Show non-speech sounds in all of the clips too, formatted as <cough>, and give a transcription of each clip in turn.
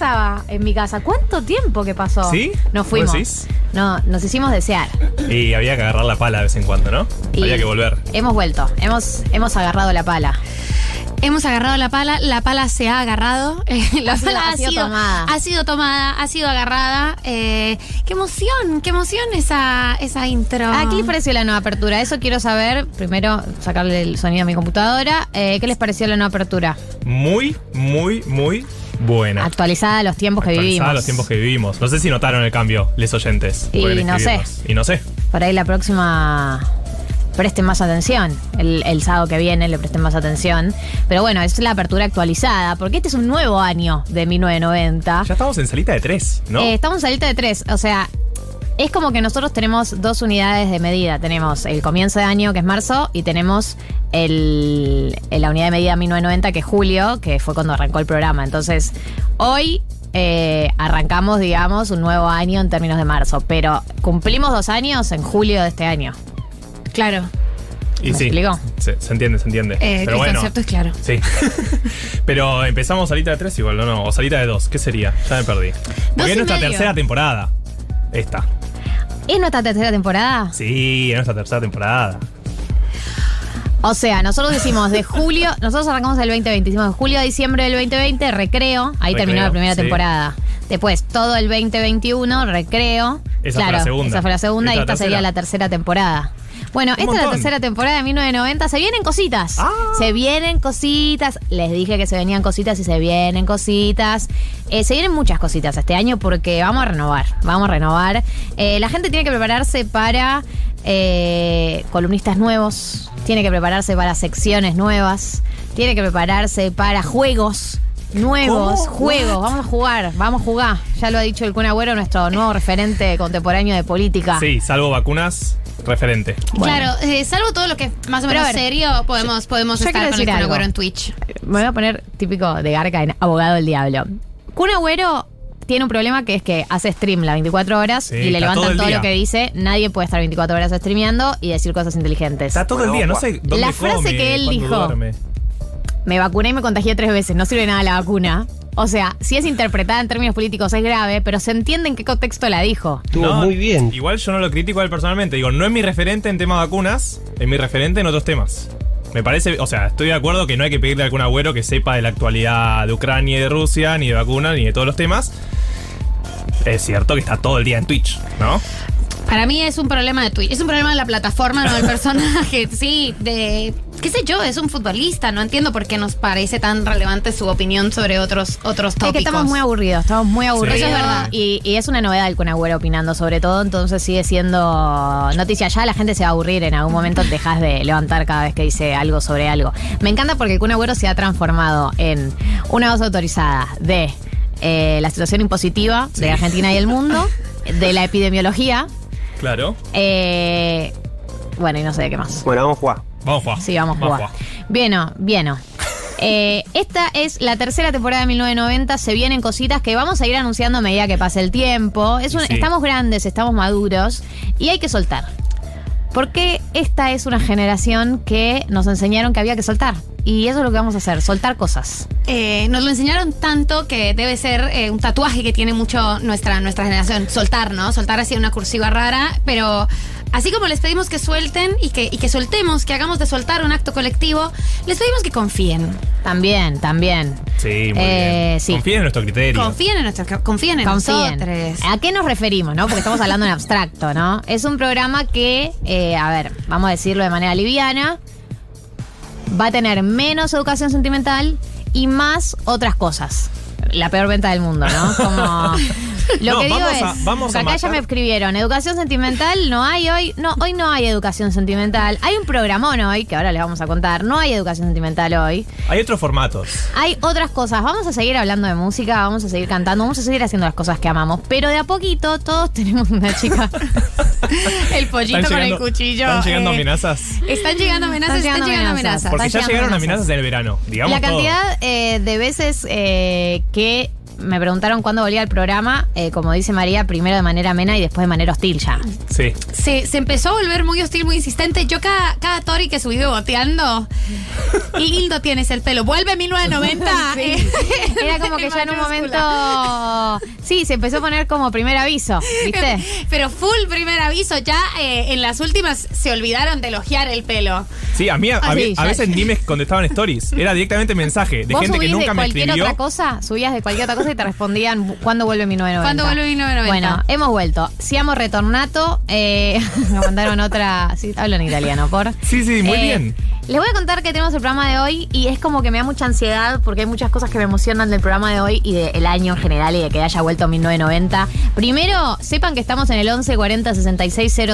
Pensaba en mi casa, ¿cuánto tiempo que pasó? ¿Sí? Nos ¿Vos fuimos. decís? No, nos hicimos desear. Y había que agarrar la pala de vez en cuando, ¿no? Y Había que volver. Hemos vuelto, hemos, hemos agarrado la pala. Hemos agarrado la pala, la pala se ha agarrado, <laughs> eh, la Ha sido- pala ha sido tomada. ha sido tomada, ha sido agarrada. eh, qué emoción, qué emoción esa, esa intro. Ah, ¿qué les pareció la nueva apertura? Eso quiero saber. Primero, sacarle el sonido a mi computadora. Eh, ¿Qué les pareció la nueva apertura? Muy, muy, muy buena. Actualizada a los tiempos que Actualizada vivimos. a los tiempos que vivimos. No sé si notaron el cambio, les oyentes. Y no sé. Y no sé. Por ahí la próxima presten más atención. El, el sábado que viene le presten más atención. Pero bueno, es la apertura actualizada, porque este es un nuevo año de 1990. Ya estamos en salita de tres, ¿no? Eh, estamos en salita de tres. O sea, es como que nosotros tenemos dos unidades de medida. Tenemos el comienzo de año, que es marzo, y tenemos el, el- la unidad de medida 1990, que es julio, que fue cuando arrancó el programa. Entonces, hoy eh, arrancamos, digamos, un nuevo año en términos de marzo, pero cumplimos dos años en julio de este año. Claro. y ¿me sí. explico? Se, se entiende, se entiende. Eh, Pero el bueno. concepto es claro. Sí. <laughs> Pero empezamos salita de tres igual, ¿o no? O salita de dos. ¿Qué sería? Ya me perdí. Porque es nuestra medio. tercera temporada. Esta. ¿Es nuestra tercera temporada? Sí, es nuestra tercera temporada. O sea, nosotros decimos de julio, <laughs> nosotros arrancamos el 2020, hicimos de julio a diciembre del 2020, recreo, ahí Recreo, terminó la primera sí. temporada. Después, todo el 2021, recreo. Esa fue claro, la segunda. Esa fue la segunda y ¿Esta sería la tercera temporada. Bueno, Un esta es la tercera temporada de 1990. Se vienen cositas. Ah. Se vienen cositas. Les dije que se venían cositas y se vienen cositas. Eh, se vienen muchas cositas este año porque vamos a renovar. Vamos a renovar. Eh, la gente tiene que prepararse para eh, columnistas nuevos. Tiene que prepararse para secciones nuevas. Tiene que prepararse para juegos. Nuevos ¿Cómo? juegos, vamos a jugar, vamos a jugar. Ya lo ha dicho el Kun Agüero, nuestro nuevo referente contemporáneo de política. Sí, salvo vacunas, referente. Bueno. Claro, eh, salvo todo lo que es más o menos ver, serio, podemos, podemos yo estar quiero con el Kun. Agüero en Twitch. Me voy a poner típico de Garca en Abogado del Diablo. Kun Agüero tiene un problema que es que hace stream las 24 horas Sí, y le todo levantan todo, lo que dice. Nadie puede estar 24 horas streameando y decir cosas inteligentes. Está todo el día, no sé dónde La frase come, que él dijo. duerme. Me vacuné y me contagié tres veces, no sirve nada la vacuna. O sea, si es interpretada en términos políticos es grave, pero se entiende en qué contexto la dijo. Estuvo No, muy bien. Igual yo no lo critico a él personalmente. Digo, no es mi referente en tema vacunas, es mi referente en otros temas. Me parece, o sea, estoy de acuerdo que no hay que pedirle a algún agüero que sepa de la actualidad de Ucrania y de Rusia, ni de vacunas, ni de todos los temas. Es cierto que está todo el día en Twitch, ¿no? Para mí es un problema de Twitch. Es un problema de la plataforma, no del <laughs> personaje. Sí, de. ¿Qué sé yo? Es un futbolista. No entiendo por qué nos parece tan relevante su opinión sobre otros, otros tópicos. Es que estamos muy aburridos, estamos muy aburridos. Eso es verdad. Y, y es una novedad el Kun Agüero opinando sobre todo, entonces sigue siendo noticia. Ya la gente se va a aburrir, en algún momento <laughs> dejas de levantar cada vez que dice algo sobre algo. Me encanta porque el Kun Agüero se ha transformado en una voz autorizada de eh, la situación impositiva de Argentina y el mundo, de la <laughs> epidemiología, Claro. eh, bueno, y no sé de qué más. Bueno, vamos a jugar. Vamos a jugar. Sí, vamos a jugar. Bien, bien. Eh, esta es la tercera temporada de 1990. Se vienen cositas que vamos a ir anunciando a medida que pase el tiempo. Es un- Sí. Estamos grandes, estamos maduros y hay que soltar. Porque esta es una generación que nos enseñaron que había que soltar. Y eso es lo que vamos a hacer, soltar cosas. Eh, nos lo enseñaron tanto que debe ser eh, un tatuaje que tiene mucho nuestra, nuestra generación. Soltar, ¿no? Soltar así una cursiva rara, pero así como les pedimos que suelten y que, y que soltemos, que hagamos de soltar un acto colectivo, les pedimos que confíen. También, también. Sí, muy Eh, bien. sí. Confíen en nuestro criterio. Confíen en nuestro, confíen en Confíen. nosotros. ¿A qué nos referimos, no? Porque estamos hablando en abstracto, ¿no? Es un programa que, eh, a ver, vamos a decirlo de manera liviana, va a tener menos educación sentimental y más otras cosas. La peor venta del mundo, ¿no? <laughs> Como. Lo No, que digo vamos es. a- vamos porque a acá ya me escribieron, educación sentimental no hay hoy. No, hoy no hay educación sentimental. Hay un programón hoy, que ahora les vamos a contar. No hay educación sentimental hoy. Hay otros formatos. Hay otras cosas. Vamos a seguir hablando de música, vamos a seguir cantando, vamos a seguir haciendo las cosas que amamos. Pero de a poquito todos <laughs> tenemos una chica. El pollito Están con el llegando- cuchillo. Están llegando eh, amenazas. Están llegando amenazas, están llegando amenazas. Porque Están ya llegando llegaron amenazas. amenazas del verano. Digamos La todo. cantidad eh, de veces eh, que me preguntaron cuándo volvía el programa, eh, como dice María, primero de manera amena y después de manera hostil ya. Sí. Se, se empezó a volver muy hostil, muy insistente. Yo cada, cada Tori que subí boteando, lindo <laughs> tienes el pelo. Vuelve 1990. <laughs> eh, <laughs> Era como que ya en un momento. Sí, se empezó a poner como primer aviso, ¿viste? Pero full primer aviso, ya eh, en las últimas se olvidaron de elogiar el pelo. Sí, a mí a, Ah, sí, a veces ni me contestaban stories. Era directamente mensaje de Vos gente que nunca de me cualquier escribió. otra cosa, subías de cualquier otra cosa y te respondían ¿cuándo vuelve 1990? ¿Cuándo vuelve 1990? Bueno, hemos vuelto. Siamo retornato. Eh, <laughs> me mandaron otra. Sí, hablo en italiano, por. Sí, sí, muy Eh, bien. Les voy a contar que tenemos el programa de hoy y es como que me da mucha ansiedad porque hay muchas cosas que me emocionan del programa de hoy y del año en general y de que haya vuelto 1990. Primero, sepan que estamos en el 11 40 66 000,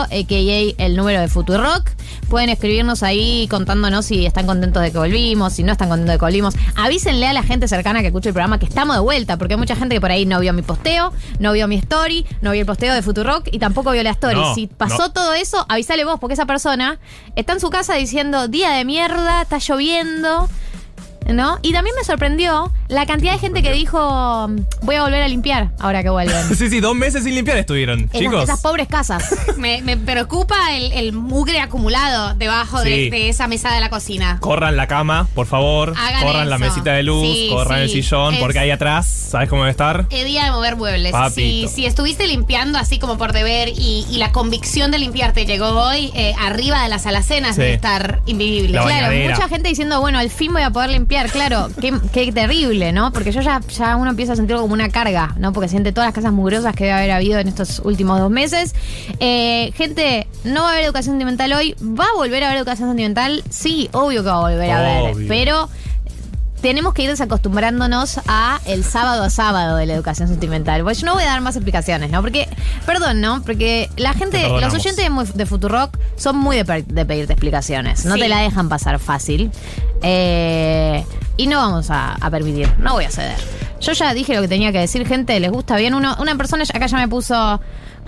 a.k.a. el número de Futurock. Pueden escribirnos ahí contándonos si están contentos de que volvimos, si no están contentos de que volvimos. Avísenle a la gente cercana que escuche el programa que estamos de vuelta, porque hay mucha gente que por ahí no vio mi posteo, no vio mi story, no vio el posteo de Futurock y tampoco vio la story. No, si pasó no. todo eso, avísale vos, porque esa persona está en su casa diciendo día de mierda, está lloviendo. ¿No? Y también me sorprendió la cantidad de gente que dijo voy a volver a limpiar ahora que vuelven. <laughs> Sí, sí, dos meses sin limpiar estuvieron, Esas, chicos. esas pobres casas. <laughs> Me, me preocupa el, el mugre acumulado debajo de, Sí. de esa mesa de la cocina. Corran la cama, por favor. Hagan corran la eso. mesita de luz, Sí, corran el sí. sillón, Es- porque ahí atrás, ¿sabes cómo debe estar? Es día de mover muebles. Si, Papito. si estuviste limpiando así como por deber y, y la convicción de limpiar te llegó hoy, eh, arriba de las alacenas Sí. debe estar invivible. La Claro, bañadera. mucha gente diciendo, bueno, al fin voy a poder limpiar. Claro, qué, qué terrible, ¿no? Porque yo ya, ya uno empieza a sentirlo como una carga, ¿no? Porque siente todas las casas mugrosas que debe haber habido en estos últimos dos meses. Eh, gente, no va a haber educación sentimental hoy. ¿Va a volver a haber educación sentimental? Sí, obvio que va a volver a haber. Pero tenemos que ir desacostumbrándonos a el sábado a sábado de la educación sentimental. Pues yo no voy a dar más explicaciones, ¿no? Porque, perdón, ¿no? Porque la gente, Te los oyentes de, de Futurock son muy de, pedirte explicaciones. No Sí. te la dejan pasar fácil. Eh, y no vamos a, a permitir, no voy a ceder. Yo ya dije lo que tenía que decir, gente, les gusta bien. Uno, una persona acá ya me puso,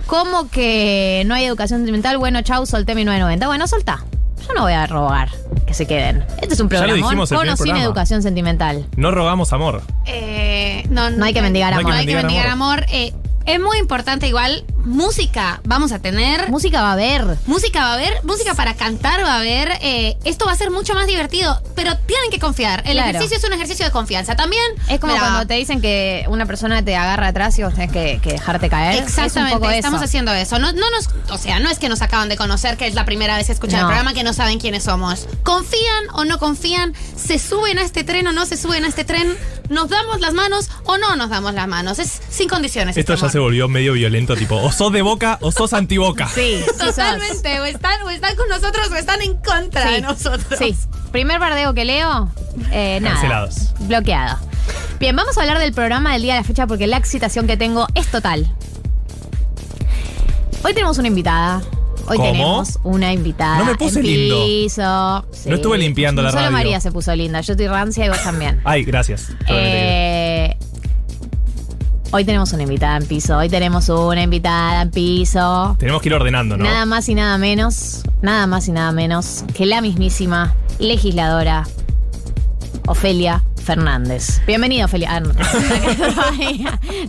¿cómo que no hay educación sentimental? Bueno, chau, solté mi 990. Bueno, soltá. Yo no voy a rogar que se queden. Este es un programa con o sin programa. educación sentimental. No rogamos amor. Eh, no, No hay que mendigar No hay que amor. No hay que mendigar mendigar amor. Eh, es muy importante igual, música vamos a tener. Música va a haber. Música va a haber, música para cantar va a haber. eh, esto va a ser mucho más divertido, pero tienen que confiar. El Claro. ejercicio es un ejercicio de confianza. También Es como mira, cuando te dicen que una persona te agarra atrás y vos tenés que, que dejarte caer. Exactamente, es un poco estamos eso. haciendo eso. No, no nos, o sea, no es que nos acaban de conocer, que es la primera vez que escuchan No. el programa, que no saben quiénes somos. ¿Confían o no confían? ¿Se suben a este tren o no se suben a este tren? ¿Nos damos las manos o no nos damos las manos? Es sin condiciones. Esto este ya. Se volvió medio violento, tipo, o sos de boca o sos antiboca. Sí. Totalmente, o están, o están con nosotros o están en contra de Sí, nosotros. Sí. Primer bardeo que leo, eh, nada. Cancelados. Bloqueado. Bien, vamos a hablar del programa del día de la fecha porque la excitación que tengo es total. Hoy tenemos una invitada. Hoy ¿Cómo? tenemos una invitada. No me puse en lindo. piso. Sí. No estuve limpiando la Solo radio. María se puso linda. Yo estoy rancia y vos también. Ay, gracias. Eh, hoy tenemos una invitada en piso. Hoy tenemos una invitada en piso. Tenemos que ir ordenando, ¿no? Nada más y nada menos, nada más y nada menos que la mismísima legisladora Ofelia Fernández. Bienvenida, Ofelia. Ah, no,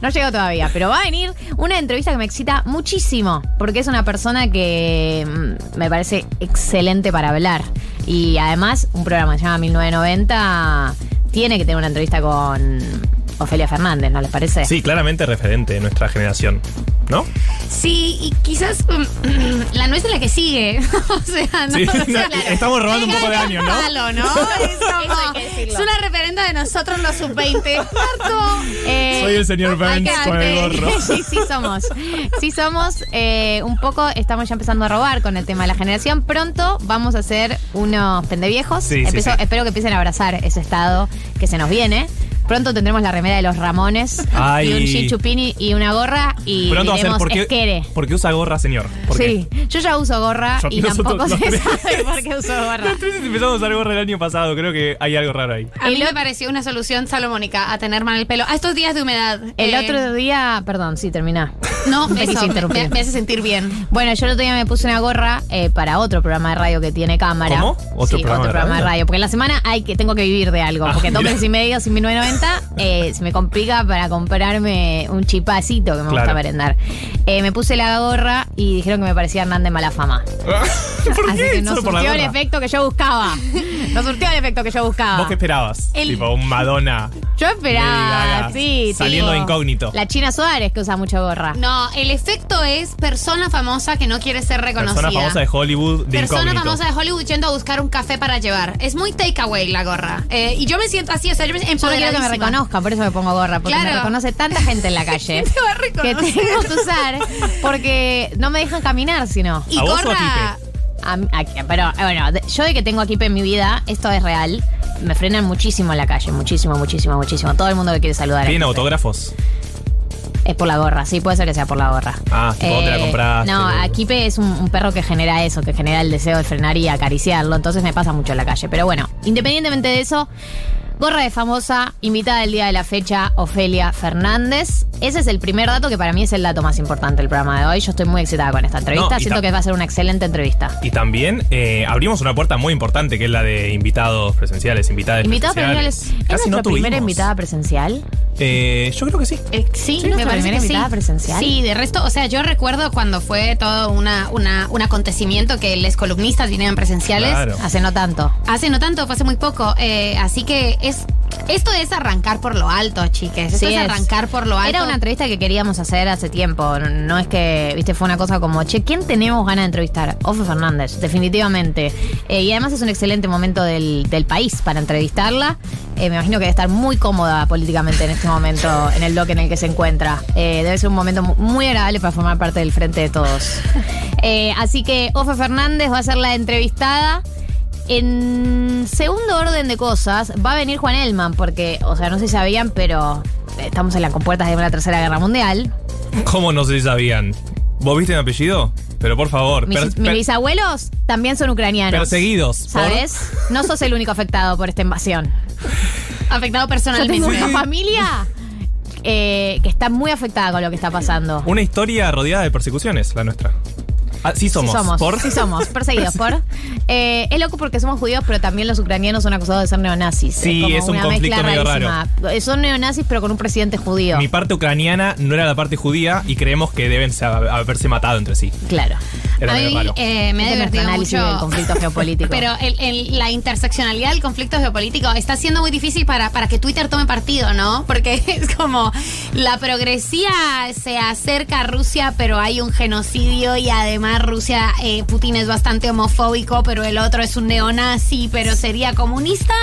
no llegó todavía, pero va a venir una entrevista que me excita muchísimo, porque es una persona que mm, me parece excelente para hablar. Y además, un programa que se llama 1990 tiene que tener una entrevista con Ofelia Fernández, ¿no les parece? Sí, claramente referente de nuestra generación. ¿No? Sí, y quizás um, la nuestra es la que sigue. <laughs> o sea, no, Sí, o sea, no, la- estamos robando un poco de años, ¿no? Palo, ¿no? <laughs> Es, como- es una referente de nosotros los sub-20. Marco. Eh, Soy el señor Burns con el gorro. <laughs> sí, sí somos. Sí somos. eh, un poco estamos ya empezando a robar con el tema de la generación. Pronto vamos a hacer unos pendeviejos. Sí, sí. Espero que empiecen a abrazar ese estado que se nos viene. Pronto tendremos la remera de los Ramones Ay. y un Gin Chupini y una gorra y Pronto va a ser diremos porque, esquere. porque usa gorra, señor. Sí, yo ya uso gorra Yo- y nosotros tampoco <laughs> los se tres. sabe por qué uso gorra. Entonces empezamos a usar gorra el año pasado. Creo que hay algo raro ahí. A mí me pareció una solución salomónica a tener mal el pelo. A estos días de humedad. El Eh, otro día, perdón, sí, termina. No, <laughs> eso, me, interrumpir. me- me hace sentir bien. Bueno, yo el otro día me puse una gorra eh, para otro programa de radio que tiene cámara. ¿Cómo? ¿Otro Sí, programa otro de programa de radio? radio. Porque en la semana hay que, tengo que vivir de algo. Ah, Porque dos mira. meses y medio sin 1990 eh, se me complica para comprarme un chipacito que me gusta merendar. Eh, me puse la gorra y dijeron que me parecía Hernán de mala fama. <laughs> ¿Por Así qué? que no Solo surtió el efecto que yo buscaba. No surtió el efecto que yo buscaba. ¿Vos qué esperabas? El- Tipo un Madonna. Yo esperaba, sí. Saliendo de incógnito. La China Suárez que usa mucho gorra. No, el efecto es persona famosa que no quiere ser reconocida. Persona famosa de Hollywood de Persona incógnito. famosa de Hollywood yendo a buscar un café para llevar. Es muy takeaway la gorra. Eh, y yo me siento así, o sea, yo me Yo no quiero que me empoderadísima. reconozcan, por eso me pongo gorra, porque Claro. me reconoce tanta gente en la calle ¿Quién <laughs> te va a que reconocer? tengo que usar porque no me dejan caminar sino. Y ¿A vos o a. A mí- a- pero eh, bueno, yo de que tengo aquí en mi vida, esto es real, me frenan muchísimo en la calle, muchísimo, muchísimo, muchísimo. Todo el mundo que quiere saludar. a ¿Tiene Kipe. autógrafos? Es por la gorra, sí, puede ser que sea por la gorra. Eh, Ah, tipo, ¿dónde la compraste? No, Akipe es un, un perro que genera eso, que genera el deseo de frenar y acariciarlo, entonces me pasa mucho en la calle. Pero bueno, independientemente de eso, gorra de famosa, invitada del día de la fecha, Ofelia Fernández. Ese es el primer dato que para mí es el dato más importante del programa de hoy. Yo estoy muy excitada con esta entrevista, No, y siento que va a ser una excelente entrevista. Y también eh, abrimos una puerta muy importante que es la de invitados presenciales, invitadas Invitados presenciales. presenciales. ¿Es Casi no nuestra primera tuvimos. invitada presencial? Eh, yo creo que sí. Eh, sí, ¿Sí, nuestra me parece primera que sí. invitada presencial? Sí, de resto, o sea, yo recuerdo cuando fue todo una, una, un acontecimiento que los columnistas vinieron presenciales. Claro. Hace no tanto. Hace no tanto, fue hace muy poco. eh, así que es esto es arrancar por lo alto, chiques. Esto Sí es es. arrancar por lo alto. Era una entrevista que queríamos hacer hace tiempo. No- es que, viste, fue una cosa como, che, ¿quién tenemos ganas de entrevistar? Ofe Fernández, definitivamente. Eh, y además es un excelente momento del, del país para entrevistarla. Eh, me imagino que debe estar muy cómoda políticamente en este momento, en el bloque en el que se encuentra. Eh, debe ser un momento mu- muy agradable para formar parte del frente de todos. <laughs> Así que Ofe Fernández va a ser la entrevistada. En segundo orden de cosas, va a venir Juan Elman, porque, o sea, no sé si sabían, pero estamos en las compuertas de una tercera guerra mundial. ¿Cómo no sé si sabían? ¿Vos viste mi apellido? Pero por favor. Mis, per- mis per- bisabuelos también son ucranianos. perseguidos. por- ¿Sabes? No sos el único afectado por esta invasión. afectado personalmente. tengo una familia eh, que está muy afectada con lo que está pasando. Una historia rodeada de persecuciones, la nuestra. Ah, sí somos. Sí somos, ¿Por? sí somos, perseguidos por. <laughs> Eh, es loco porque somos judíos, pero también los ucranianos son acusados de ser neonazis. Sí, como es un una conflicto mezcla medio rarísima. Eh, Son neonazis, pero con un presidente judío. Mi parte ucraniana no era la parte judía y creemos que deben haberse matado entre sí. Claro. Era A medio mí, raro. eh, me ha Este divertido análisis mucho. del conflicto geopolítico. <laughs> Pero el- el- la interseccionalidad del conflicto geopolítico está siendo muy difícil para, para que Twitter tome partido, ¿no? <laughs> Porque es como la progresía se acerca a Rusia, pero hay un genocidio y además Rusia, eh, Putin es bastante homofóbico, pero el otro es un neonazi, pero sería comunista.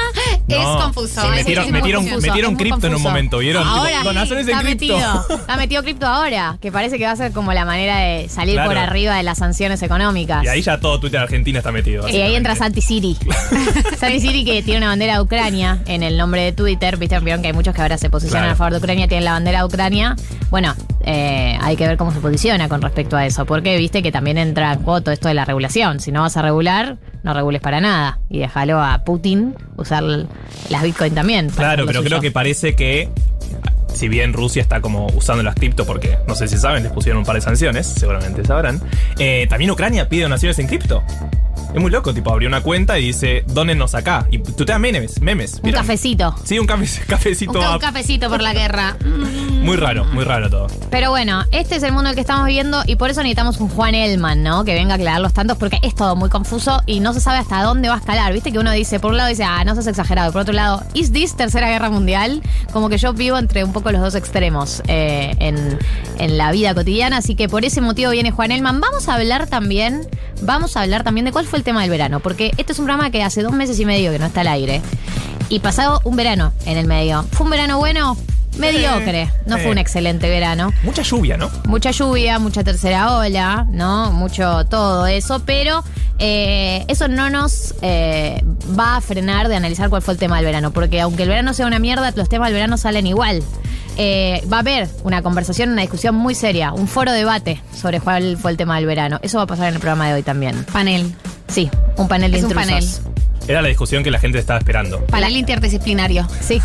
es confuso. es- metieron- metieron- confuso. metieron cripto en un momento, ¿vieron? Tipo, Ahora donaciones en está cripto. metido, está metido cripto ahora, que parece que va a ser como la manera de salir Claro. por arriba de las sanciones económicas. Y ahí ya todo Twitter Argentina está metido. Y ahí entra. Santi Siri. <laughs> Santi Siri que tiene una bandera de Ucrania en el nombre de Twitter. Viste, vieron que hay muchos que ahora se posicionan Claro. a favor de Ucrania, tienen la bandera de Ucrania. Bueno, eh, hay que ver cómo se posiciona con respecto a eso. Porque viste que también entra en juego todo esto de la regulación. Si no vas a regular, no regules para nada. Y déjalo a Putin usar las Bitcoin también. Claro, pero suyo. creo que parece que si bien Rusia está como usando las cripto porque no sé si saben, les pusieron un par de sanciones, seguramente sabrán. eh, también Ucrania pide donaciones en cripto. Es muy loco, tipo, abrió una cuenta y dice, dónennos acá. Y tutea memes, memes. Un ¿vieron? cafecito. Sí, un cafe- <laughs> cafecito. Un, ca- un a- cafecito por la guerra. Mm. <laughs> muy raro, muy raro todo. Pero bueno, este es el mundo en el que estamos viviendo y por eso necesitamos un Juan Elman, ¿no? Que venga a aclarar los tantos porque es todo muy confuso y no se sabe hasta dónde va a escalar. Viste que uno dice, por un lado dice, ah, no seas exagerado. Por otro lado, ¿is this tercera guerra mundial? Como que yo vivo entre un poco los dos extremos eh, en, en la vida cotidiana. Así que por ese motivo viene Juan Elman. Vamos a hablar también, vamos a hablar también de cuál fue el tema del verano. Porque este es un programa que hace dos meses y medio que no está al aire. Y pasado un verano en el medio. ¿Fue un verano bueno? Mediocre. No eh. fue un excelente verano. Mucha lluvia, ¿no? Mucha lluvia, mucha tercera ola, ¿no? Mucho todo eso, pero eh, eso no nos eh, va a frenar de analizar cuál fue el tema del verano, porque aunque el verano sea una mierda, los temas del verano salen igual. Eh, va a haber una conversación, una discusión muy seria, un foro debate sobre cuál fue el tema del verano. Eso va a pasar en el programa de hoy también. Panel. Sí, un panel de Es un panel. Era la discusión que la gente estaba esperando. Panel interdisciplinario. Sí.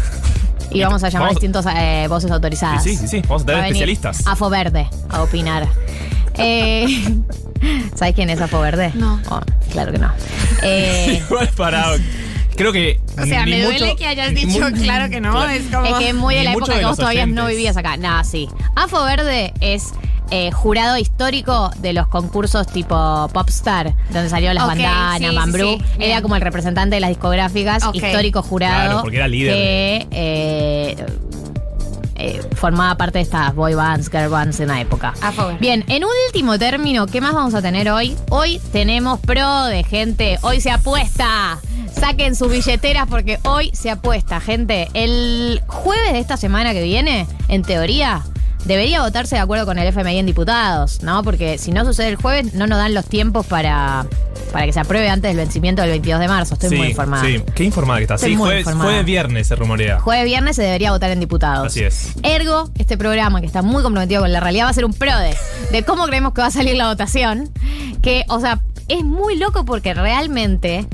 Y vamos a llamar Vamos- distintas eh, voces autorizadas. Sí, sí, sí, vamos a tener Va especialistas. Afo Verde a opinar. <laughs> Eh, <laughs> ¿Sabes quién es Afo Verde? No. Oh, claro que no. <laughs> Eh, Igual para. Creo que. O sea, me duele mucho- que hayas dicho claro que no. Claro. Es como. es que es muy de la época de que vos todavía no vivías acá. Nada, sí. Afo Verde es eh, jurado histórico de los concursos tipo Popstar, donde salió las Ok, bandanas, sí, Mambrú. sí, Era bien. como el representante de las discográficas, histórico jurado. Claro, porque era líder Que eh, eh, formaba parte de estas boy bands, girl bands en la época. Afo Verde. Bien, en último término, ¿qué más vamos a tener hoy? Hoy tenemos pro de gente. Hoy se apuesta. Saquen sus billeteras porque hoy se apuesta, gente. El jueves de esta semana que viene, en teoría, debería votarse de acuerdo con el FMI en diputados, ¿no? Porque si no sucede el jueves, no nos dan los tiempos para, para que se apruebe antes del vencimiento del 22 de marzo. Estoy sí, muy informada. Sí, qué informada que está. Estoy Sí, muy jueves, informada. jueves viernes se rumorea. Jueves viernes se debería votar en diputados. Así es. Ergo, este programa que está muy comprometido con la realidad va a ser un pro de, de cómo creemos que va a salir la votación. Que, o sea, es muy loco porque realmente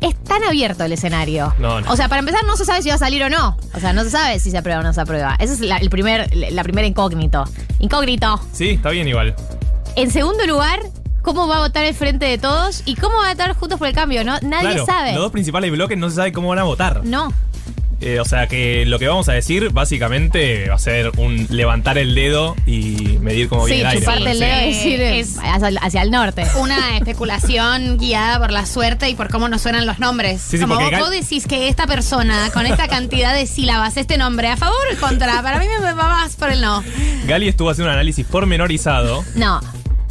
es tan abierto el escenario. No, no. O sea, para empezar, no se sabe si va a salir o no. O sea, no se sabe si se aprueba o no se aprueba. Esa es la, el primer, la primera incógnito. Incógnito. Sí, está bien igual. En segundo lugar, ¿cómo va a votar el frente de todos? ¿Y cómo va a votar Juntos por el Cambio? No, nadie claro, sabe. Los dos principales bloques no se sabe cómo van a votar. No. Eh, o sea que lo que vamos a decir básicamente va a ser un levantar el dedo y medir cómo Sí, viene el aire. chuparte el dedo y decir eh, es- hacia, hacia el norte. Una especulación guiada por la suerte y por cómo nos suenan los nombres. Sí, sí, Como vos, vos decís que esta persona, con esta cantidad de sílabas, este nombre, ¿a favor o en contra? Para mí me va más por el no. Gali estuvo haciendo un análisis pormenorizado. No,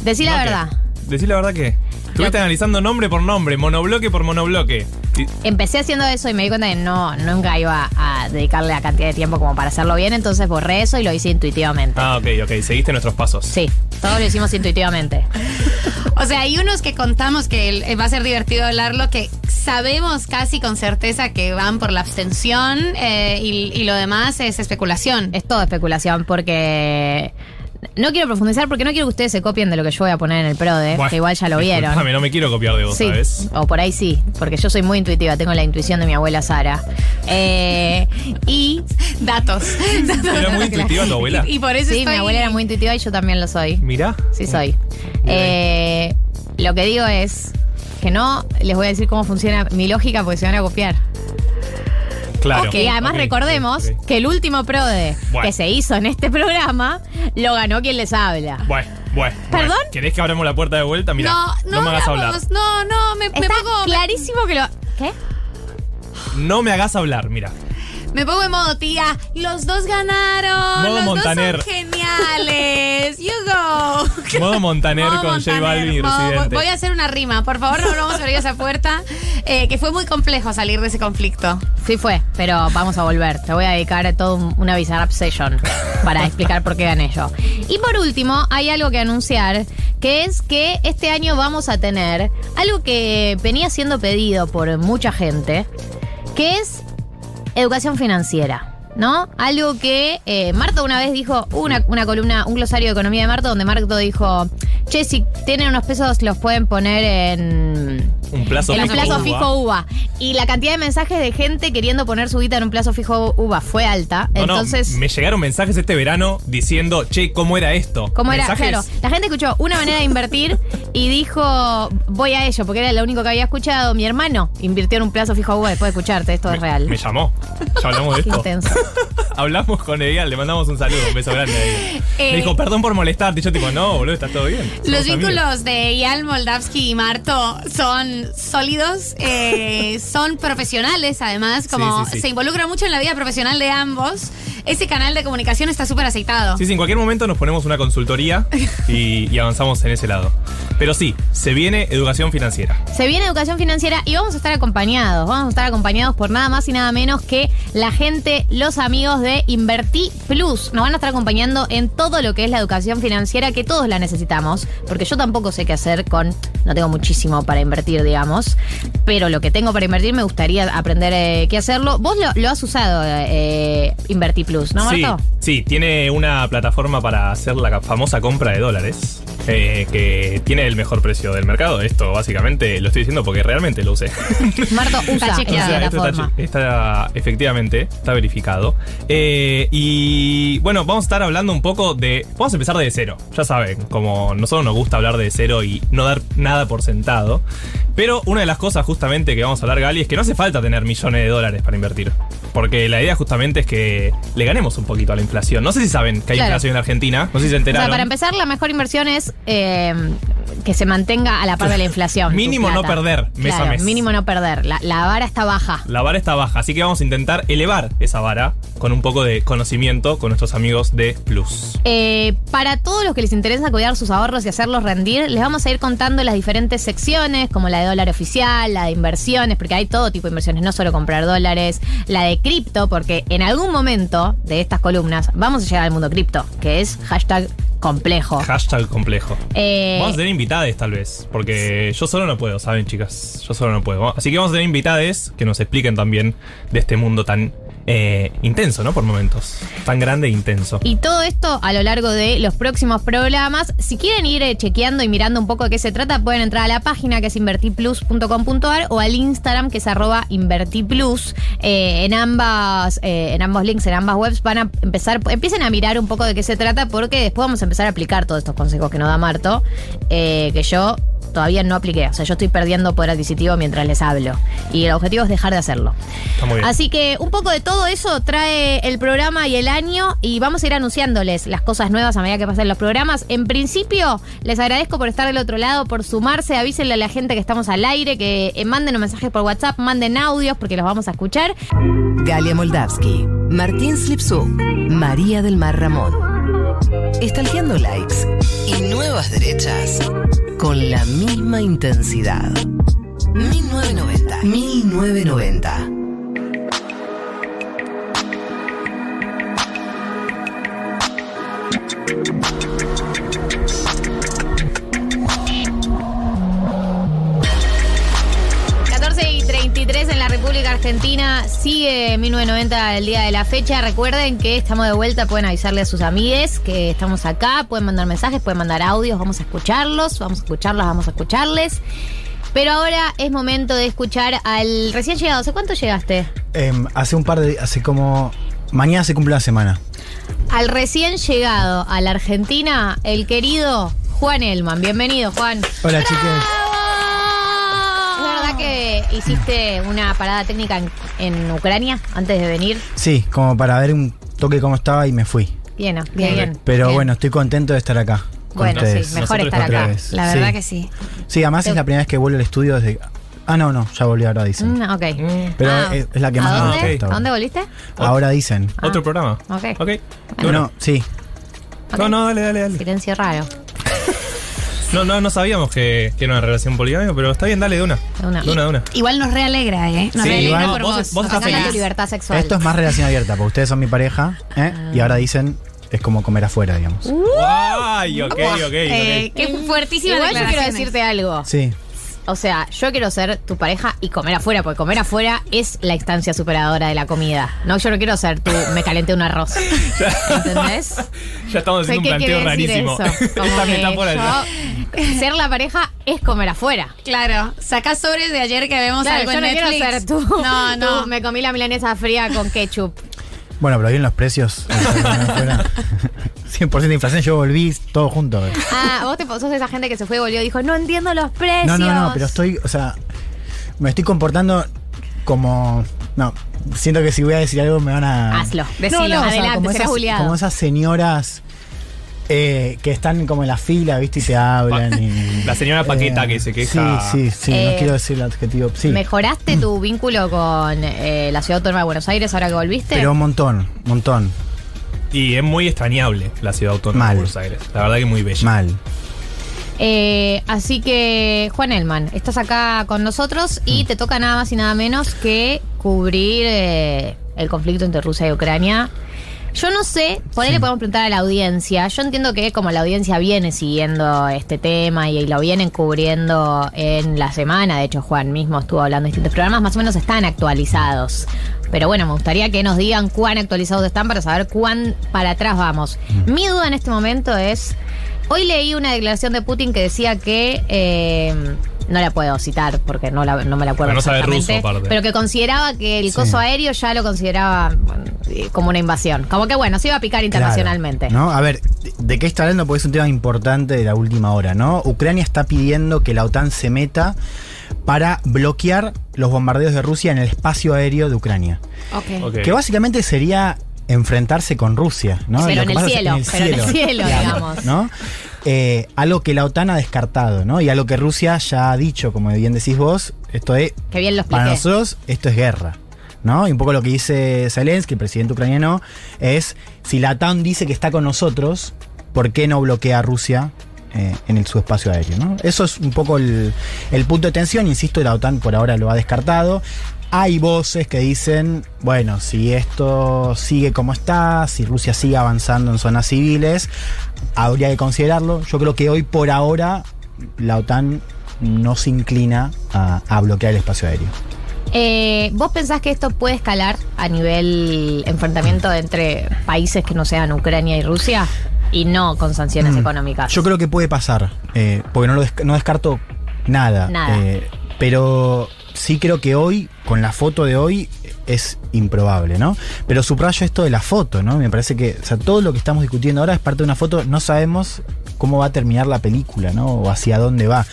decí la verdad. Decí la verdad que. Estuviste analizando nombre por nombre, monobloque por monobloque. Y- Empecé haciendo eso y me di cuenta que no, nunca iba a dedicarle la cantidad de tiempo como para hacerlo bien, entonces borré eso y lo hice intuitivamente. Ah, ok, ok. Seguiste nuestros pasos. Sí, todo lo hicimos intuitivamente. O sea, hay unos que contamos que el- eh, va a ser divertido hablarlo, que sabemos casi con certeza que van por la abstención eh, y, y lo demás es especulación. Es todo especulación porque no quiero profundizar porque no quiero que ustedes se copien de lo que yo voy a poner en el PRODE, Bueno, que igual ya lo vieron. disculpame, no me quiero copiar de vos, Sí, ¿sabes? o por ahí sí, porque yo soy muy intuitiva, tengo la intuición de mi abuela Sara. Eh, y Datos. <laughs> Era muy intuitiva tu abuela. Y, y por eso sí, estoy- mi abuela era muy intuitiva y yo también lo soy. Mirá. Sí soy. Eh, lo que digo es que no les voy a decir cómo funciona mi lógica porque se van a copiar. Claro. y además recordemos que el último PRODE Bueno. que se hizo en este programa lo ganó quien les habla. Bueno, bueno. ¿Perdón? bueno. ¿Querés que abramos la puerta de vuelta? Mira, no, no, no, me hagas hablar. No, no, me, me Está pongo. clarísimo que lo. ¿Qué? No me hagas hablar, mira. Me pongo en modo tía. Los dos ganaron. Modo los Montaner. dos son geniales. <laughs> You go. Modo Montaner Modo con J Montaner. Balvin y Modo- Residente. Voy a hacer una rima. Por favor, no vamos a abrir esa puerta. eh, que fue muy complejo salir de ese conflicto. Sí fue, pero vamos a volver. Te voy a dedicar todo un- una Bizarrap Session para explicar por qué gané yo. Y por último, hay algo que anunciar, que es que este año vamos a tener algo que venía siendo pedido por mucha gente, que es educación financiera. ¿No? Algo que eh, Marto una vez dijo, una, una columna, un glosario de economía de Marto, donde Marto dijo, che, si tienen unos pesos los pueden poner en, Un plazo en un plazo fijo UVA. Y la cantidad de mensajes de gente queriendo poner su guita en un plazo fijo UVA fue alta. No, no, Entonces, me llegaron mensajes este verano diciendo, che, ¿cómo era esto? ¿cómo era? Mensajes- Claro, la gente escuchó una manera de invertir y dijo, voy a ello, porque era lo único que había escuchado. Mi hermano invirtió en un plazo fijo a Uva después de escucharte, esto es real. Me llamó. Ya hablamos de <laughs> esto. intenso. <laughs> Hablamos con ella, le mandamos un saludo, un beso grande a ella. <laughs> Eh, Me dijo, perdón por molestarte. Y yo tipo, no, boludo, está todo bien. Los amigos. vínculos de Ian Moldavsky y Marto son sólidos, eh, <laughs> son profesionales además, como Sí, sí, sí. se involucra mucho en la vida profesional de ambos. Ese canal de comunicación está súper aceitado. Sí, sí, en cualquier momento nos ponemos una consultoría y, y avanzamos en ese lado. Pero sí, se viene educación financiera. Se viene educación financiera y vamos a estar acompañados. Vamos a estar acompañados por nada más y nada menos que la gente, los amigos de Invertí Plus. Nos van a estar acompañando en todo lo que es la educación financiera, que todos la necesitamos. Porque yo tampoco sé qué hacer con. No tengo muchísimo para invertir, digamos. Pero lo que tengo para invertir me gustaría aprender eh, qué hacerlo. Vos lo, lo has usado, eh, Invertí Plus, ¿no, Marto? sí, tiene una plataforma para hacer la famosa compra de dólares. eh, que tiene el mejor precio del mercado. Esto básicamente lo estoy diciendo porque realmente lo usé. <laughs> Marto usa. O sea, esto está, plataforma. está- efectivamente, está verificado. Eh, y bueno, vamos a estar hablando un poco de. Vamos a empezar de cero. Ya saben, como nosotros nos gusta hablar de cero y no dar nada por sentado. Pero una de las cosas justamente que vamos a hablar, Gali, es que no hace falta tener millones de dólares para invertir. Porque la idea justamente es que le ganemos un poquito a la inflación. No sé si saben que hay Claro. inflación en Argentina. No sé si se O enteraron. sea, para empezar, la mejor inversión es eh, que se mantenga a la par de la <laughs> inflación. Mínimo no perder mes a mes. Mínimo no perder. La, la vara está baja. La vara está baja, así que vamos a intentar elevar esa vara con un poco de conocimiento con nuestros amigos de Plus. Eh, para todos los que les interesa cuidar sus ahorros y hacerlos rendir, les vamos a ir contando las diferentes secciones, como la de dólar oficial, la de inversiones, porque hay todo tipo de inversiones, no solo comprar dólares, la de cripto, porque en algún momento de estas columnas vamos a llegar al mundo cripto, que es hashtag complejo. Hashtag complejo. Eh, Vamos a tener invitades tal vez, porque yo solo no puedo, ¿saben chicas? Yo solo no puedo. Así que vamos a tener invitades que nos expliquen también de este mundo tan eh, intenso, ¿no? Por momentos. Tan grande e intenso. Y todo esto a lo largo de los próximos programas. Si quieren ir eh, chequeando y mirando un poco de qué se trata, pueden entrar a la página que es invertiplus.com.ar o al Instagram que es arroba invertiplus. Eh, en ambas, eh, en ambos links, en ambas webs, van a empezar, empiecen a mirar un poco de qué se trata, porque después vamos a empezar a aplicar todos estos consejos que nos da Marto, que yo todavía no apliqué. O sea, yo estoy perdiendo poder adquisitivo mientras les hablo. Y el objetivo es dejar de hacerlo. Está muy bien. Así que un poco de todo eso trae el programa y el año y vamos a ir anunciándoles las cosas nuevas a medida que pasen los programas. En principio, les agradezco por estar del otro lado, por sumarse, avísenle a la gente que estamos al aire, que eh, manden un mensaje por WhatsApp, manden audios porque los vamos a escuchar. Galia Moldavsky, Martín Slipsuk, María del Mar Ramón. Estalqueando likes y nuevas derechas con la misma intensidad. 1990. 1990. Argentina. Sigue 1990 el día de la fecha. Recuerden que estamos de vuelta. Pueden avisarle a sus amigues que estamos acá. Pueden mandar mensajes, pueden mandar audios. Vamos a escucharlos. Vamos a escucharlos, vamos a escucharles. Pero ahora es momento de escuchar al recién llegado. ¿Hace cuánto llegaste? Em, hace un par de. Hace como. Mañana se cumple una semana. Al recién llegado a la Argentina, el querido Juan Elman. Bienvenido, Juan. Hola, chicos. ¿Es verdad que hiciste una parada técnica en, en Ucrania antes de venir? Sí, como para ver un toque cómo estaba y me fui. Bien, bien, bien. Pero Bien. bueno, estoy contento de estar acá. Bueno, sí, mejor estar Otra acá. vez. La Sí. verdad que sí. Sí, además Te- es la primera vez que vuelvo al estudio desde. Ah, no, no, ya volví ahora dicen. Mm, ok. Pero Ah, es, es la que ¿A más me dónde? gusta. ¿A dónde volviste? Ahora dicen. ¿Otro programa? Ok. Ok. No, sí. No, no, dale, dale, dale. Silencio raro. No, no, no sabíamos que, que era una relación poligámica, pero está bien, dale de una. De una. De una, de una. Igual nos realegra, ¿eh? Nos Sí, realegra igual por vos- vos. vos estás tu feliz. libertad sexual. Esto es más relación abierta, porque ustedes son mi pareja, ¿eh? Ah. Y ahora dicen, es como comer afuera, digamos. Uh. Ay, ok, ok, ok. Eh, qué fuertísima Igual yo quiero decirte algo. Sí. O sea, yo quiero ser tu pareja y comer afuera, porque comer afuera es la instancia superadora de la comida. No, yo no quiero ser tú, me calenté un arroz. <laughs> ¿Entendés? Ya estamos ¿Qué haciendo un planteo rarísimo. <laughs> Esta metáfora ya. yo- ser la pareja es comer afuera. Claro, sacás sobres de ayer que vemos Claro, algo yo en no Netflix. quiero ser tú. No, no. Tú, me comí la milanesa fría con ketchup. Bueno, pero bien los precios. <laughs> 100% <laughs> de inflación, yo volví todo junto. eh. Ah, vos te sos de esa gente que se fue y volvió y dijo, no entiendo los precios. No, no, no, pero estoy, o sea, me estoy comportando como. No, siento que si voy a decir algo me van a. Hazlo, No, decilo, no, o sea, adelante, esas, como esas señoras eh, que están como en la fila, ¿viste? Y te hablan. Y, <laughs> La señora Paqueta que se queja. Sí, sí, sí, Eh, no quiero decir el adjetivo. Sí. ¿Mejoraste tu vínculo con eh, la ciudad autónoma de Buenos Aires ahora que volviste? Pero un montón, un montón. Y es muy extrañable la ciudad autónoma Mal. de Buenos Aires. La verdad que muy bella. Mal. Eh, así que, Juan Elman, estás acá con nosotros Mm. y te toca nada más y nada menos que cubrir eh, el conflicto entre Rusia y Ucrania. Yo no sé, por ahí le podemos preguntar a la audiencia. Yo entiendo que como la audiencia viene siguiendo este tema y, lo vienen cubriendo en la semana, de hecho Juan mismo estuvo hablando de distintos programas, más o menos están actualizados. Pero bueno, me gustaría que nos digan cuán actualizados están para saber cuán para atrás vamos. Mi duda en este momento es, hoy leí una declaración de Putin que decía que... eh, no la puedo citar porque no, la- no me la acuerdo Pero no sabe ruso, aparte. pero que consideraba que el Sí. coso aéreo ya lo consideraba bueno, como una invasión. Como que bueno, se iba a picar internacionalmente. Claro, ¿no? A ver, ¿de- ¿de qué está hablando? Porque es un tema importante de la última hora, ¿no? Ucrania está pidiendo que la OTAN se meta para bloquear los bombardeos de Rusia en el espacio aéreo de Ucrania. Ok. Ok. Que básicamente sería enfrentarse con Rusia, ¿no? Pero Lo en que el cielo, pero en el cielo, digamos. ¿no? Eh, algo que la OTAN ha descartado, ¿no? Y algo que Rusia ya ha dicho, como bien decís vos, esto es, Que bien lo para nosotros, esto es guerra. ¿No? Y un poco lo que dice Zelensky, el presidente ucraniano, es si la OTAN dice que está con nosotros, ¿por qué no bloquea a Rusia eh, en el, su espacio aéreo? Eso es un poco el, punto de tensión, insisto, la OTAN por ahora lo ha descartado. Hay voces que dicen, bueno, si esto sigue como está, si Rusia sigue avanzando en zonas civiles, habría que considerarlo. Yo creo que hoy por ahora la OTAN no se inclina a bloquear el espacio aéreo. Eh, ¿Vos pensás que esto puede escalar a nivel enfrentamiento entre países que no sean Ucrania y Rusia? Y no con sanciones Mm. económicas. Yo creo que puede pasar, eh, porque no, lo desc- no descarto nada. Nada. eh, pero sí creo que hoy, con la foto de hoy, es improbable, ¿no? Pero subrayo esto de la foto, ¿no? Me parece que o sea, todo lo que estamos discutiendo ahora es parte de una foto, no sabemos cómo va a terminar la película, ¿no? O hacia dónde va.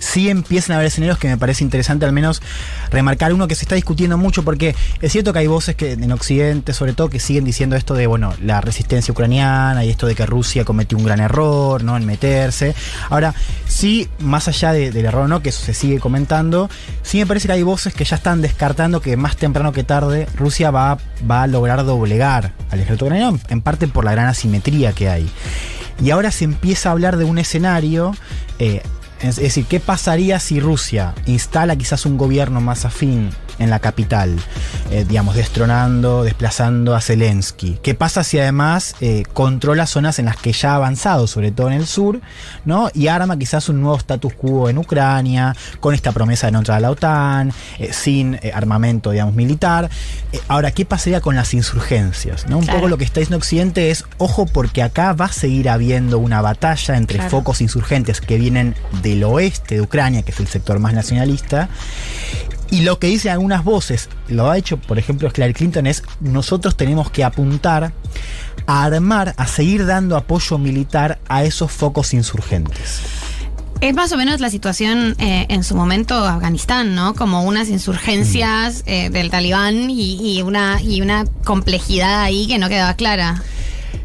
Sí empiezan a haber escenarios que me parece interesante al menos remarcar uno que se está discutiendo mucho porque es cierto que hay voces que en Occidente sobre todo que siguen diciendo esto de bueno la resistencia ucraniana y esto de que Rusia cometió un gran error no en meterse. Ahora sí más allá de- del error no que eso se sigue comentando sí me parece que hay voces que ya están descartando que más temprano que tarde Rusia va, va a lograr doblegar al ejército ucraniano en parte por la gran asimetría que hay. Y ahora se empieza a hablar de un escenario, eh, es decir, ¿qué pasaría si Rusia instala quizás un gobierno más afín en la capital, eh, digamos, destronando, desplazando a Zelensky? ¿Qué pasa si además eh, controla zonas en las que ya ha avanzado, sobre todo en el sur, ¿no? Y arma quizás un nuevo status quo en Ucrania, con esta promesa de no entrar a la OTAN, eh, sin armamento, digamos, militar. Ahora, ¿qué pasaría con las insurgencias? ¿no? Un Claro. poco lo que está diciendo Occidente es, ojo, porque acá va a seguir habiendo una batalla entre Claro. focos insurgentes que vienen del oeste de Ucrania, que es el sector más nacionalista, y lo que dicen algunas voces, lo ha hecho, por ejemplo, Hillary Clinton, es nosotros tenemos que apuntar a armar, a seguir dando apoyo militar a esos focos insurgentes. Es más o menos la situación eh, en su momento Afganistán, ¿no? Como unas insurgencias eh, del talibán y, y una, y una complejidad ahí que no quedaba clara.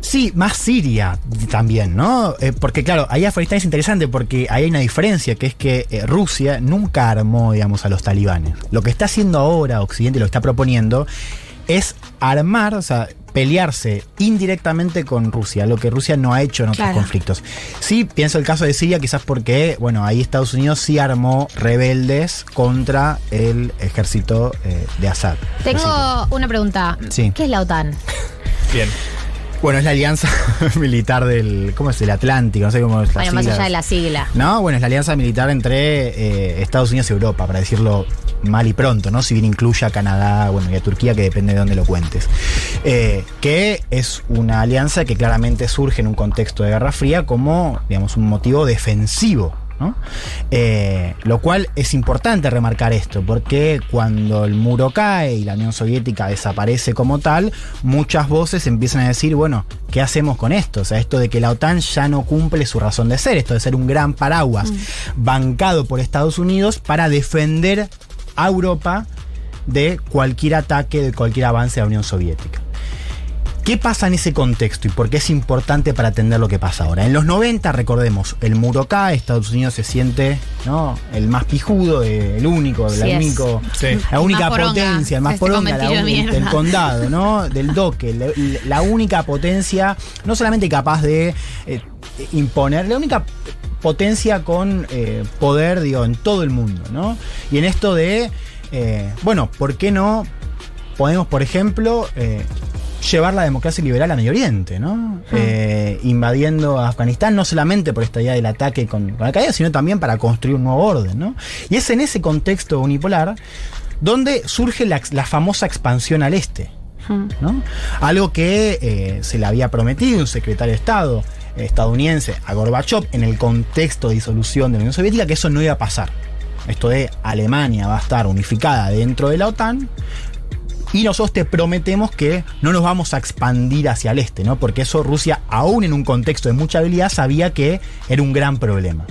Sí, más Siria también, ¿no? Eh, porque claro, ahí Afganistán es interesante porque ahí hay una diferencia, que es que eh, Rusia nunca armó, digamos, a los talibanes. Lo que está haciendo ahora Occidente, lo que está proponiendo, es armar, o sea, pelearse indirectamente con Rusia, lo que Rusia no ha hecho en otros Claro. conflictos. Sí, pienso el caso de Siria, quizás porque, bueno, ahí Estados Unidos sí armó rebeldes contra el ejército eh, de Assad. Tengo una pregunta. Sí. ¿Qué es la OTAN? Bien. Bueno, es la alianza <laughs> militar del, ¿cómo es? El Atlántico, no sé cómo es las Bueno, más siglas. allá de la sigla. No, bueno, es la alianza militar entre eh, Estados Unidos y Europa, para decirlo mal y pronto, ¿no? Si bien incluye a Canadá, bueno, y a Turquía, que depende de dónde lo cuentes. Eh, que es una alianza que claramente surge en un contexto de Guerra Fría como, digamos, un motivo defensivo ¿no? Eh, lo cual es importante remarcar esto, porque cuando el muro cae y la Unión Soviética desaparece como tal, muchas voces empiezan a decir, bueno, ¿qué hacemos con esto? O sea, esto de que la OTAN ya no cumple su razón de ser, esto de ser un gran paraguas bancado por Estados Unidos para defender a Europa de cualquier ataque, de cualquier avance de la Unión Soviética. ¿Qué pasa en ese contexto y por qué es importante para entender lo que pasa ahora? En los 90, recordemos, el muro cae, Estados Unidos se siente ¿no? el más pijudo, eh, el único, Sí la, es. único, Sí. la El única poronga potencia, el más este poronga, la uni- del condado, ¿no? Del doque, la, la única potencia, no solamente capaz de eh, imponer, la única potencia con eh, poder, digo, en todo el mundo, ¿no? Y en esto de, eh, bueno, ¿por qué no podemos, por ejemplo, eh, llevar la democracia liberal a Medio Oriente, ¿no? Eh, invadiendo Afganistán, no solamente por esta idea del ataque con, con Al-Qaeda, sino también para construir un nuevo orden, ¿no? Y es en ese contexto unipolar donde surge la, la famosa expansión al este. ¿no? Algo que eh, se le había prometido un secretario de Estado estadounidense a Gorbachev en el contexto de disolución de la Unión Soviética, que eso no iba a pasar. Esto de Alemania va a estar unificada dentro de la OTAN. Y nosotros te prometemos que no nos vamos a expandir hacia el este, ¿no? Porque eso Rusia, aún en un contexto de mucha habilidad, sabía que era un gran problema.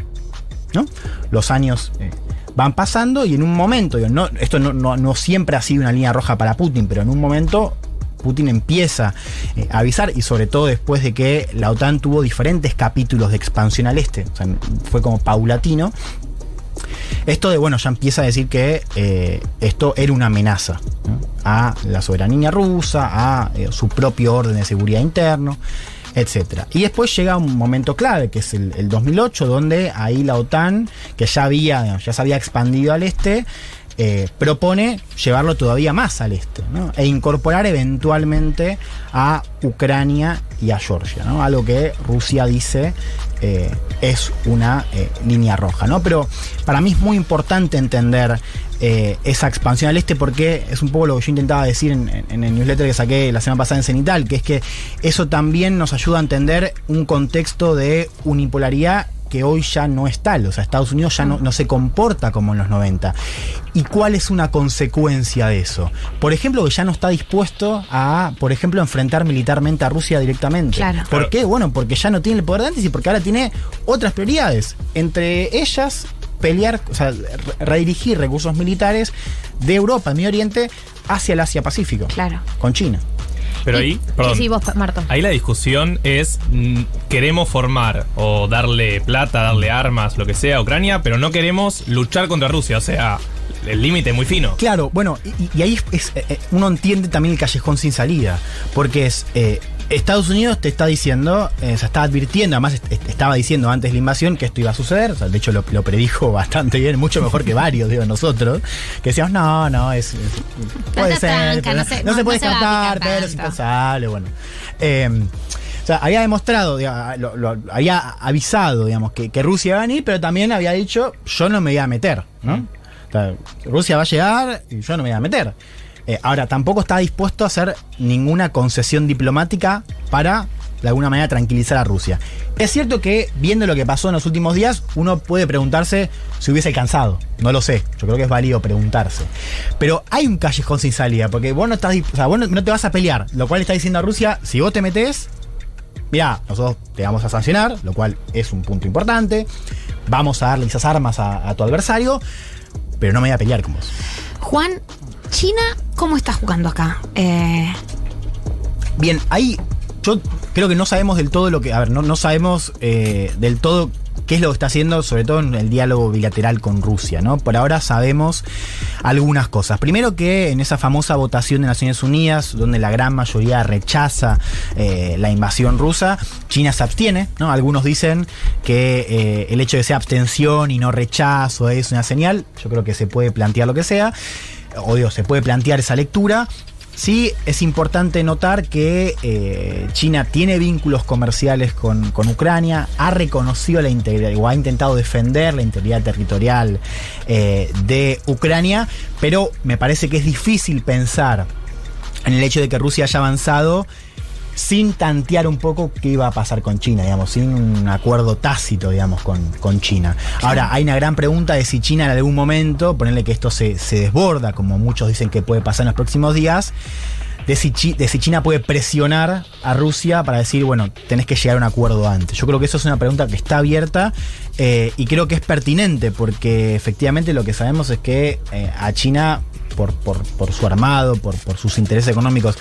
¿no? Los años eh, van pasando y en un momento, no, esto no, no- no siempre ha sido una línea roja para Putin, pero en un momento Putin empieza eh, a avisar y sobre todo después de que la OTAN tuvo diferentes capítulos de expansión al este, fue como paulatino. Esto de, bueno, ya empieza a decir que eh, esto era una amenaza a la soberanía rusa, a eh, su propio orden de seguridad interno, etc. Y después llega un momento clave, que es el, el 2008, donde ahí la OTAN, que ya, había, ya se había expandido al este, eh, propone llevarlo todavía más al este e incorporar eventualmente a Ucrania y a Georgia, ¿no? algo que Rusia dice eh, es una eh, línea roja. ¿no? Pero para mí es muy importante entender esa expansión al este porque es un poco lo que yo intentaba decir en, en- en el newsletter que saqué la semana pasada en Cenital, que es que eso también nos ayuda a entender un contexto de unipolaridad que hoy ya no es tal, o sea, Estados Unidos ya no, no se comporta como en los 90. ¿Y cuál es una consecuencia de eso? Por ejemplo, que ya no está dispuesto a, por ejemplo, enfrentar militarmente a Rusia directamente. Claro. ¿Por qué? Bueno, porque ya no tiene el poder de antes y porque ahora tiene otras prioridades. Entre ellas, pelear, o sea, re- redirigir recursos militares de Europa, del Medio Oriente, hacia el Asia-Pacífico. Claro. Con China. Pero ahí, perdón. Sí, sí, vos, Marto. Ahí la discusión es, mm, queremos formar o darle plata, darle armas, lo que sea a Ucrania, pero no queremos luchar contra Rusia. O sea, el límite es muy fino. Claro, bueno, y, y ahí es- es, eh, eh, uno entiende también el callejón sin salida, porque es eh, Estados Unidos te está diciendo, eh, se está advirtiendo, además est- est- estaba diciendo antes de la invasión que esto iba a suceder, o sea, de hecho lo, lo predijo <laughs> bastante bien, mucho mejor que varios de nosotros, que decíamos, no, no, es, es- puede ser, tanca, pero no se- no no- se puede no descartar, pero es tanto. impensable, bueno. Eh, o sea, había demostrado, diga, lo- lo- había avisado, digamos, que, que Rusia iba a venir, pero también había dicho, yo no me iba a meter, ¿no? O sea, Rusia va a llegar y yo no me voy a meter. Eh, ahora, tampoco está dispuesto a hacer ninguna concesión diplomática para, de alguna manera, tranquilizar a Rusia. Es cierto que, viendo lo que pasó en los últimos días, uno puede preguntarse si hubiese alcanzado. No lo sé. Yo creo que es válido preguntarse. Pero hay un callejón sin salida, porque vos no, estás, no, te vas a pelear. Lo cual está diciendo a Rusia, si vos te metés, Mirá, nosotros te vamos a sancionar, lo cual es un punto importante. Vamos a darle esas armas a tu adversario, pero no me voy a pelear con vos. Juan, China, ¿cómo está jugando acá? Eh, Bien, ahí yo creo que no sabemos del todo lo que. A ver, no, no sabemos eh, del todo qué es lo que está haciendo, sobre todo en el diálogo bilateral con Rusia, ¿no? Por ahora sabemos algunas cosas. Primero que en esa famosa votación de Naciones Unidas, donde la gran mayoría rechaza eh, la invasión rusa, China se abstiene, ¿no? Algunos dicen que el hecho de ser abstención y no rechazo es una señal. Yo creo que se puede plantear lo que sea. O digo, se puede plantear esa lectura. Sí, es importante notar que eh, China tiene vínculos comerciales con, con Ucrania, ha reconocido la integridad o ha intentado defender la integridad territorial eh, de Ucrania, pero me parece que es difícil pensar en el hecho de que Rusia haya avanzado sin tantear un poco qué iba a pasar con China, digamos, sin un acuerdo tácito, digamos, con, con China. Ahora, hay una gran pregunta de si China en algún momento, ponerle que esto se, se desborda, como muchos dicen que puede pasar en los próximos días, de si, de si China puede presionar a Rusia para decir, bueno, tenés que llegar a un acuerdo antes. Yo creo que eso es una pregunta que está abierta eh, y creo que es pertinente porque efectivamente lo que sabemos es que eh, a China, por, por- por su armado, por, por sus intereses económicos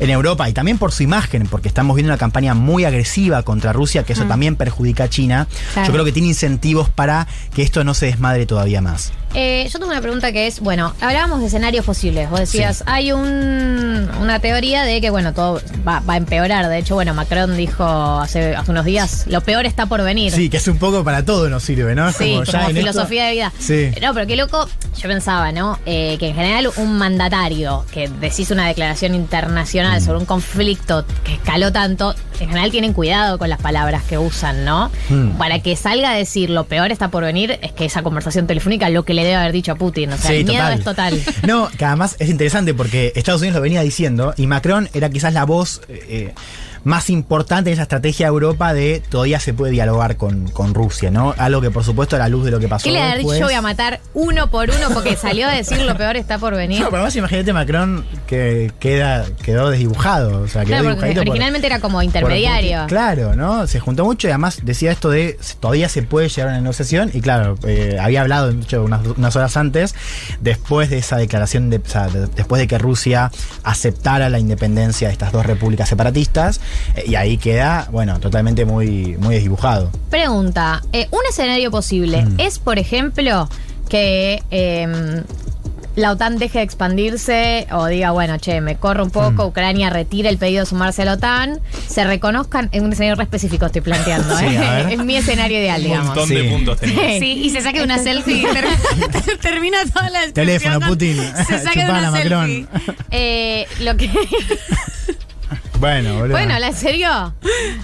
en Europa y también por su imagen, porque estamos viendo una campaña muy agresiva contra Rusia, que eso Mm. también perjudica a China, Claro. yo creo que tiene incentivos para que esto no se desmadre todavía más. Eh, yo tengo una pregunta que es, bueno, hablábamos de escenarios posibles. Vos decías, hay un, una teoría de que, bueno, todo va, va a empeorar. De hecho, bueno, Macron dijo hace, hace unos días, lo peor está por venir. Sí, que es un poco para todo nos sirve, ¿no? Es Sí, como, ya en esto- filosofía de vida. Sí. No, pero qué loco, yo pensaba, ¿no? Eh, que en general un mandatario que decís una declaración internacional sobre un conflicto que escaló tanto, en general tienen cuidado con las palabras que usan, ¿no? Hmm. Para que salga a decir lo peor está por venir, es que esa conversación telefónica lo que le debe haber dicho a Putin. O sea, Sí, el miedo total. es total. <laughs> No, que además es interesante porque Estados Unidos lo venía diciendo y Macron era quizás la voz eh, más importante en esa estrategia de Europa de todavía se puede dialogar con, con Rusia, ¿no? Algo que por supuesto a la luz de lo que pasó. ¿Qué le ha dicho? Yo voy a matar uno por uno porque salió a decir lo peor está por venir. No, pero además imagínate Macron que queda, quedó desdibujado. O sea, quedó Claro, porque dibujadito por- originalmente era como intermediario. Claro, ¿no? Se juntó mucho y además decía esto de todavía se puede llegar a una negociación y claro, eh, había hablado hecho, unas, unas horas antes, después de esa declaración, de, o sea, de- después de que Rusia aceptara la independencia de estas dos repúblicas separatistas y ahí queda, bueno, totalmente muy, muy desdibujado. Pregunta, eh, un escenario posible Mm. es, por ejemplo, que eh, la OTAN deje de expandirse o diga, bueno, che, me corro un poco, Mm. Ucrania retire el pedido de sumarse a la OTAN, se reconozcan, en un escenario re específico estoy planteando, <laughs> Sí, ¿eh? es mi escenario ideal, Un digamos. montón de Sí. puntos tenía. <laughs> Sí, y se saque una selfie y ter- <laughs> termina toda la Teléfono, con- Putin. Se saque una selfie. Macron. Eh, lo que Bueno, boludo. Bueno, ¿la en serio?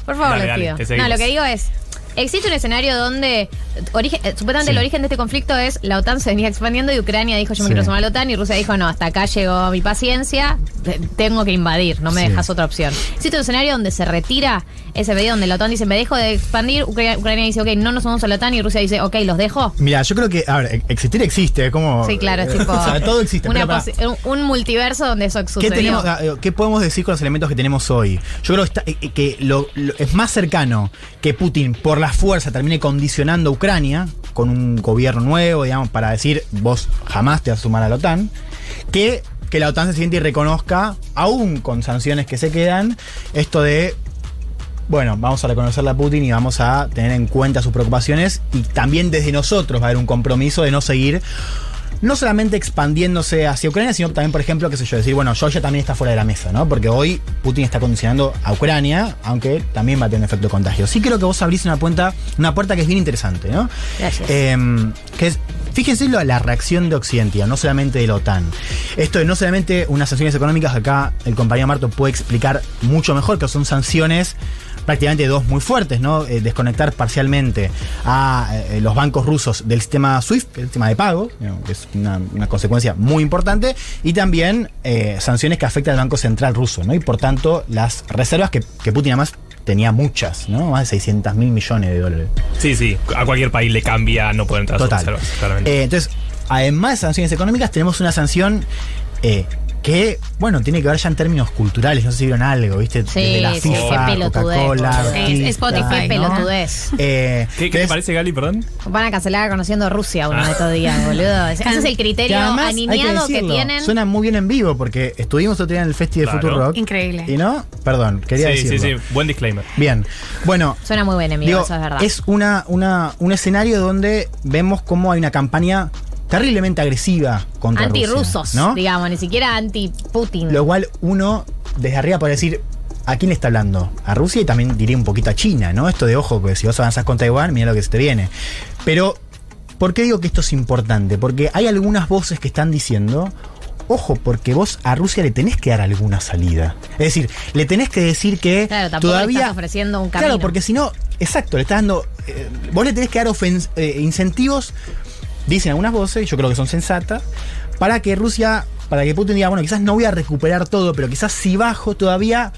Por favor, Dale, les dale, pido. te seguimos. no, lo que digo es. Existe un escenario donde origen, eh, supuestamente Sí. el origen de este conflicto es la OTAN se venía expandiendo y Ucrania dijo yo me Sí. quiero sumar a la OTAN y Rusia dijo no, hasta acá llegó mi paciencia, te- tengo que invadir, no me Sí. dejas otra opción. Existe un escenario donde se retira ese pedido donde la OTAN dice me dejo de expandir, Ucrania, Ucrania dice ok, no nos sumamos a la OTAN y Rusia dice ok, los dejo. Mira, yo creo que, a ver, existir existe, como... Sí, claro, es tipo <laughs> O sea, todo existe. una para- un, multiverso donde eso ¿Qué, sucedió. tenemos, ah, eh, ¿Qué podemos decir con los elementos que tenemos hoy? Yo creo que, está- eh, que lo- lo- es más cercano que Putin por la fuerza termine condicionando a Ucrania con un gobierno nuevo, digamos, para decir vos jamás te vas a sumar a la OTAN, que que la OTAN se siente y reconozca, aún con sanciones que se quedan, esto de bueno, vamos a reconocerle a Putin y vamos a tener en cuenta sus preocupaciones y también desde nosotros va a haber un compromiso de no seguir no solamente expandiéndose hacia Ucrania, sino también, por ejemplo, qué sé yo, decir, bueno, Georgia también está fuera de la mesa, ¿no? Porque hoy Putin está condicionando a Ucrania, aunque también va a tener un efecto contagio. Sí creo que vos abrís una puerta, una puerta que es bien interesante, ¿no? Gracias. Eh, que es, fíjense lo- la reacción de Occidente, no solamente de la OTAN. Esto de no solamente unas sanciones económicas, acá el compañero Marto puede explicar mucho mejor, que son sanciones prácticamente dos muy fuertes, ¿no? Eh, desconectar parcialmente a eh, los bancos rusos del sistema SWIFT, el sistema de pago, que es una, una consecuencia muy importante, y también eh, sanciones que afectan al Banco Central ruso, ¿no? Y por tanto, las reservas que, que Putin además tenía muchas, ¿no? Más de 600 mil millones de dólares. Sí, sí. A cualquier país le cambia no poder entrar a sus Total. reservas, claramente. Entonces, además de sanciones económicas, tenemos una sanción eh, que, bueno, tiene que ver ya en términos culturales. No sé si vieron algo, ¿viste? Sí, Desde la sí, FIFA, qué pelotudez. Coca-Cola, Es- artistas, Spotify, ¿no? qué pelotudez. Eh, ¿Qué, qué te parece, Gali, perdón? Van a cancelar conociendo Rusia uno de estos días, boludo. <laughs> Ese es el criterio que además, hay aniñado que, tienen. Suena muy bien en vivo porque estuvimos otro día en el Festival de Claro. Futuro Rock. Increíble. Y no, perdón, quería sí, decirlo. sí, sí. Buen disclaimer. Bien. Bueno, Suena muy bien, amigo, Digo, eso es verdad. es una, una, un escenario donde vemos cómo hay una campaña terriblemente agresiva contra Rusia, Antirrusos, ¿no? digamos, ni siquiera anti-Putin. Lo cual uno desde arriba puede decir, ¿a quién le está hablando? A Rusia y también diría un poquito a China, ¿no? Esto de ojo, que si vos avanzás con Taiwán, mira lo que se te viene. Pero, ¿por qué digo que esto es importante? Porque hay algunas voces que están diciendo, ojo, porque vos a Rusia le tenés que dar alguna salida. Es decir, le tenés que decir que Claro, todavía... estás ofreciendo un camino. Claro, porque si no, exacto, le estás dando. eh, vos le tenés que dar eh, incentivos, dicen algunas voces, y yo creo que son sensatas, para que Rusia, para que Putin diga, bueno, quizás no voy a recuperar todo, pero quizás si bajo todavía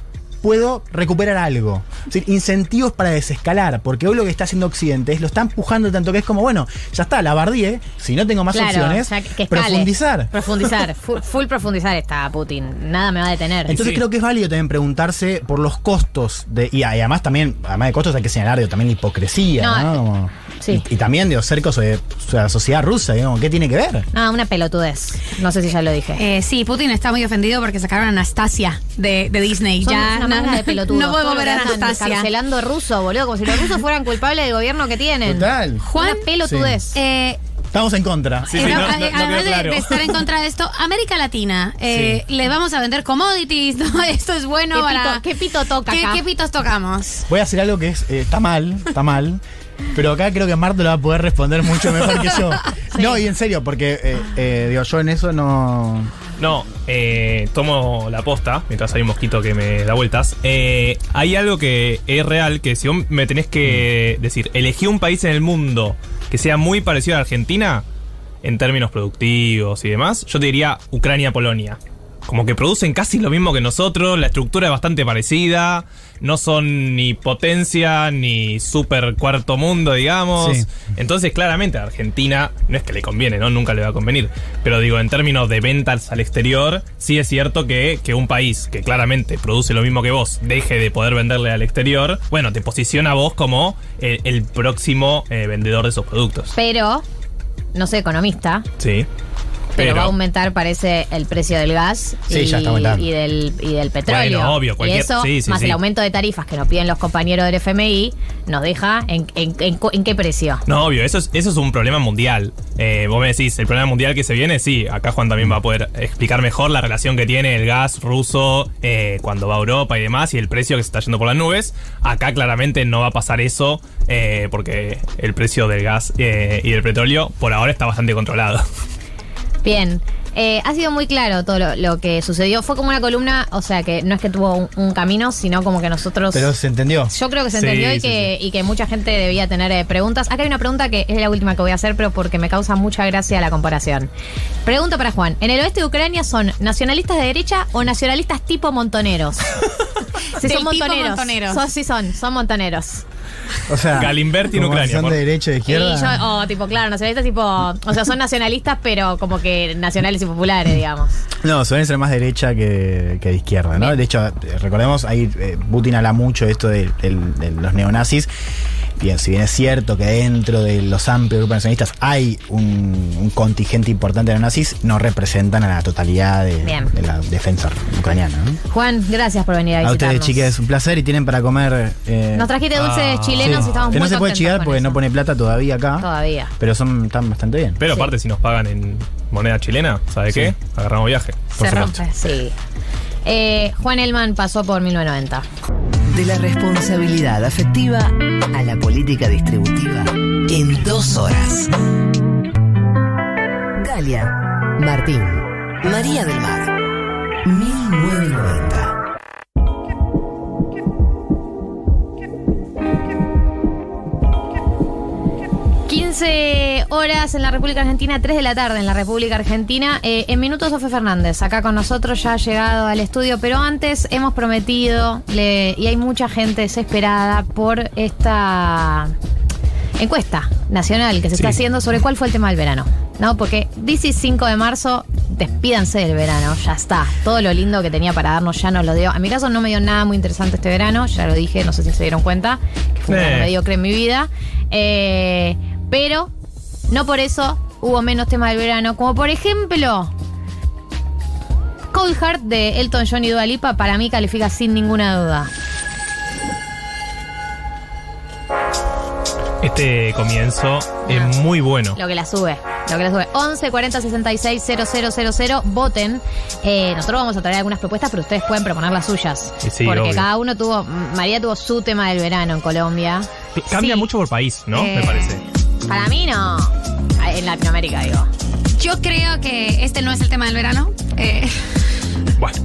puedo recuperar algo. Es decir, incentivos para desescalar, porque hoy lo que está haciendo Occidente es lo está empujando tanto que es como, bueno, ya está, la bardié, si no tengo más Claro, opciones, que- profundizar. Profundizar. <laughs> Full, full profundizar está Putin. Nada me va a detener. Entonces creo que es válido también preguntarse por los costos de, y, y además también, además de costos hay que señalar digo, también la hipocresía, No, ¿no? Como- sí. y, y también digo, cercos de la sociedad rusa, digamos, ¿qué tiene que ver? No, una pelotudez. No sé si ya lo dije. Eh, sí, Putin está muy ofendido porque sacaron a Anastasia de, de Disney. Son ya manga de pelotudos. <laughs> no podemos ver a Anastasia. Cancelando ruso, boludo. Como si los rusos fueran culpables del gobierno que tienen. Total. Juan, Una pelotudez. Eh, Estamos en contra. eh, no, eh, además de- de, estar en contra de esto, América Latina, eh, le vamos a vender commodities, <laughs> ¿no? Esto es bueno ¿Qué para... pito- qué pito toca ¿Qué, acá? qué pitos tocamos? Voy a hacer algo que es, eh, está mal, está mal. Pero acá creo que Marta lo va a poder responder mucho mejor que yo. <laughs> No, y en serio, porque eh, eh, digo, yo en eso no. No, eh, tomo la posta mientras hay un mosquito que me da vueltas. Eh, hay algo que es real, que si vos me tenés que decir, elegí un país en el mundo que sea muy parecido a Argentina, en términos productivos y demás, yo te diría Ucrania-Polonia. Como que producen casi lo mismo que nosotros, la estructura es bastante parecida, no son ni potencia ni super cuarto mundo, digamos. Sí. Entonces, claramente, a Argentina no es que le conviene, ¿no? Nunca le va a convenir. Pero digo, en términos de ventas al exterior, sí es cierto que, que un país que claramente produce lo mismo que vos deje de poder venderle al exterior, bueno, te posiciona a vos como el, el próximo eh, vendedor de esos productos. Pero, no soy economista, Sí. Pero, va a aumentar, parece, el precio del gas Sí, y, ya está aumentando. y del, y del petróleo. Bueno, obvio, y cualquier- eso, sí, sí, más el aumento de tarifas que nos piden los compañeros del FMI, nos deja en, en- en- en qué precio. No, obvio, eso es, eso es un problema mundial. Eh, vos me decís, el problema mundial que se viene, sí, acá Juan también va a poder explicar mejor la relación que tiene el gas ruso eh, cuando va a Europa y demás y el precio que se está yendo por las nubes. Acá claramente no va a pasar eso eh, porque el precio del gas y del petróleo por ahora está bastante controlado. <laughs> Bien. Eh, ha sido muy claro todo lo, lo que sucedió. Fue como una columna, o sea, que no es que tuvo un, un camino, sino como que nosotros... Pero se entendió. Yo creo que se Sí, entendió y, sí, que, y que mucha gente debía tener eh, preguntas. Acá hay una pregunta que es la última que voy a hacer, pero porque me causa mucha gracia la comparación. Pregunta para Juan. ¿En el oeste de Ucrania son nacionalistas de derecha o nacionalistas tipo montoneros? <laughs> sí, son tipo montoneros. montoneros. Son- sí, son, son montoneros. O sea, Galimberti en Ucrania, Son por- de derecha y de izquierda. Y yo- o tipo, claro, nacionalistas tipo. O sea, son nacionalistas, pero como que nacionales y populares, digamos. No, suelen ser más derecha que, que de izquierda, ¿no? Bien. De hecho, recordemos, ahí eh, Putin habla mucho de esto de, del- de los neonazis. Bien, si bien es cierto que dentro de los amplios grupos nacionalistas hay un, un contingente importante de neonazis, no representan a la totalidad de, la defensa ucraniana. ¿no? Juan, gracias por venir a A visitarnos. ustedes, chiques, un placer y tienen para comer. eh, Nos trajiste dulces Ah. chilenos sí, y estamos que muy no se puede con porque eso. no pone plata todavía acá. Todavía. Pero son, están bastante bien. Pero Sí. aparte, si nos pagan en moneda chilena, ¿sabe Sí. qué? Agarramos viaje. por Se rompe, sí. Eh, Juan Elman pasó por 1990. De la responsabilidad afectiva a la política distributiva en dos horas. Galia, Martín, María del Mar, 1990. 15 horas en la República Argentina, 3 de la tarde en la República Argentina. Eh, en minutos, Sofe Fernández, acá con nosotros, ya ha llegado al estudio, pero antes hemos prometido, le- y hay mucha gente desesperada por esta encuesta nacional que se está haciendo sobre cuál fue el tema del verano. ¿No? Porque dice 5 de marzo, despídanse del verano, ya está. Todo lo lindo que tenía para darnos ya nos lo dio. A mi caso no me dio nada muy interesante este verano, ya lo dije, no sé si se dieron cuenta, que fue un Eh. verano mediocre en mi vida. Eh, pero no por eso hubo menos temas del verano, como por ejemplo Cold Heart de Elton John y Dua Lipa, para mí califica sin ninguna duda. Este comienzo es muy bueno. Lo que la sube. Lo que la sube. 11 40 66 000. Voten. Eh, nosotros vamos a traer algunas propuestas, pero ustedes pueden proponer las suyas. Sí, porque obvio. cada uno tuvo. María tuvo su tema del verano en Colombia. Cambia Sí. mucho por país, ¿no? Eh, Me parece. Para mí no. En Latinoamérica, digo. Yo creo que este no es el tema del verano. Eh, Bueno,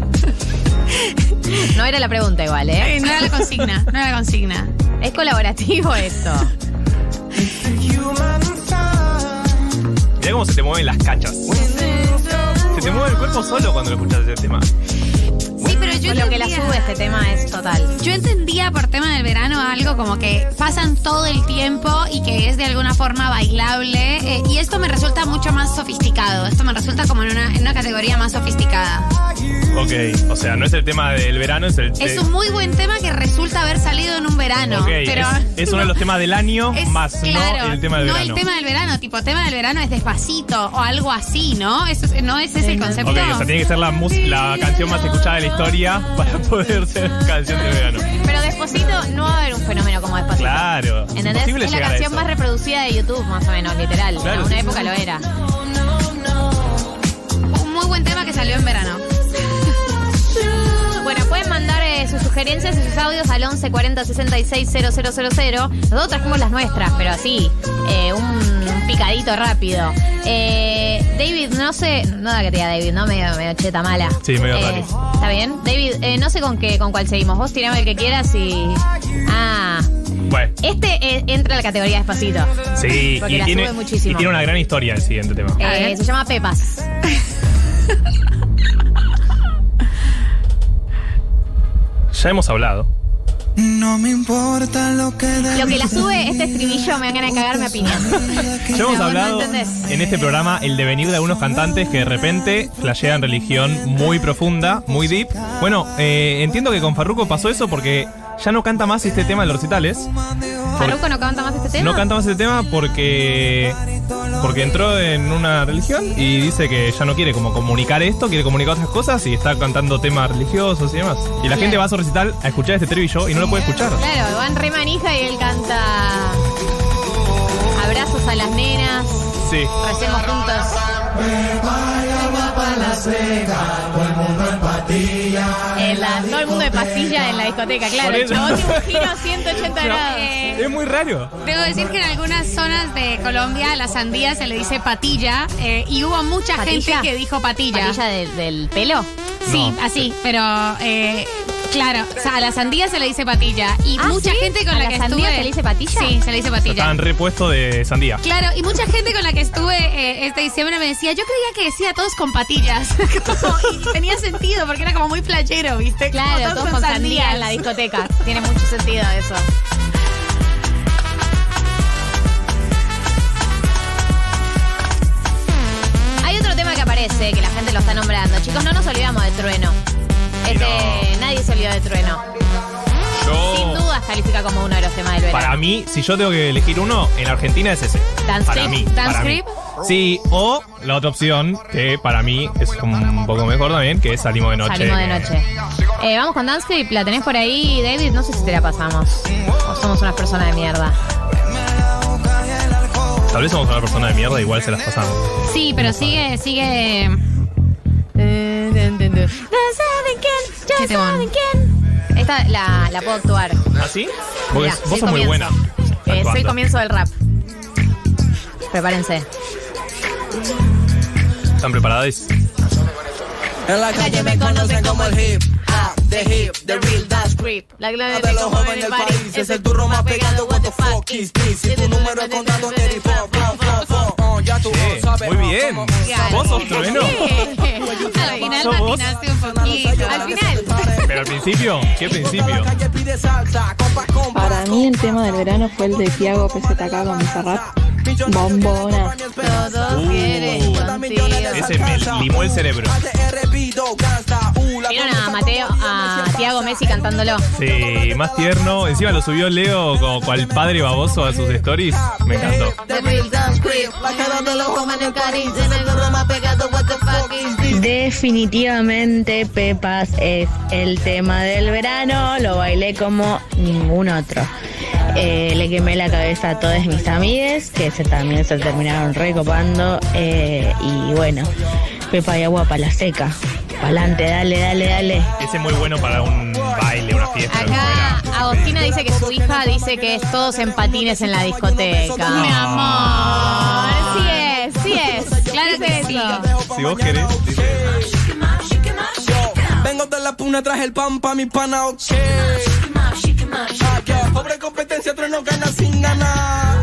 No era la pregunta igual, ¿eh? eh, no era la consigna, no era la consigna. Es colaborativo esto. mirá cómo se te mueven las cachas. Se te mueve el cuerpo solo cuando lo escuchas ese tema. Pero yo Con lo que la sube este tema es total. Yo entendía por tema del verano algo como que pasan todo el tiempo y que es de alguna forma bailable. eh, y esto me resulta mucho más sofisticado. Esto me resulta como en una, en una categoría más sofisticada. Ok, o sea, no es el tema del verano, es el. Es un muy buen tema que resulta haber salido en un verano. Ok, pero es, es uno de los temas del año <laughs> Es- más claro, no el tema del no verano. el tema del verano, tipo tema del verano es despacito o algo así, ¿no? Eso es- no es ese el concepto. Ok, o sea, tiene que ser la, mus- la canción más escuchada de la historia <laughs> para poder ser canción de verano. Pero Desposito no va a haber un fenómeno como Despacito. Claro. ¿Entendés? Es la canción más reproducida de YouTube, más o menos, literal. Claro, en una sí, época sí. lo era. Sugerencias y sus audios al 11 40 66 000. Nosotros trajimos las nuestras, pero así, eh, un picadito rápido. Eh, David, no sé, no da que te diga David, ¿no? Medio, medio cheta mala. Sí, medio Eh, raro. ¿Está bien? David, eh, no sé con qué, con cuál seguimos. Vos tirame el que quieras y. Ah. Bueno, Este eh, entra a la categoría despacito. sí, Porque y la tiene, sube muchísimo. y tiene una gran historia el siguiente tema. Eh, se llama Pepas. <laughs> Ya hemos hablado. No me importa lo que Lo que la sube, este estribillo me dan ganas de cagarme a piña. Ya hemos No, hablado en este programa el devenir de algunos cantantes que de repente flashean religión muy profunda, muy deep. Bueno, eh, entiendo que con Farruko pasó eso porque ya no canta más este tema en los recitales. ¿Faruco no canta más este tema? No canta más este tema porque porque entró en una religión y dice que ya no quiere como comunicar esto, quiere comunicar otras cosas y está cantando temas religiosos y demás. Y la Claro. gente va a su recital a escuchar este estribillo y no lo puede escuchar. Claro, van re manija y él canta abrazos a las nenas, Sí. recemos juntos. En la, todo el mundo de pastilla en la discoteca, claro. El chabón tiene un giro 180 <laughs> grados. Eh, Es muy raro. Debo decir que en algunas zonas de Colombia a la sandía se le dice patilla eh, y hubo mucha ¿Patilla? gente que dijo patilla. ¿Patilla de- del pelo? Sí, No. así, pero eh, claro, o sea, a la sandía se le dice patilla y Ah, mucha ¿sí? gente con ¿A la, la que sandía estuve se le dice patilla? Sí, se le dice patilla. Estaban repuesto de sandía. Claro, y mucha gente con la que estuve eh, este diciembre me decía, yo creía que decía todos con patillas. <laughs> Como- y tenía sentido porque era como muy playero, ¿viste? Claro, todos con sandía en la discoteca. Tiene mucho sentido eso. Hay otro tema que aparece, que la gente lo está nombrando. Chicos, no nos olvidamos de Trueno. Este, nadie se olvidó de Trueno. Sin Yo, dudas califica como uno de los temas del verano. para mí, si yo tengo que elegir uno, en Argentina es ese. Dance para Creep, mí. Dance para mí. Creep. Sí, o la otra opción, que para mí es como un poco mejor también, que es Salimos de Noche. Salimos de noche. Eh, vamos con Dance Creep, la tenés por ahí, David. No sé si te la pasamos. O somos unas personas de mierda. Tal vez somos una persona de mierda, igual se las pasamos. Sí, pero sigue, sigue. ¿Qué temón. Esta la, la puedo actuar. ¿Ah, sí? Vos, Mirá, vos soy sos muy comienzo. buena. Eh, soy actuando. comienzo del rap. Prepárense. ¿Están preparadas? En la calle me conocen como el hip hop, the hip, the real dance Creep. La clave de los jóvenes del país es el turro más pegado. What the fuck is this? Si tu número es contado, te di fo, fo, fo, fo. Ya tú Eh, sabes. muy bien. ¿Vos sos trueno? Al final un poquito. Al final. Pero al principio, ¿qué principio? Para mí el tema del verano fue el de Tiago PZK con Bizarrap. Bombona. Todos Uh, quieren contigo. Ese me limó el cerebro. Vieron a Mateo, a Tiago Messi cantándolo. Sí, más tierno. Encima lo subió Leo como cual padre baboso a sus stories. Me encantó. Definitivamente Pepas es el tema del verano, lo bailé como ningún otro. Eh, le quemé la cabeza a todas mis amigas, que se, también se terminaron recopando. eh, y bueno, Pepa y agua para la seca. Pa'lante, dale, dale, dale. Ese es muy bueno para un baile, una fiesta. Acá. Agostina dice que su hija dice que es todos en patines en la discoteca. Mi amor. Sí es, sí es. Claro que sí. Si vos querés, dice. Vengo de la puna, traje el pan pa' mi pana, ok. Ah. Pobre competencia, tres no gana sin ganar.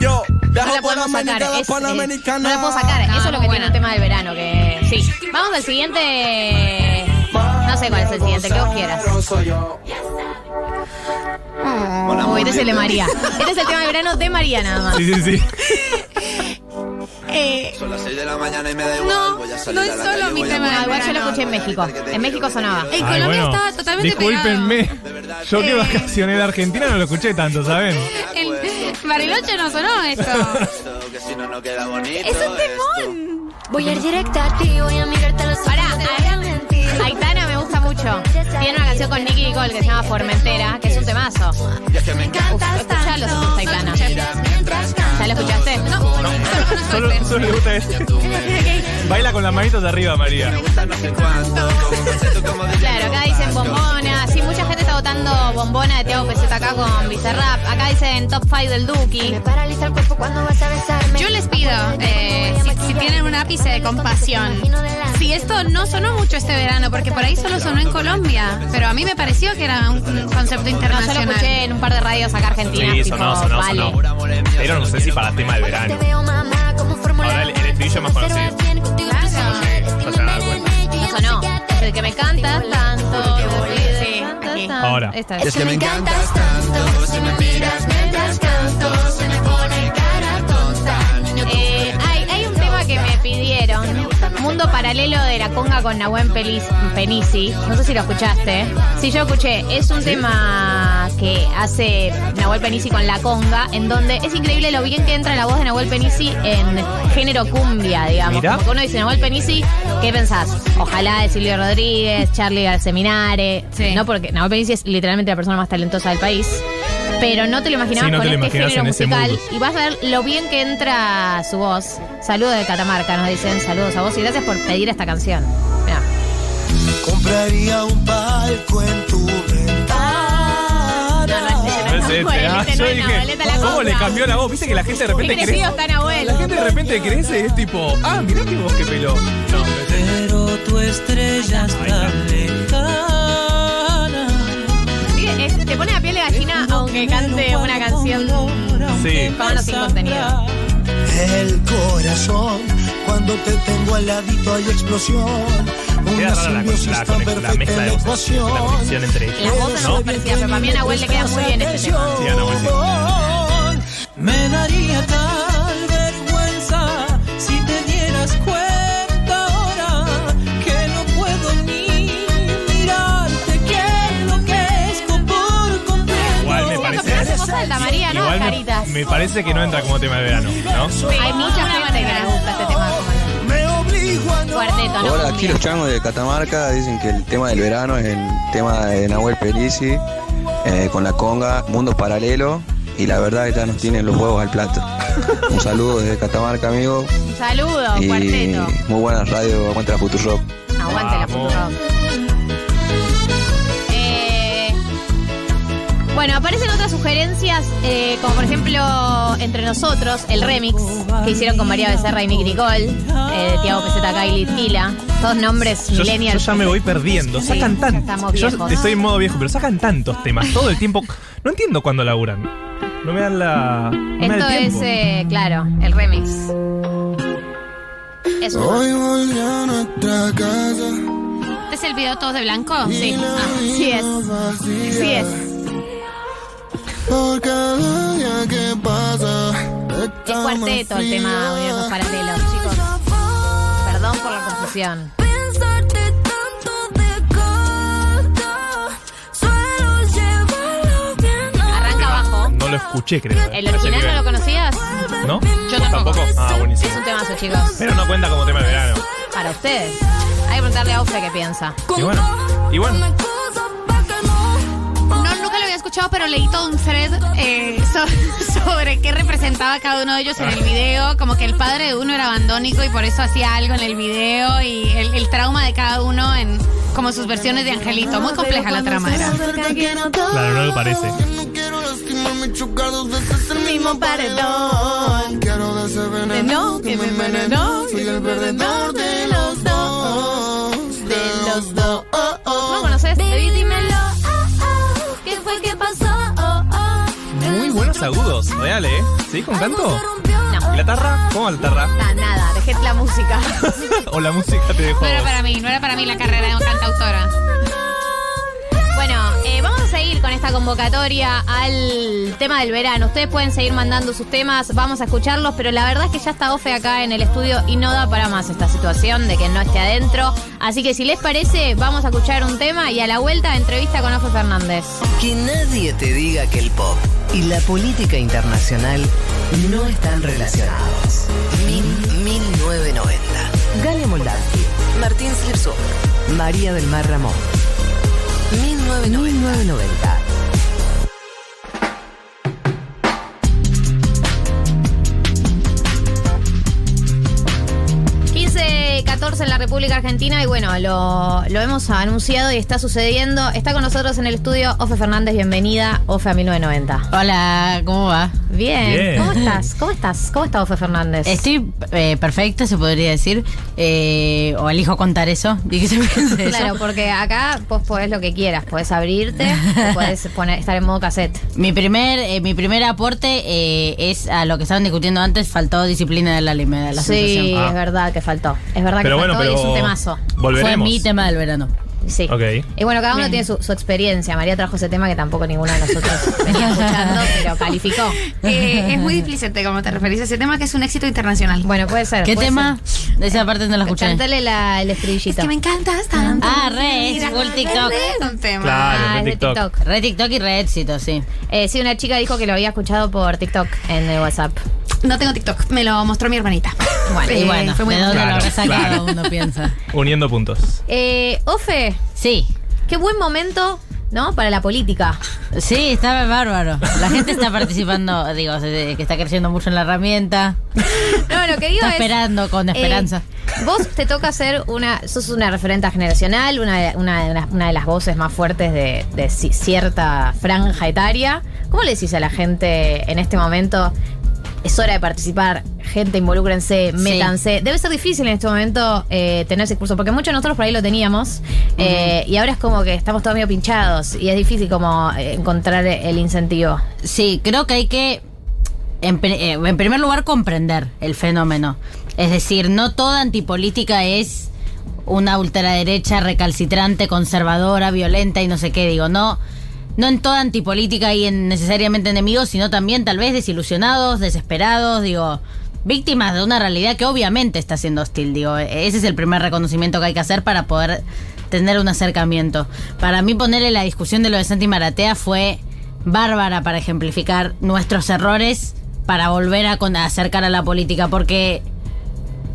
Yo, No viajo la por podemos sacar. Es, eh, Panamericana. no la puedo sacar. No, Eso es lo que muy tiene un buena. tema del verano. Que sí. Vamos al siguiente. No sé cuál es el siguiente, que vos quieras. Uy, este es el de María. Este es el tema de verano de María nada más. Sí, sí, sí. Eh, Son las 6 de la mañana y me da igual. No, voy a salir no es a la solo calle, mi tema igual yo lo escuché en México. En México sonaba. En Ay, Colombia bueno, estaba totalmente Discúlpenme. Yo que Eh. vacacioné de Argentina no lo escuché tanto, ¿saben? pegado. El Bariloche no sonó esto. Que si no, no queda bonito. es un temón. Voy a ir directa a ti, voy a mirarte a los ojos. Pará, no. Aitana me gusta mucho. Tiene una canción con Nicky Nicole que se llama Formentera, que es un temazo. Me encantas Escuchalo si Aitana. ¿Ya lo escuchaste? No, Solo, solo le gusta este. Baila con las manitos de arriba, María. Claro, acá dicen bombona. Votando bombona de Tiago acá con Bizarrap. Acá dicen top 5 del Duki. Me paraliza el cuerpo cuando vas a besarme. Yo les pido, eh, si, si tienen un ápice de compasión, si esto no sonó mucho este verano, porque por ahí solo sonó en Colombia, pero a mí me pareció que era un, concepto No, yo internacional. lo escuché en un par de radios acá argentinas. Sí, tipo, sonó, sonó, vale. sonó. Pero no sé si para tema del verano. Ahora el, el estribillo es más conocido. Claro. No sonó. Es el que me canta tanto. Ahora. Esta Es es. que me encantas tanto. Si me miras mientras canto, se me pone Mundo paralelo de la conga con Nahuel Penisi. No sé si lo escuchaste. Sí, yo escuché. Es un tema que hace Nahuel Penisi con la conga, en donde es increíble lo bien que entra la voz de Nahuel Penisi en género cumbia, digamos. Mirá. Como que uno dice Nahuel Penisi, ¿qué pensás? Ojalá de Silvio Rodríguez, Charlie Garceminare. Sí. No, porque Nahuel Penisi es literalmente la persona más talentosa del país. Pero no te lo imaginabas Sí, no con te lo este género en ese musical. mood. Y vas a ver lo bien que entra su voz. Saludos de Catamarca, nos dicen saludos a vos y gracias por pedir esta canción. Mirá. Compraría un palco en tu ventana. No, no es No es este, Nahuel, ah, este no yo es dije, Nahuel, esta es la ¿cómo le cambió la voz? Viste que la gente de repente crecido crece. La gente de repente crece y es tipo, ah, mirá qué voz que peló. No, pero tu estrella está lejana. Aunque cante una canción sí. con o sin contenido. El corazón, cuando te tengo al ladito hay explosión. Queda Una rara la, la, la mezcla de voces, la conexión entre ellos. Las voces ¿no? muy parecidas, pero para mí a Nahuel le queda muy bien este tema. Sí, a Nahuel sí. Me daría tal me, parece que no entra como tema de verano, ¿no? Hay mucha gente que le gusta este tema como Me obligo a no. cuarteto, ¿no? Hola, aquí los changos de Catamarca dicen que el tema del verano es el tema de Nahuel Pelisi eh, con la conga, Mundo Paralelo y la verdad ya nos tienen los huevos al plato. <laughs> Un saludo desde Catamarca, amigo. Un saludo, Y cuarteto. muy buena radio, aguante la Futurock. Aguante la. Futurock. Bueno, aparecen otras sugerencias, eh, como por ejemplo, entre nosotros, el remix que hicieron con María Becerra y Nick Nicole, eh, Tiago Peseta, Kylie Tila. Todos nombres Yo, yo millennials. ya me voy perdiendo. Sí, Sacan tantos. Yo estoy en modo viejo, pero sacan tantos temas todo el tiempo. No entiendo cuándo laburan. No me dan la. No me dan Esto el es, eh, claro, el remix. Es un- Hoy volví a nuestra casa. ¿Este es el video todos de blanco? Sí, ah, sí es. Sí es. Es cuarteto el tema Universos Paralelos, chicos. Perdón por la confusión. De. Arranca abajo. No lo escuché, creo. eh. ¿El original no lo conocías? ¿No? Yo tampoco. Ah, buenísimo. Es un temazo, chicos. Pero no cuenta como tema de verano. Para ustedes. Hay que preguntarle a Ofe qué piensa. Y bueno, y bueno. Escuchado, pero leí todo un thread eh, so- <laughs> sobre qué representaba cada uno de ellos en el video. Como que el padre de uno era abandónico y por eso hacía algo en el video y el, el trauma de cada uno en como sus versiones de Angelito. Muy compleja la trama era. Claro, no lo parece. No Mismo paredón. Quiero de ese veneno que me envenenó. Soy el perdedor de los dos. Agudos. Real, ¿eh? ¿Sí? ¿Con canto? No. ¿Y la tarra? ¿Cómo va la tarra? Nada, nada. Dejé la música. <laughs> ¿O la música te dejó? No era para mí, no era para mí la carrera de cantautora. Convocatoria al tema del verano. Ustedes pueden seguir mandando sus temas, vamos a escucharlos, pero la verdad es que ya está Ofe acá en el estudio y no da para más esta situación de que no esté adentro. Así que si les parece, vamos a escuchar un tema y a la vuelta entrevista con Ofe Fernández. Que nadie te diga que el pop y la política internacional no están relacionados. Min 1990. Gale Moldavsky. Martín Slipsuk. María del Mar Ramón. 1990. 15, 14 en la República Argentina y bueno, lo, lo hemos anunciado y está sucediendo. Está con nosotros en el estudio Ofe Fernández, bienvenida, Ofe a 1990. Hola, ¿cómo va? Bien. Bien. ¿Cómo estás? ¿Cómo estás? ¿Cómo está Ofe Fernández? Estoy eh, perfecta, se podría decir. Eh, o elijo contar eso. <laughs> Claro, porque acá vos podés lo que quieras, podés abrirte, o <laughs> podés poner, estar en modo cassette. Mi primer, eh, mi primer aporte eh, es a lo que estaban discutiendo antes, faltó disciplina de la me da la Sí, sensación. es verdad que faltó. Es verdad Pero que bueno, faltó y pero es un temazo. Fue mi tema del verano. Sí. Ok. Y bueno, cada uno Bien. tiene su, su experiencia. María trajo ese tema que tampoco ninguno de nosotros <laughs> venía escuchando, pero calificó. Eh, es muy displicente como te referís a ese tema, que es un éxito internacional. Bueno, puede ser. ¿Qué puede tema? De esa parte no la escuché. Cantale la, el estrellito. Es que me encantas tanto. Ah, re, es full TikTok. es un tema. Claro, Ah, re es de TikTok. TikTok. Re TikTok y re éxito, sí. Eh, sí, una chica dijo que lo había escuchado por TikTok en el WhatsApp. No tengo TikTok, me lo mostró mi hermanita. Bueno, y Eh, bueno, fue muy ¿de dónde Claro, lo claro. uno piensa? <laughs> Uniendo puntos. Eh, Ofe, Sí. qué buen momento, ¿no? Para la política. Sí, está bárbaro. La gente está participando, <laughs> digo, que está creciendo mucho en la herramienta. <laughs> No, lo que digo Está es. esperando con eh, esperanza. vos te toca ser una. Sos una referente generacional, una de, una de las- una de las voces más fuertes de, de ci- cierta franja etaria. ¿Cómo le decís a la gente en este momento? Es hora de participar, gente, involúcrense, métanse. Debe ser difícil en este momento eh, tener ese curso, porque muchos de nosotros por ahí lo teníamos, eh, y ahora es como que estamos todos medio pinchados, y es difícil como eh, encontrar el incentivo. Sí, creo que hay que, en, eh, en primer lugar, comprender el fenómeno. Es decir, no toda antipolítica es una ultraderecha recalcitrante, conservadora, violenta y no sé qué. Digo, no, no en toda antipolítica hay en- necesariamente enemigos, sino también tal vez desilusionados, desesperados, digo, víctimas de una realidad que obviamente está siendo hostil. Digo, ese es el primer reconocimiento que hay que hacer para poder tener un acercamiento. Para mí ponerle la discusión de lo de Santi Maratea fue bárbara para ejemplificar nuestros errores para volver a, a acercar a la política, porque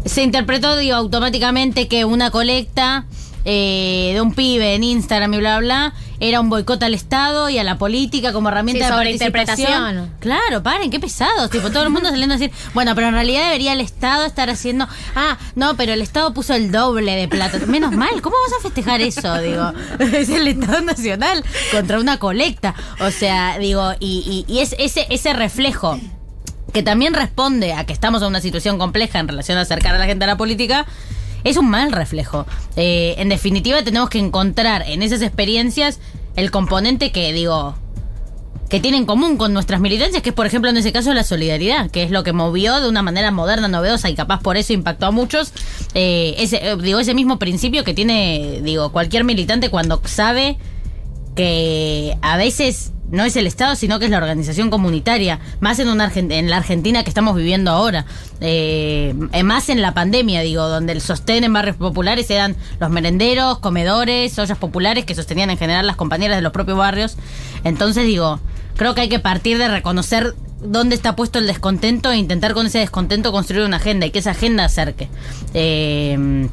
se interpretó, digo, automáticamente que una colecta eh, de un pibe en Instagram y bla, bla, era un boicot al Estado y a la política como herramienta Sí, de participación. Claro, paren, qué pesados. Tipo, todo el mundo <laughs> saliendo a decir, bueno, pero en realidad debería el Estado estar haciendo. Ah, no, pero el Estado puso el doble de plata. Menos mal, ¿cómo vas a festejar eso? Digo, <laughs> es el Estado Nacional contra una colecta. O sea, digo, y, y- y es ese, ese reflejo que también responde a que estamos en una situación compleja en relación a acercar a la gente a la política, es un mal reflejo. Eh, en definitiva, tenemos que encontrar en esas experiencias el componente que, digo, que tiene en común con nuestras militancias, que es, por ejemplo, en ese caso, la solidaridad, que es lo que movió de una manera moderna, novedosa y capaz por eso impactó a muchos. eh, eh, digo, ese mismo principio que tiene, digo, cualquier militante cuando sabe que a veces no es el Estado, sino que es la organización comunitaria, más en, en la Argentina que estamos viviendo ahora, eh, eh, más en la pandemia, digo, donde el sostén en barrios populares eran los merenderos, comedores, ollas populares que sostenían en general las compañeras de los propios barrios. Entonces, digo, creo que hay que partir de reconocer dónde está puesto el descontento e intentar con ese descontento construir una agenda y que esa agenda acerque. Eh,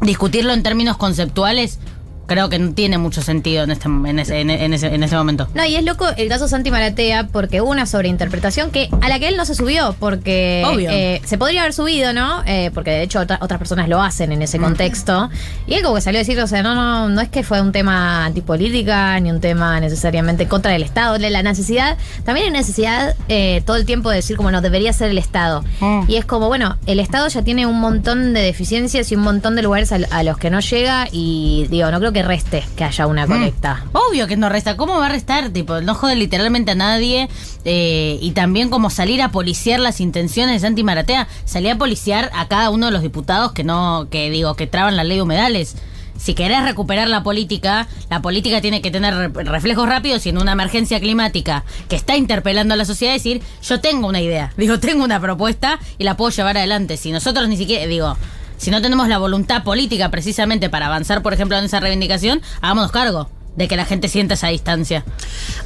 discutirlo en términos conceptuales creo que no tiene mucho sentido en, este, en, ese, en, en ese, en ese momento. No, y es loco el caso Santi Maratea porque hubo una sobreinterpretación que a la que él no se subió porque Obvio. eh, se podría haber subido, ¿no? Eh, porque de hecho otra- otras personas lo hacen en ese contexto. Y él como que salió a decir, o sea, no, no, no es que fue un tema antipolítica ni un tema necesariamente contra el Estado. La necesidad, también hay necesidad eh, todo el tiempo de decir como no debería ser el Estado. Y es como, bueno, el Estado ya tiene un montón de deficiencias y un montón de lugares a, a los que no llega y digo, no creo que reste que haya una colecta. Obvio que no resta. ¿Cómo va a restar? Tipo, no jode literalmente a nadie. eh, y también como salir a policiar las intenciones de Santi Maratea. Salir a policiar a cada uno de los diputados que no, que digo, que traban la ley de humedales. si querés recuperar la política, la política tiene que tener re- reflejos rápidos y en una emergencia climática que está interpelando a la sociedad decir, yo tengo una idea, <laughs> digo, tengo una propuesta y la puedo llevar adelante. Si nosotros ni siquiera, digo, si no tenemos la voluntad política precisamente para avanzar, por ejemplo, en esa reivindicación, hagámonos cargo de que la gente sienta esa distancia.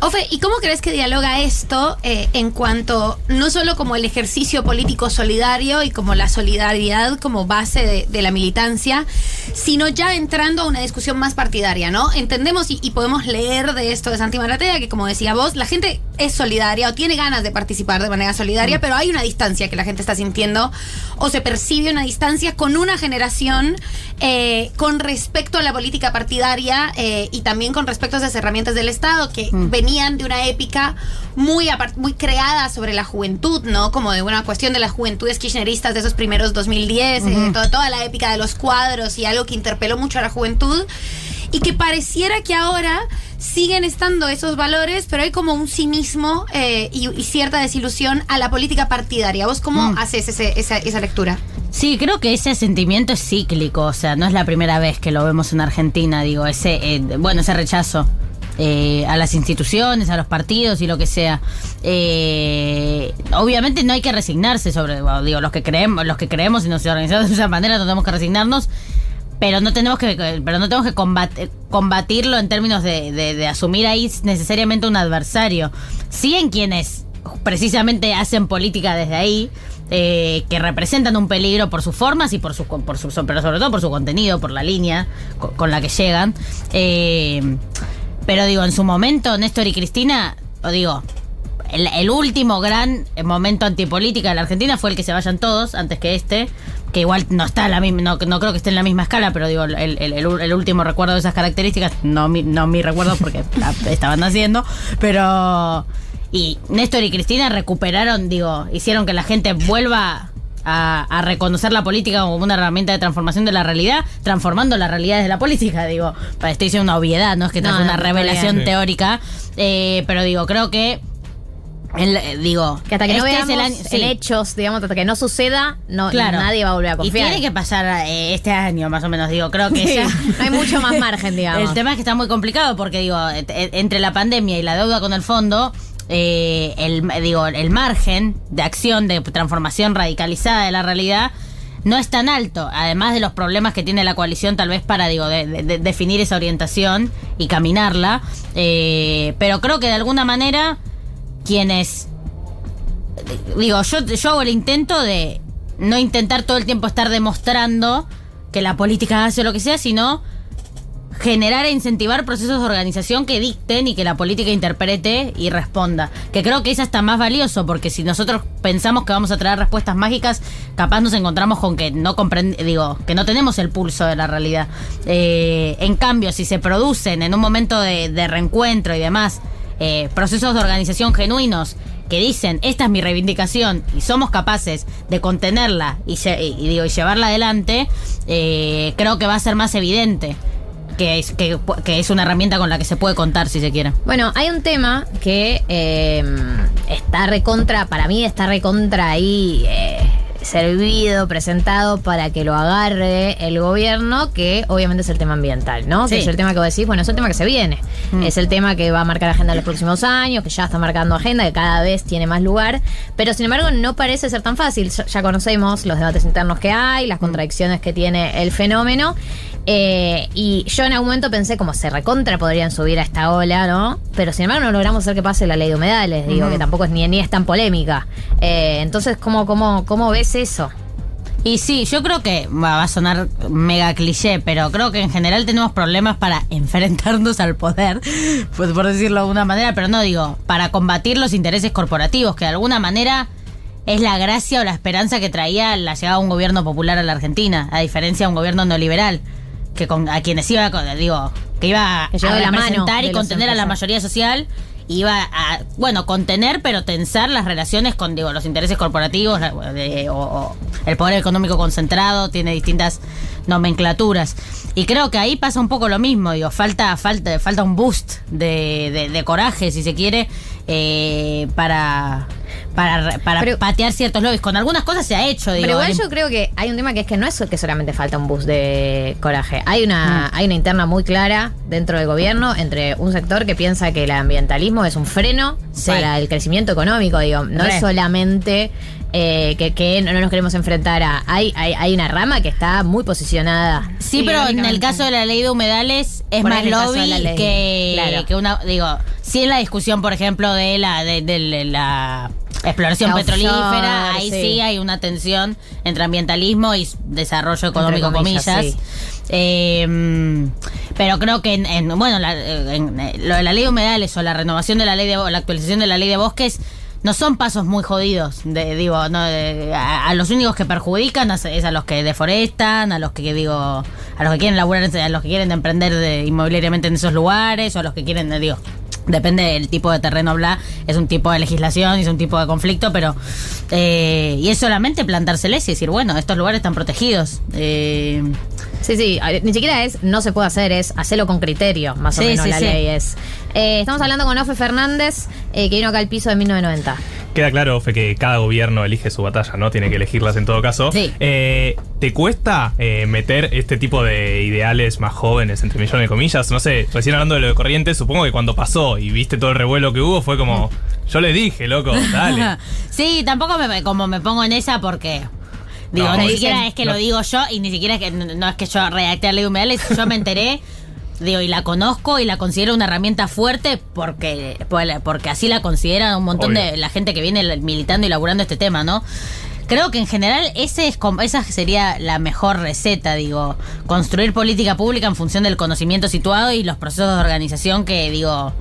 Ofe, ¿y cómo crees que dialoga esto eh, en cuanto no solo como el ejercicio político solidario y como la solidaridad como base de, de la militancia, sino ya entrando a una discusión más partidaria, ¿no? Entendemos y, y podemos leer de esto de Santi Maratea que, como decía vos, la gente es solidaria o tiene ganas de participar de manera solidaria, pero hay una distancia que la gente está sintiendo o se percibe una distancia con una generación eh, con respecto a la política partidaria eh, y también con respecto a esas herramientas del Estado que venían de una épica muy, muy creada sobre la juventud, ¿no? Como de una cuestión de las juventudes kirchneristas de esos primeros 2010, eh, Ujú. toda, toda la épica de los cuadros y algo que interpeló mucho a la juventud y que pareciera que ahora siguen estando esos valores, pero hay como un cinismo eh, y, y cierta desilusión a la política partidaria. ¿Vos cómo Mm. haces ese- esa, esa lectura? Sí, creo que ese sentimiento es cíclico, o sea, no es la primera vez que lo vemos en Argentina, digo, ese, eh, bueno, ese rechazo eh, a las instituciones, a los partidos y lo que sea. Eh, obviamente no hay que resignarse sobre, digo, los que creemos, los que creemos y nos organizamos de esa manera no tenemos que resignarnos. Pero no tenemos que, pero no tenemos que combat- combatirlo en términos de, de- asumir ahí necesariamente un adversario. Sí en quienes precisamente hacen política desde ahí, eh, que representan un peligro por sus formas y por su, por su, pero sobre todo por su contenido, por la línea co- con, la que llegan. Eh, pero digo, en su momento, Néstor y Cristina, o digo, el, el último gran momento antipolítica de la Argentina fue el que se vayan todos antes que este, que igual no está la misma, no, no creo que esté en la misma escala, pero digo, el, el- último recuerdo de esas características, no mi, no mi recuerdo porque <laughs> la estaban haciendo, pero y Néstor y Cristina recuperaron, digo, hicieron que la gente vuelva a, a reconocer la política como una herramienta de transformación de la realidad, transformando la realidad de la política, digo, para estoy diciendo una obviedad, no es que No, es una revelación teórica, eh, pero digo, creo que el- eh, digo Que hasta que no este es veamos el sí. hechos, digamos, hasta que no suceda, no, Claro. nadie va a volver a Y confiar. tiene que pasar eh, este año, más o menos, digo, creo que Sí, ya- no <laughs> hay mucho más margen, <laughs> digamos. El tema es que está muy complicado porque, digo, et- et- entre la pandemia y la deuda con el fondo, eh, el, digo, el margen de acción, de transformación radicalizada de la realidad, no es tan alto, además de los problemas que tiene la coalición tal vez para, digo, de definir esa orientación y caminarla. Eh, pero creo que de alguna manera quienes digo, yo, yo hago el intento de no intentar todo el tiempo estar demostrando que la política hace lo que sea, sino generar e incentivar procesos de organización que dicten y que la política interprete y responda. Que creo que es hasta más valioso, porque si nosotros pensamos que vamos a traer respuestas mágicas, capaz nos encontramos con que no comprend digo, que no tenemos el pulso de la realidad. Eh, en cambio, si se producen en un momento de reencuentro y demás, eh, procesos de organización genuinos que dicen esta es mi reivindicación y somos capaces de contenerla y, digo, y llevarla adelante, eh, creo que va a ser más evidente que es, que es una herramienta con la que se puede contar si se quiere. Bueno, hay un tema que eh, está recontra, para mí está recontra ahí eh, servido, presentado para que lo agarre el gobierno, que obviamente es el tema ambiental, ¿no? Que es el tema que vos decís, bueno, es el tema que se viene. Mm. Es el tema que va a marcar agenda en los próximos años, que ya está marcando agenda, que cada vez tiene más lugar, pero sin embargo no parece ser tan fácil. Ya, ya conocemos los debates internos que hay, las contradicciones que tiene el fenómeno. eh, y yo en algún momento pensé como se recontra podrían subir a esta ola, ¿no? Pero sin embargo no logramos hacer que pase la ley de humedales, digo, que tampoco es ni, ni es tan polémica. Eh, entonces, ¿cómo, cómo, ¿cómo ves eso? Y sí, yo creo que va a sonar mega cliché, pero creo que en general tenemos problemas para <laughs> enfrentarnos al poder, pues por decirlo de alguna manera, pero no digo, para combatir los intereses corporativos, que de alguna manera es la gracia o la esperanza que traía la llegada de un gobierno popular a la Argentina, a diferencia de un gobierno neoliberal, que con, a quienes iba, digo, que iba Que a de la mano representar y contener a la mayoría social iba a, bueno, contener, pero tensar las relaciones con, digo, los intereses corporativos o el poder económico concentrado, tiene distintas nomenclaturas. Y creo que ahí pasa un poco lo mismo, digo, falta, falta, falta un boost de, de- de coraje, si se quiere, eh, para, para, para Pero- patear ciertos lobbies. Con algunas cosas se ha hecho, digo. Pero igual yo creo que hay un tema que es que no es que solamente falta un bus de coraje. Hay una, hay una interna muy clara dentro del gobierno entre un sector que piensa que el ambientalismo es un freno Sí. para el crecimiento económico. Digo, no Re. es solamente eh, que, que no nos queremos enfrentar a. Hay, hay, hay una rama que está muy posicionada. Sí, pero en el caso de la ley de humedales es Por más lobby que, claro. que una, digo, sí en la discusión, por ejemplo, de la de, de la exploración petrolífera, ahí sí. sí. hay una tensión entre ambientalismo y desarrollo económico, Entre comillas, comillas. sí. Eh, pero creo que en, en- bueno, la, en, lo de la ley de humedales o la renovación de la ley de la actualización de la ley de bosques no son pasos muy jodidos. De, digo, no, de- a, a los únicos que perjudican es a los que deforestan, a los que digo, a los que quieren laburar, a los que quieren emprender de- inmobiliariamente en esos lugares, o a los que quieren, digo, depende del tipo de terreno, bla, es un tipo de legislación, es un tipo de conflicto, pero eh, y es solamente plantárseles y decir, bueno, estos lugares están protegidos. Eh, Sí, sí, ni siquiera es no se puede hacer, es hacerlo con criterio, más o menos sí, la sí. ley es. Eh, estamos hablando con Ofe Fernández, eh, que vino acá al piso de 1990. Queda claro, Fe, que cada gobierno elige su batalla, ¿no? Tiene que elegirlas en todo caso. Sí. Eh, ¿Te cuesta eh, meter este tipo de ideales más jóvenes, entre millones de comillas? No sé, recién hablando de lo de Corrientes, supongo que cuando pasó y viste todo el revuelo que hubo, fue como, yo le dije, loco, dale. <laughs> sí, tampoco me, como me pongo en esa porque. Digo, No, ni dicen- siquiera es que no. lo digo yo y ni siquiera es que no, es que yo redacté la ley yo me enteré. <laughs> Digo, y la conozco y la considero una herramienta fuerte porque, porque así la considera un montón Obvio. de la gente que viene militando y laburando este tema, ¿no? Creo que en general ese es como- esa sería la mejor receta, digo, construir política pública en función del conocimiento situado y los procesos de organización que, digo,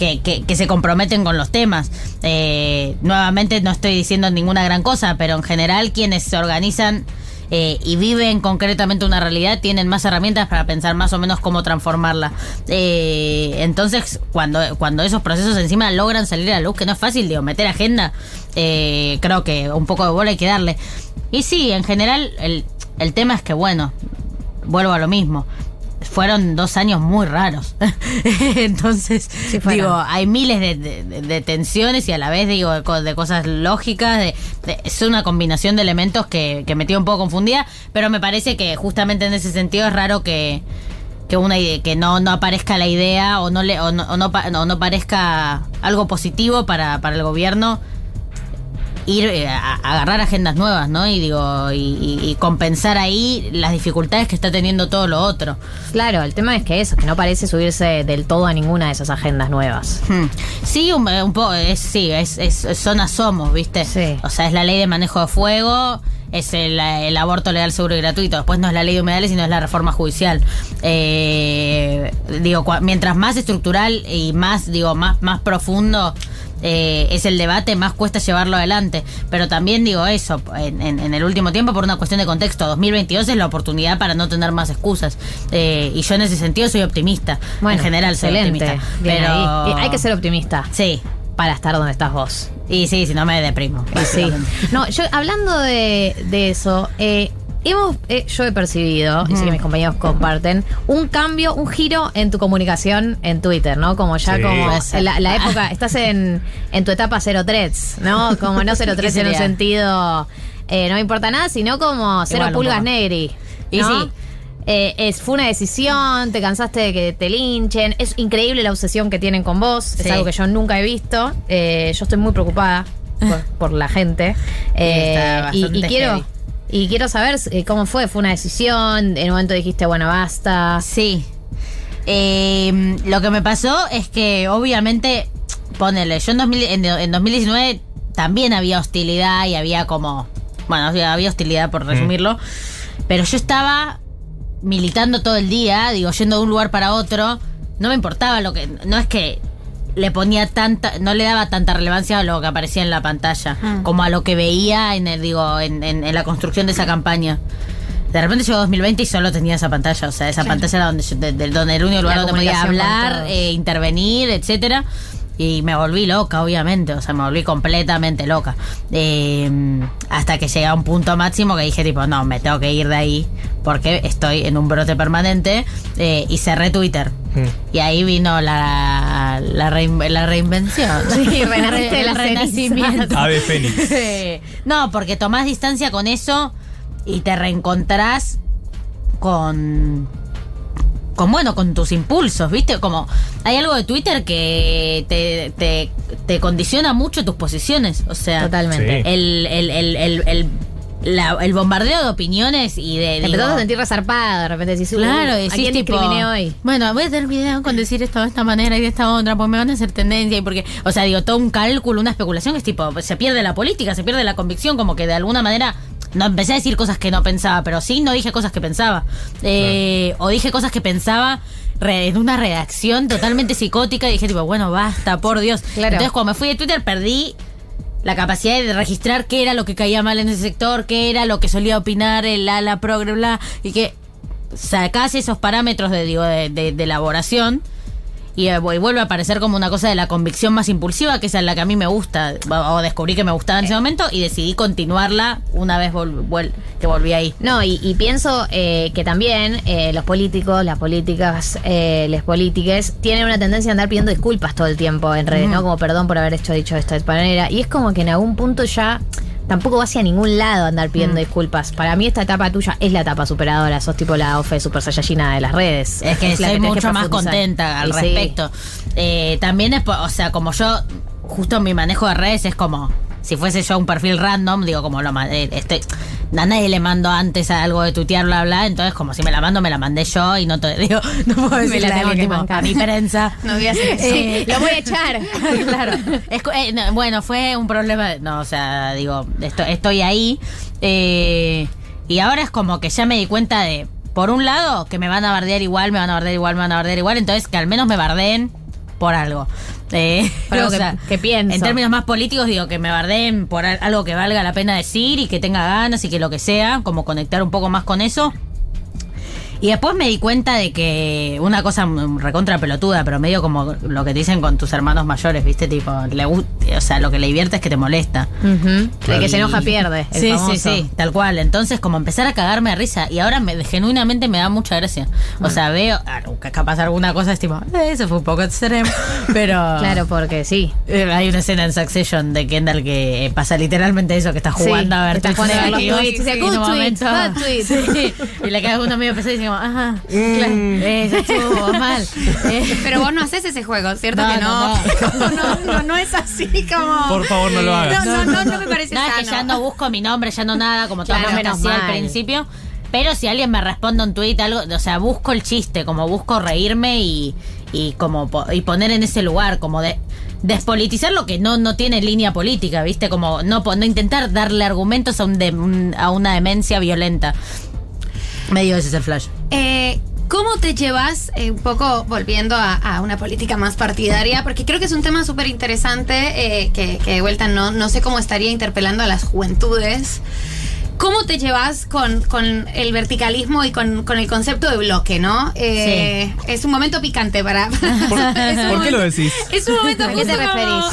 que, que- que se comprometen con los temas. Eh, nuevamente no estoy diciendo ninguna gran cosa, pero en general quienes se organizan eh, y viven concretamente una realidad tienen más herramientas para pensar más o menos cómo transformarla. Eh, entonces, cuando, cuando esos procesos encima logran salir a la luz, que no es fácil, digo, meter agenda, eh, creo que un poco de bola hay que darle. Y sí, en general, el, el tema es que, bueno, vuelvo a lo mismo. Fueron dos años muy raros. <laughs> Entonces, digo, hay miles de, de- tensiones y a la vez, digo, de, co- de cosas lógicas. De, es una combinación de elementos que, que me tiene un poco confundida, pero me parece que justamente en ese sentido es raro que, que una que no, no aparezca la idea o no le o no, o no, o no parezca algo positivo para, para el gobierno ir eh, a, a agarrar agendas nuevas, ¿no? Y digo, y, y- y compensar ahí las dificultades que está teniendo todo lo otro. Claro, el tema es que eso, que no parece subirse del todo a ninguna de esas agendas nuevas. Hmm. Sí, un, un poco, es, sí, es, es, son asomos, ¿viste? O sea, es la ley de manejo de fuego, es el, el aborto legal, seguro y gratuito. Después no es la ley de humedales, sino es la reforma judicial. Eh, digo, cua- mientras más estructural y más, digo, más, más profundo eh, es el debate, más cuesta llevarlo adelante. Pero también digo eso, en, en- en el último tiempo, por una cuestión de contexto, 2022 es la oportunidad para no tener más excusas. Eh, y yo en ese sentido soy optimista. Bueno, en general soy excelente. optimista. Bien pero hay que ser optimista. Sí. Para estar donde estás vos. Y sí, si no me deprimo. Y sí. No, yo hablando de, de eso, eh, hemos, eh, yo he percibido, y sé que mis compañeros comparten, un cambio, un giro en tu comunicación en Twitter, ¿no? Como ya Sí. como la, la época, estás en, en tu etapa cero threads, ¿no? Como no cero <laughs> ¿Qué threads en un sentido, eh, no me importa nada, sino como cero Igual pulgas negri. Y sí. Eh, es, fue una decisión, te cansaste de que te linchen. Es increíble la obsesión que tienen con vos. Sí. Es algo que yo nunca he visto. Yo estoy muy preocupada por, <laughs> por la gente. Está y, y quiero. heavy. Y quiero saber eh, cómo fue. ¿Fue una decisión? En un momento dijiste, bueno, basta. Sí. Eh, lo que me pasó es que obviamente, ponele, yo en, 2000 en, en 2019 también había hostilidad y había como, bueno, había había hostilidad por resumirlo, pero yo estaba militando todo el día, digo, yendo de un lugar para otro, no me importaba lo que, no es que le ponía tanta, no le daba tanta relevancia a lo que aparecía en la pantalla, Mm. como a lo que veía en el, digo, en, en- en la construcción de esa campaña. De repente llegó 2020 y solo tenía esa pantalla, o sea, esa Claro. pantalla era donde, yo- de- de- donde el único lugar La donde podía hablar, eh, intervenir, etcétera. Y me volví loca, obviamente, o sea, me volví completamente loca. Eh, hasta que llegué a un punto máximo que dije, tipo, no, me tengo que ir de ahí porque estoy en un brote permanente eh, y cerré Twitter. Y ahí vino la, la, rein- la reinvención. <laughs> Sí, <laughs> el renacimiento. Ave Fénix. <laughs> no, porque tomás distancia con eso y te reencontrás con. Con bueno, con tus impulsos, ¿viste? Como hay algo de Twitter que te, te, te condiciona mucho tus posiciones. O sea, Totalmente. Sí. El, el, el, el, el- la- el bombardeo de opiniones y de. Te digo, empezás a sentir resarpada, de repente decís, uh, Claro, ¿a decís quién tipo, discriminé hoy? Bueno, voy a tener cuidado con decir esto de esta manera y de esta otra, porque me van a hacer tendencia y porque, o sea, digo, todo un cálculo, una especulación que es tipo, se pierde la política, se pierde la convicción, como que de alguna manera no empecé a decir cosas que no pensaba, pero sí no dije cosas que pensaba. Eh, O dije cosas que pensaba en una redacción totalmente psicótica y dije tipo, bueno, basta, por Dios. Claro. Entonces cuando me fui de Twitter perdí la capacidad de registrar qué era lo que caía mal en ese sector, qué era lo que solía opinar el ala progre, bla, y que sacás esos parámetros de, digo, de, de- de elaboración y, eh, y vuelve a aparecer como una cosa de la convicción más impulsiva, que es la que a mí me gusta, o descubrí que me gustaba en ese momento, y decidí continuarla una vez vol- que volví ahí. No, y, y pienso eh, que también eh, los políticos, las políticas, eh, les políticas, tienen una tendencia a andar pidiendo disculpas todo el tiempo en redes. ¿no? Como perdón por haber hecho dicho esto de esta manera. Y es como que en algún punto ya tampoco va hacia ningún lado andar pidiendo Mm. disculpas. Para mí esta etapa tuya es la etapa superadora, sos tipo la OFE Super Saiyajina de las redes. Es que la soy que mucho más contenta al Y sí. respecto. Eh, también es, o sea, como yo, justo en mi manejo de redes es como, si fuese yo un perfil random, digo, como lo mandé, estoy, a nadie le mando antes a algo de tuitear, bla, bla, entonces como si me la mando, me la mandé yo y no te <laughs> digo, no puedo decirle la a tengo alguien, que tipo, bancar. a mi prensa. <laughs> No voy a hacer eso. Eh, Lo voy a echar. <laughs> claro. Es eh, no, bueno, fue un problema. No, o sea, digo, esto- estoy ahí. eh, y ahora es como que ya me di cuenta de, por un lado, que me van a bardear igual, me van a bardear igual, me van a bardear igual. Entonces, que al menos me bardeen por algo. Eh, o que- sea, que pienso. En términos más políticos, digo, que me bardeen por al- algo que valga la pena decir y que tenga ganas y que lo que sea, como conectar un poco más con eso. Y después me di cuenta de que una cosa recontra pelotuda, pero medio como lo que te dicen con tus hermanos mayores, ¿viste? Tipo, le o sea, lo que le divierte es que te molesta. El que se enoja pierde. el Sí, famoso. sí, sí, tal cual. Entonces, como empezar a cagarme de risa. Y ahora me, genuinamente me da mucha gracia. O sea, veo, ah, que capaz alguna cosa es tipo, "Eh, eso fue un poco extremo. <laughs> Pero. Claro, porque sí. Eh, Hay una escena en Succession de Kendall que eh, pasa literalmente eso, que está Sí, jugando a ver está jugando a ver los negativos, tweets, dice, y "Good en un tweet, momento- bad tweet". <laughs> Sí, y le cae uno medio pesado y dice como, ajá, claro, eh, eso estuvo mal. <laughs> Eh, Pero vos no haces ese juego, ¿cierto No, que no? no, No, <laughs> no, no, no es así como. Por favor, no lo hagas. No, no, no, no me parece No, es que sano. ya no busco mi nombre, ya no nada, como todo Claro, lo que menos hacía al principio. Pero si alguien me responde un tweet, algo, o sea, busco el chiste, como busco reírme y, y como y poner en ese lugar, como de despolitizar lo que no, no tiene línea política, ¿viste? Como no, no intentar darle argumentos a, un de- un- a una demencia violenta. Medio ese es el flash. Eh, ¿Cómo te llevas, eh, un poco volviendo a, una política más partidaria? Porque creo que es un tema súper interesante eh, que, que de vuelta no, no sé cómo estaría interpelando a las juventudes. ¿Cómo te llevas con, con el verticalismo y con, con el concepto de bloque, no? Eh, Es un momento picante para... <laughs> ¿Por qué lo decís? Es un momento ¿A qué te referís?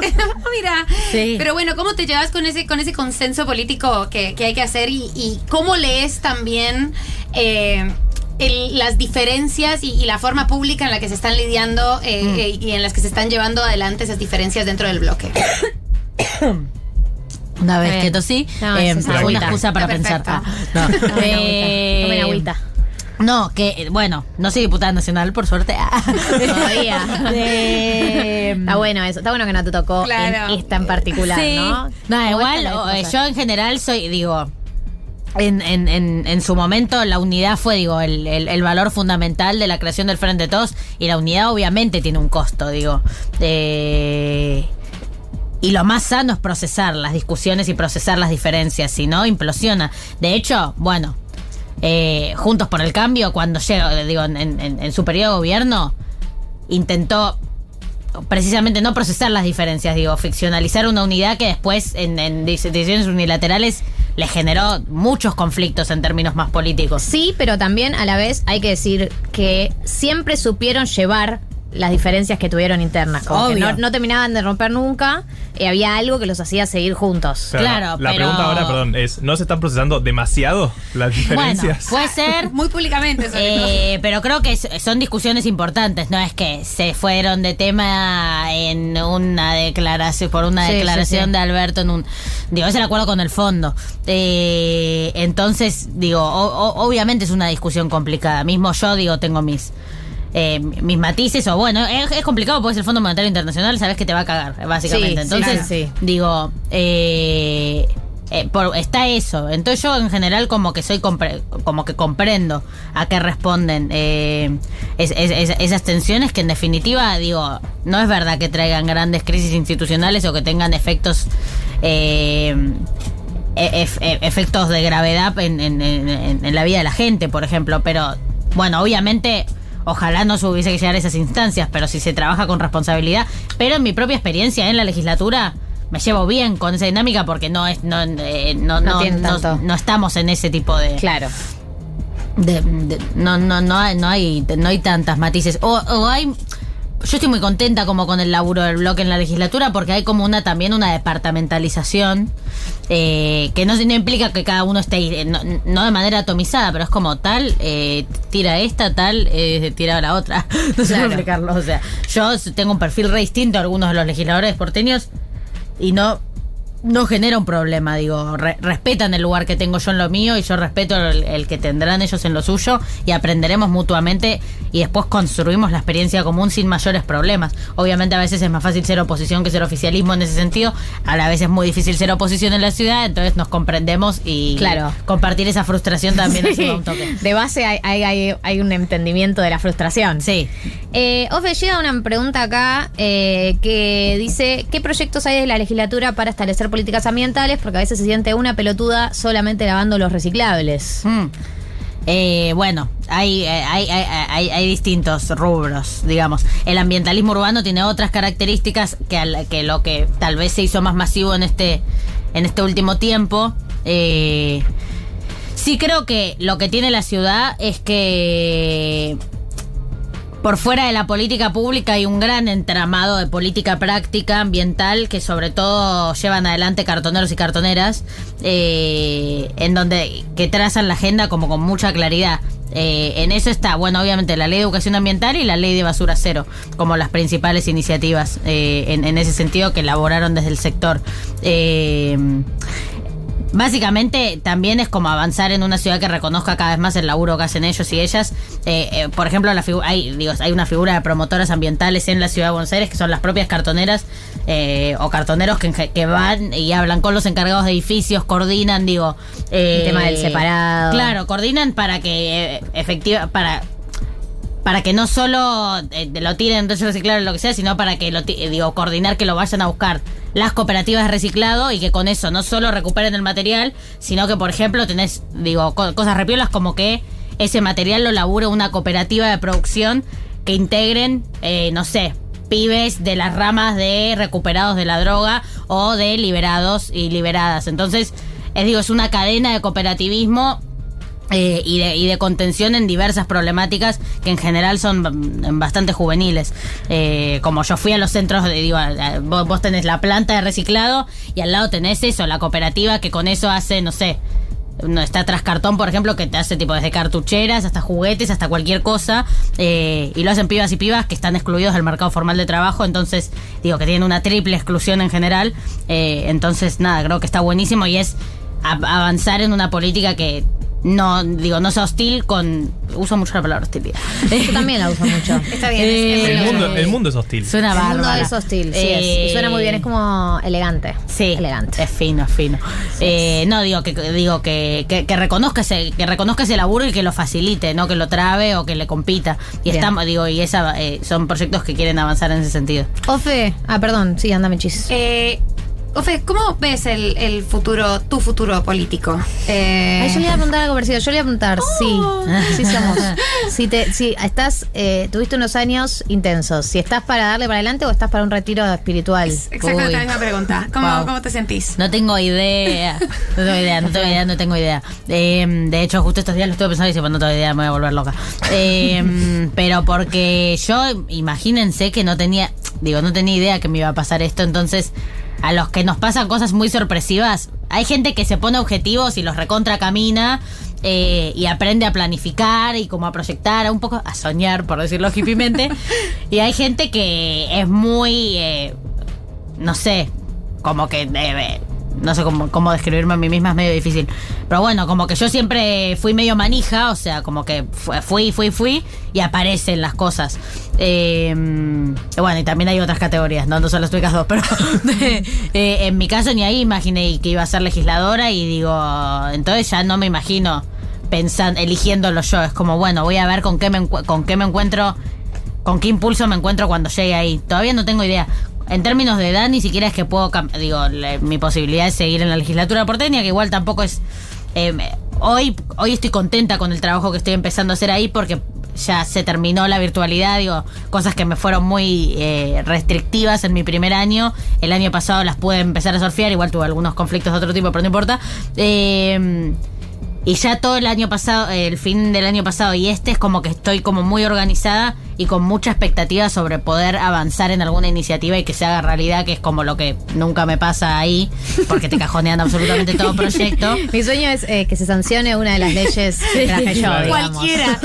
<laughs> <laughs> Mira, Sí. pero bueno, ¿cómo te llevas con ese, con ese consenso político que, que hay que hacer y, y cómo lees también eh, el- las diferencias y, y la forma pública en la que se están lidiando eh, Mm. y en las que se están llevando adelante esas diferencias dentro del bloque? <coughs> Una vez que tosí, No, eh, esa es una agüita. excusa para pensar. Ah, no. Tomen <laughs> agüita. Eh, agüita. No, que, eh, bueno, no soy diputada nacional, por suerte. Todavía. <laughs> Eh, Está bueno eso. Está bueno que no te tocó Claro. en esta en particular, sí. ¿no? No, igual, o, eh, yo en general soy, digo, en, en, en, en su momento la unidad fue, digo, el, el, el valor fundamental de la creación del Frente de Todos y la unidad obviamente tiene un costo, digo. Eh, y lo más sano es procesar las discusiones y procesar las diferencias, si no, implosiona. De hecho, bueno, eh, Juntos por el Cambio, cuando llega, digo, en, en- en su periodo de gobierno, intentó precisamente no procesar las diferencias, digo, ficcionalizar una unidad que después en, en decisiones unilaterales le generó muchos conflictos en términos más políticos. Sí, pero también a la vez hay que decir que siempre supieron llevar las diferencias que tuvieron internas. Como que no, no terminaban de romper nunca y había algo que los hacía seguir juntos. O sea, La, pregunta ahora, perdón, es: ¿no se están procesando demasiado las Bueno, diferencias? puede ser. <laughs> Muy públicamente. Eh, pero creo que son discusiones importantes, no es que se fueron de tema en una declaración, por una Sí, declaración sí, sí. de Alberto en un. Digo, es el acuerdo con el fondo. Eh, entonces, digo, o- o- obviamente es una discusión complicada. Mismo yo, digo, tengo mis. Eh, mis matices, o bueno, es, es complicado porque es el Fondo Monetario Internacional, sabes que te va a cagar, básicamente. Sí, Entonces, sí, digo, eh, eh, por- está eso. Entonces yo en general como que soy compre- como que comprendo a qué responden eh, es- es- es- esas tensiones que en definitiva digo no es verdad que traigan grandes crisis institucionales o que tengan efectos eh, e- ef- e- efectos de gravedad en, en- en- en la vida de la gente, por ejemplo. Pero bueno, obviamente ojalá no se hubiese que llegar a esas instancias, pero si se trabaja con responsabilidad. Pero en mi propia experiencia en la legislatura me llevo bien con esa dinámica porque no es no eh, no, No no, estamos en ese tipo de Claro. de- de- no no no hay no hay no hay tantas matices o, o hay yo estoy muy contenta como con el laburo del bloque en la legislatura porque hay como una también una departamentalización eh, que no, no implica que cada uno esté eh, no, no de manera atomizada pero es como tal eh, tira esta tal eh, tira la otra <laughs> no sé cómo Claro. explicarlo o sea yo tengo un perfil re distinto a algunos de los legisladores porteños y no no genera un problema, digo, re- respetan el lugar que tengo yo en lo mío y yo respeto el, el que tendrán ellos en lo suyo y aprenderemos mutuamente y después construimos la experiencia común sin mayores problemas. Obviamente a veces es más fácil ser oposición que ser oficialismo en ese sentido, a la vez es muy difícil ser oposición en la ciudad, entonces nos comprendemos y Claro. compartir esa frustración también Sí. un toque. De base hay, hay- hay- hay un entendimiento de la frustración. Sí. Eh, Ofe, llega una pregunta acá eh, que dice: ¿Qué proyectos hay de la legislatura para establecer políticas ambientales? Porque a veces se siente una pelotuda solamente lavando los reciclables. Mm. Eh, bueno, hay, eh, hay, hay, hay- hay distintos rubros, digamos. El ambientalismo urbano tiene otras características que, al- que lo que tal vez se hizo más masivo en este, en este último tiempo. Eh, sí creo que lo que tiene la ciudad es que por fuera de la política pública hay un gran entramado de política práctica ambiental que sobre todo llevan adelante cartoneros y cartoneras, eh, en donde que trazan la agenda como con mucha claridad. Eh, en eso está, bueno, obviamente la ley de educación ambiental y la ley de basura cero, como las principales iniciativas eh, en, en ese sentido que elaboraron desde el sector. Eh, Básicamente también es como avanzar en una ciudad que reconozca cada vez más el laburo que hacen ellos y ellas. Eh, eh, por ejemplo, la hay, digo, hay una figura de promotoras ambientales en la ciudad de Buenos Aires que son las propias cartoneras eh, o cartoneros que, que van y hablan con los encargados de edificios, coordinan, digo. eh, El tema del separado. Claro, coordinan para que eh, efectiva, para para que no solo eh, lo tiren entonces reciclar o lo que sea, sino para que lo eh, digo, coordinar que lo vayan a buscar las cooperativas de reciclado y que con eso no solo recuperen el material, sino que por ejemplo tenés, digo, co- cosas repiolas como que ese material lo labure una cooperativa de producción que integren, eh, no sé, pibes de las ramas de recuperados de la droga o de liberados y liberadas. Entonces, es digo, es una cadena de cooperativismo eh, y, de, y de contención en diversas problemáticas que en general son mm, bastante juveniles. Eh, como yo fui a los centros, de, digo, vos, vos tenés la planta de reciclado y al lado tenés eso, la cooperativa que con eso hace, no sé, no, está Trascartón, por ejemplo, que te hace tipo desde cartucheras hasta juguetes, hasta cualquier cosa. eh, y lo hacen pibas y pibas que están excluidos del mercado formal de trabajo. Entonces, digo que tienen una triple exclusión en general. eh, entonces, nada, creo que está buenísimo y es avanzar en una política que no, digo, no sea hostil con. Uso mucho la palabra hostilidad. Yo también la uso mucho. <laughs> Está bien. Eh, es- es- El mundo, el mundo es hostil. Suena El mundo bárbaro. es hostil, sí Eh, es. Y suena muy bien, es como elegante. Sí, Elegante. es fino, es fino. Eh, no, digo que digo que, que, que reconozca ese, que reconozca ese laburo y que lo facilite, no que lo trabe o que le compita. Y Bien. estamos, digo, y esa eh, son proyectos que quieren avanzar en ese sentido. Ofe, ah, perdón, sí, andame chis. Eh, Ofe, ¿cómo ves el, el futuro, tu futuro político? Eh, Ay, yo le iba a preguntar algo parecido. Yo le iba a preguntar, Oh. sí, sí somos. <laughs> Si, te, si estás, eh, tuviste unos años intensos, si estás para darle para adelante o estás para un retiro espiritual. Exactamente Uy. la misma pregunta. ¿Cómo, Wow. ¿Cómo te sentís? No tengo idea. <laughs> No tengo idea, no tengo idea, no tengo idea. Eh, de hecho, justo estos días lo estuve pensando y dije, pues no tengo idea, me voy a volver loca. Eh, <laughs> pero porque yo, imagínense que no tenía, digo, no tenía idea que me iba a pasar esto, entonces a los que nos pasan cosas muy sorpresivas, hay gente que se pone objetivos y los recontra camina. eh, y aprende a planificar y como a proyectar, un poco a soñar, por decirlo hippiemente. <laughs> y hay gente que es muy, eh, no sé, como que debe. No sé cómo, cómo describirme a mí misma, es medio difícil. Pero bueno, como que yo siempre fui medio manija, o sea, como que fu- fui, fui, fui y aparecen las cosas. Eh, bueno, y también hay otras categorías, no, no solo estoy dos, pero <laughs> eh, en mi caso ni ahí imaginé que iba a ser legisladora y digo, entonces ya no me imagino pensando, eligiéndolo yo. Es como, bueno, voy a ver con qué me, con qué me encuentro con qué impulso me encuentro cuando llegue ahí. Todavía no tengo idea. En términos de edad, ni siquiera es que puedo. Digo, mi posibilidad es seguir en la legislatura porteña, que igual tampoco es. eh, hoy, hoy estoy contenta con el trabajo que estoy empezando a hacer ahí porque ya se terminó la virtualidad, digo, cosas que me fueron muy eh, restrictivas en mi primer año. El año pasado las pude empezar a surfear, igual tuve algunos conflictos de otro tipo, pero no importa. Eh, y ya todo el año pasado, el fin del año pasado y este es como que estoy como muy organizada y con mucha expectativa sobre poder avanzar en alguna iniciativa y que se haga realidad, que es como lo que nunca me pasa ahí, porque te cajonean absolutamente todo proyecto. <laughs> Mi sueño es eh, que se sancione una de las leyes que traje yo, digamos. Cualquiera.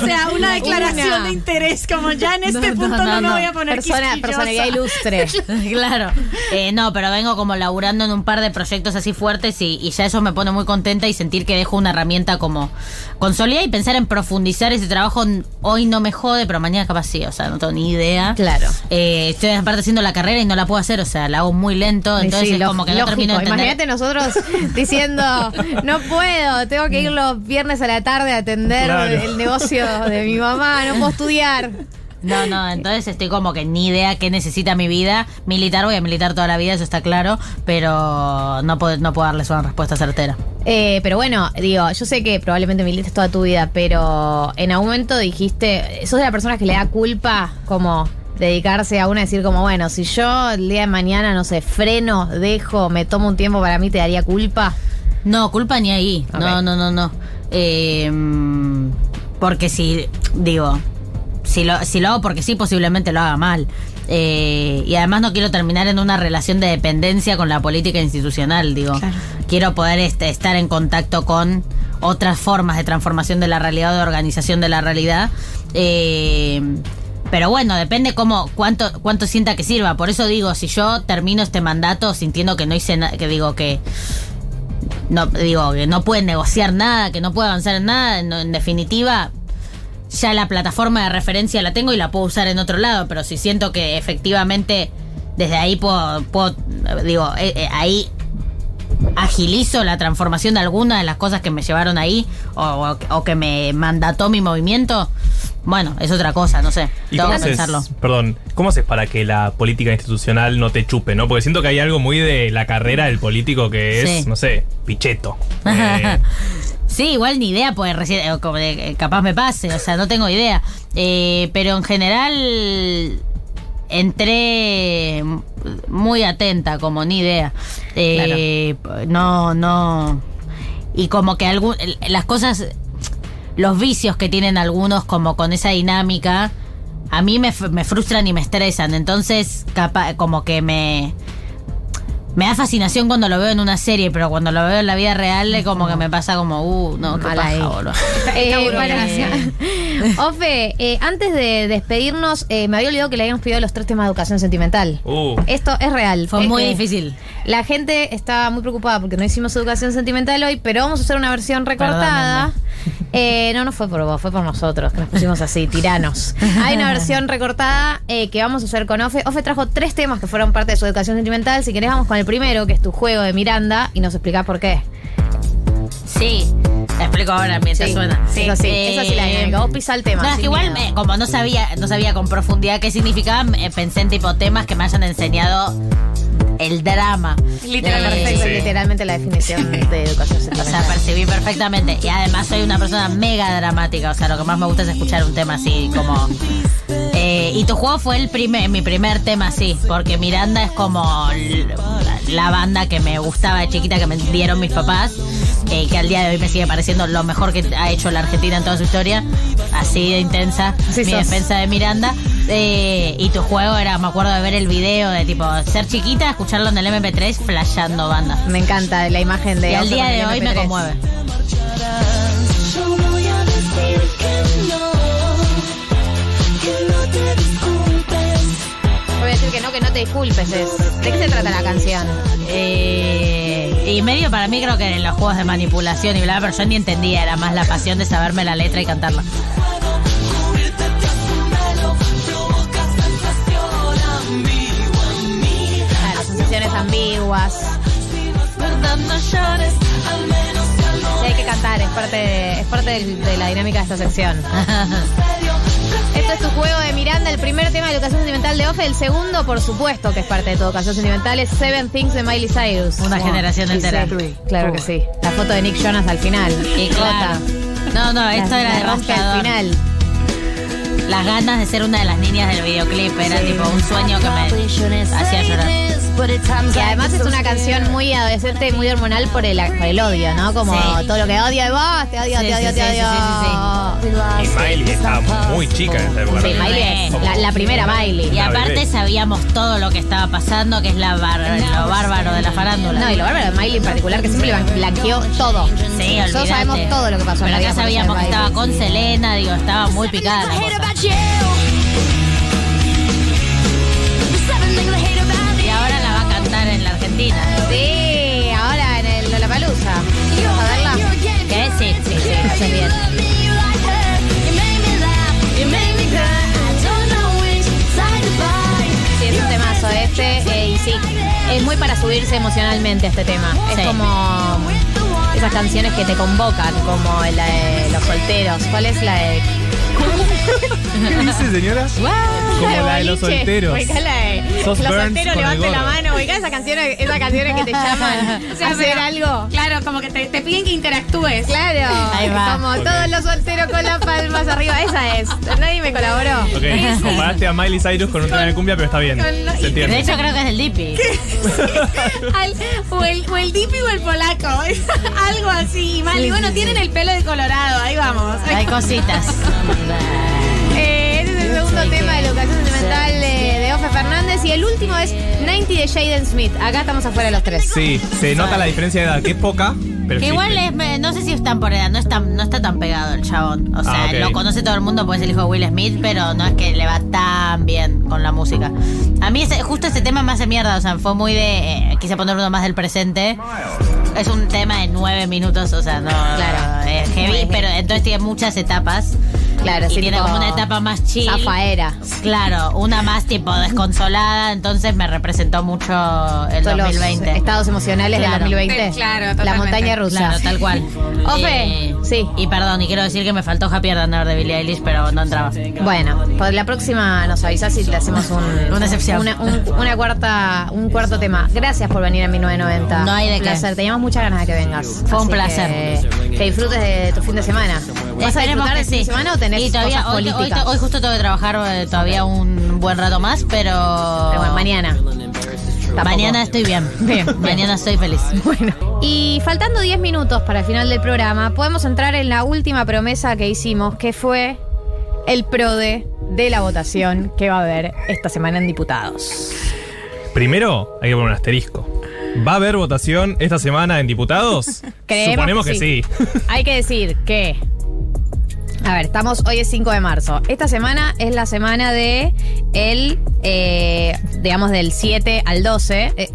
o sea, una declaración Una. de interés, como ya en este No, punto no, no, no, me no. voy a poner Persona- personalidad ilustre. <laughs> claro. Eh, no, pero vengo como laburando en un par de proyectos así fuertes y, y ya eso me pone muy contenta y sentir que dejo una herramienta como consolidada y pensar en profundizar ese trabajo hoy no me jode, pero mañana capaz sí, o sea, no tengo ni idea. Claro. Eh, estoy aparte haciendo la carrera y no la puedo hacer, o sea, la hago muy lento, entonces sí, es como que no termino de entender. Imagínate nosotros <laughs> diciendo, no puedo, tengo que ir los viernes a la tarde a atender Claro. el negocio de mi mamá, no puedo estudiar. No, no, entonces estoy como que ni idea qué necesita mi vida. Militar, voy a militar toda la vida, eso está claro, pero no puedo, no puedo darles una respuesta certera. Eh, pero bueno, digo, yo sé que probablemente milites toda tu vida, pero en algún momento dijiste, sos de las personas que le da culpa como dedicarse a una y decir como, bueno, si yo el día de mañana, no sé, freno, dejo, me tomo un tiempo para mí, ¿te daría culpa? No, culpa ni ahí. No, no, no, no. Eh, porque si, digo, si lo, si lo hago porque sí, posiblemente lo haga mal. Eh, y además no quiero terminar en una relación de dependencia con la política institucional, digo. Quiero poder este, estar en contacto con otras formas de transformación de la realidad o de organización de la realidad. Eh, pero bueno, depende cómo, cuánto, cuánto sienta que sirva. Por eso digo, si yo termino este mandato sintiendo que no hice nada, que digo que no digo que no pueden negociar nada, que no puede avanzar en nada, en, en definitiva ya la plataforma de referencia la tengo y la puedo usar en otro lado, pero si siento que efectivamente desde ahí puedo, puedo digo, eh, eh, ahí agilizo la transformación de alguna de las cosas que me llevaron ahí o, o- o que me mandató mi movimiento, bueno, es otra cosa, no sé, ¿Y tengo cómo que haces, pensarlo. perdón, cómo haces para que la política institucional no te chupe, no? Porque siento que hay algo muy de la carrera del político que es, Sí. no sé, picheto. <laughs> Eh, Sí, igual ni idea, pues recién, eh, eh, capaz me pase, o sea, no tengo idea. Eh, pero en general entré muy atenta, como ni idea. Eh, No, no. Y como que algún, las cosas, los vicios que tienen algunos como con esa dinámica, a mí me, me frustran y me estresan. Entonces, capa- como que me... Me da fascinación cuando lo veo en una serie, pero cuando lo veo en la vida real, es como que me pasa como, uh, no, qué Mal ahí. paja, boludo. <laughs> Eh, burocracia. para- <laughs> Ofe, eh, antes de despedirnos, eh, me había olvidado que le habíamos pedido los tres temas de educación sentimental. uh, Esto es real. Fue Es muy que difícil. La gente está muy preocupada porque no hicimos educación sentimental hoy, pero vamos a hacer una versión recortada. <laughs> Eh, no, no fue por vos, fue por nosotros, que nos pusimos así, tiranos. Hay una versión recortada eh, que vamos a hacer con Ofe. Ofe trajo tres temas que fueron parte de su educación sentimental. Si querés, vamos con el primero, que es tu juego de Miranda, y nos explicás por qué. Sí, te explico ahora mientras Sí, suena. sí, eso sí, eso sí la dinámica. Vos pisa el tema, No, es que igual, me- como no sabía, no sabía con profundidad qué significaban, eh, pensé en tipo temas que me hayan enseñado el drama. Literalmente, Eh, literalmente la definición de educación O sea, percibí perfectamente. Y además soy una persona mega dramática. O sea, lo que más me gusta es escuchar un tema así, como. Eh, y tu juego fue el primer, mi primer tema así. Porque Miranda es como la banda que me gustaba de chiquita, que me dieron mis papás. eh, que al día de hoy me sigue pareciendo lo mejor que ha hecho la Argentina en toda su historia. Así de intensa Sí mi sos. defensa de Miranda. Eh, y tu juego era, me acuerdo de ver el video de tipo ser chiquita, escucharlo en el MP3, flasheando banda. Me encanta la imagen de Y al día de hoy me MP3. conmueve. Voy a decir que no, que no te disculpes. es- ¿De qué se trata la canción? Eh, y medio para mí creo que en los juegos de manipulación y bla, pero yo ni entendía, era más la pasión de saberme la letra y cantarla. Hay que cantar, es parte, es parte de la dinámica de esta sección. <laughs> Esto es tu juego de Miranda, el primer tema de educación sentimental de Ofe, el segundo, por supuesto, que es parte de tu educación sentimental, es Seven Things de Miley Cyrus. Una generación Sí, entera. claro que sí. La foto de Nick Jonas al final. Y claro. No, no, esto era rompe al final. Las ganas de ser una de las niñas del videoclip era tipo un sueño que me hacía llorar. Que además es una canción muy adolescente y muy hormonal por el, por el odio, ¿no? Como Sí. todo lo que odio de vos, te odio, Sí, te odio, sí, te sí, odio. Y Miley estaba muy chica en esa época. Sí. Miley es la, la primera Miley. Y aparte sabíamos todo lo que estaba pasando, que es la bar- lo bárbaro de la farándula. No, y lo bárbaro de Miley en particular, que siempre blanqueó todo. Sí, Nosotros olvídate. sabemos todo lo que pasó en Pero acá sabíamos que estaba con Selena, digo, estaba muy picada la cosa. Y ahora la va a cantar en la Argentina. Sí, ahora en el Lollapalooza. ¿Vamos a verla? ¿Qué? Sí, sí, sí, bien. Sí, es un temazo este. eh, y sí, es muy para subirse emocionalmente este tema. Sí. Es como esas canciones que te convocan, como la de los solteros. ¿Cuál es la de ¿Qué dice, señora? Como la de los boliche. solteros. Los solteros, con el levante la mano. Ubicá esa canción, esas canciones que te <laughs> llaman O sea, a hacer pero- algo. Claro, como que te, te piden que interactúes. Claro, Ahí va. como todos los solteros con las palmas arriba. Esa es. Nadie me colaboró. Ok, comparaste a Miley Cyrus con un tema de cumbia, pero está bien. Se De hecho, creo que es del Dipi. <laughs> Al- o, el, o el dipi o el polaco. <laughs> Algo así. Y mal. Y bueno, tienen el pelo de colorado. Ahí vamos. Hay cositas. Eh, ese es el segundo tema de la educación sentimental Fernández. Y el último es 90 de Jaden Smith. Acá estamos afuera los tres. Sí, se nota la diferencia de edad, que es poca, pero Que igual es, me- no sé si están por edad, no, está, no está tan pegado el chabón. O sea, Ah, ok. lo conoce todo el mundo, pues es el hijo de Will Smith, pero no es que le va tan bien con la música. A mí ese- justo ese tema me hace mierda, o sea, fue muy de... eh, quise poner uno más del presente. Es un tema de nueve minutos, o sea, no... Claro. Es heavy, pero entonces tiene muchas etapas. Claro, y sí, tiene tipo como una etapa más chill. Zafaera. Claro, una más tipo desconsolada, entonces me representó mucho el Todos los 2020. estados emocionales Claro. del 2020. Eh, claro, La totalmente. montaña rusa. Claro, tal cual. <laughs> Ofe, Y- sí. Y perdón, y quiero decir que me faltó Happy Under de Billie Eilish, pero no entraba. Bueno, por la próxima nos avisás si te hacemos un, Una excepción. Una, un- una cuarta, un cuarto tema. Gracias por venir a 1990. No hay de un qué. placer. Teníamos muchas ganas de que vengas. Fue un Así placer. Que, que disfrutes de tu fin de semana. ¿Vas a disfrutar que del fin de sí. semana o tenés Y todavía, cosas hoy, hoy, políticas? hoy justo tengo que trabajar eh, todavía un buen rato más, pero. Pero bueno, mañana. Mañana estoy bien. Bien, <laughs> bien. Mañana estoy feliz. Bueno, y faltando 10 minutos para el final del programa, podemos entrar en la última promesa que hicimos, que fue el PRODE de la votación que va a haber esta semana en diputados. Primero, hay que poner un asterisco. ¿Va a haber votación esta semana en diputados? <laughs> Creemos Suponemos que que sí. <laughs> Hay que decir que. A ver, estamos, hoy es 5 de marzo. Esta semana es la semana de el, eh, digamos, del 7 al 12. eh,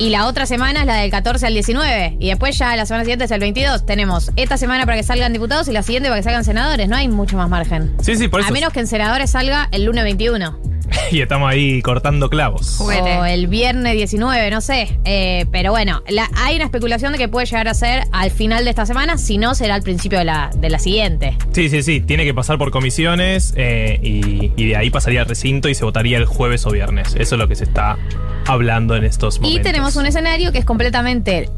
y la otra semana es la del 14 al 19. Y después ya la semana siguiente es el 22. Tenemos esta semana para que salgan diputados y la siguiente para que salgan senadores. No hay mucho más margen. Sí, sí, por eso. A menos que en senadores salga el lunes 21. <laughs> y estamos ahí cortando clavos. O el viernes 19, no sé. Eh, pero bueno, la- hay una especulación de que puede llegar a ser al final de esta semana, si no será al principio de la, de la siguiente. Sí, sí, sí. Tiene que pasar por comisiones eh, y, y de ahí pasaría al recinto y se votaría el jueves o viernes. Eso es lo que se está hablando en estos momentos. Y tenemos un escenario que es completamente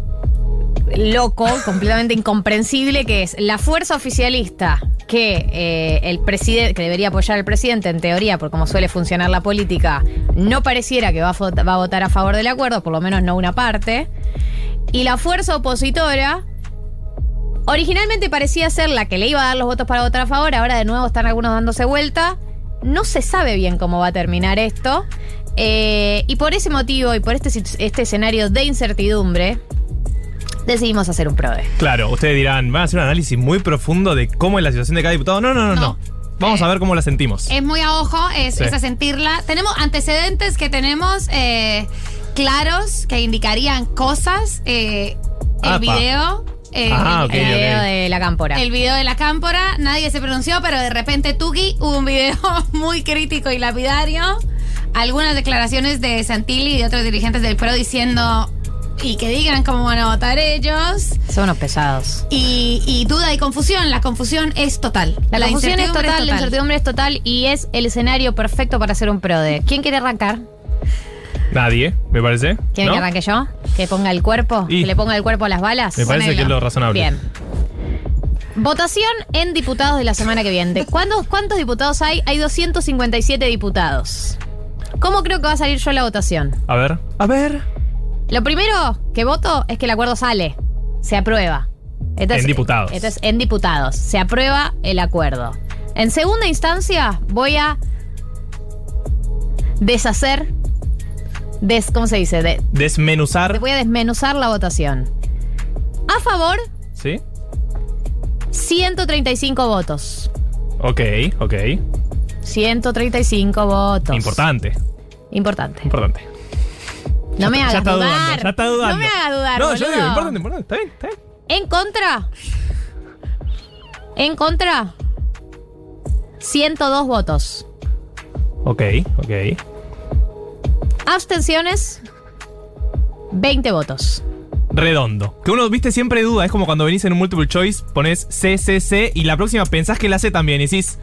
loco, completamente incomprensible, que es la fuerza oficialista que eh, el presidente, que debería apoyar al presidente en teoría, por cómo suele funcionar la política, no pareciera que va a, votar a favor del acuerdo, por lo menos no una parte. Y la fuerza opositora originalmente parecía ser la que le iba a dar los votos para votar a favor, ahora de nuevo están algunos dándose vuelta. No se sabe bien cómo va a terminar esto. Eh, y por ese motivo y por este, este escenario de incertidumbre, decidimos hacer un PRODE. Claro, ustedes dirán, van a hacer un análisis muy profundo de cómo es la situación de cada diputado. No, no, no, no. Vamos a ver cómo la sentimos. Es muy a ojo, es, Sí. es a sentirla. Tenemos antecedentes que tenemos eh, claros que indicarían cosas. eh, el video. eh, Ah, el, ok, el video de la cámpora. el video de la cámpora, nadie se pronunció, pero de repente Tuki hubo un video <laughs> muy crítico y lapidario. Algunas declaraciones de Santilli y de otros dirigentes del PRO diciendo y que digan cómo van a votar ellos. Son unos pesados. Y, y duda y confusión. La confusión es total. La, confusión es total, la incertidumbre es total y es el escenario perfecto para hacer un PRODE. ¿Quién quiere arrancar? Nadie, me parece. ¿Quiere ¿No? que arranque yo? ¿Que ponga el cuerpo? Y- ¿Que le ponga el cuerpo a las balas? Me parece que es lo razonable. Bien. Votación en diputados de la semana que viene. ¿Cuántos, ¿Cuántos diputados hay? Hay 257 diputados. ¿Cómo creo que va a salir yo la votación? A ver. A ver. Lo primero que voto es que el acuerdo sale. Se aprueba. En diputados. Entonces, en diputados. Se aprueba el acuerdo. En segunda instancia, voy a deshacer. Des, ¿Cómo se dice? De- Desmenuzar. voy a desmenuzar la votación. A favor, ¿Sí? 135 votos. Ok, ok. 135 votos. Importante, Importante. importante. No me hagas dudar. dudando, ya está dudando. No me hagas dudar. No, yo boludo. digo, importante, importante. Está bien, está bien. En contra. En contra. 102 votos. Ok, ok. Abstenciones. 20 votos. Redondo. Que uno, viste, siempre duda. Es como cuando venís en un multiple choice, pones C, C, C y la próxima pensás que la C también y decís.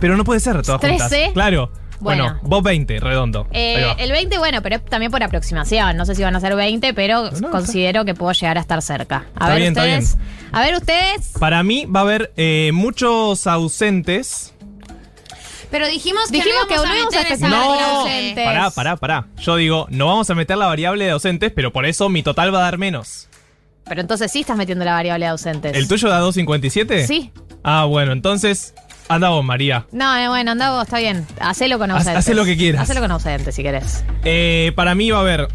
Pero no puede ser todas ¿Tres juntas. C? Claro. Bueno. Bueno, vos 20, redondo. Eh, el 20, bueno, pero es también por aproximación. No sé si van a ser 20, pero considero que puedo llegar a estar cerca. A Está ver bien, está ustedes. A ver ustedes. Para mí va a haber eh, muchos ausentes. Pero dijimos que Dijimos no que íbamos no a íbamos a meter esa variable. ausentes. Pará, pará, pará. Yo digo, no vamos a meter la variable de ausentes, pero por eso mi total va a dar menos. Pero entonces sí estás metiendo la variable de ausentes. ¿El tuyo da 2.57? Sí. Ah, bueno, entonces, anda vos, María. No, eh, bueno, anda vos, está bien. Hacelo con Haz- ausentes. hacé lo que quieras. Hacelo con ausentes si querés. Eh, para mí va a haber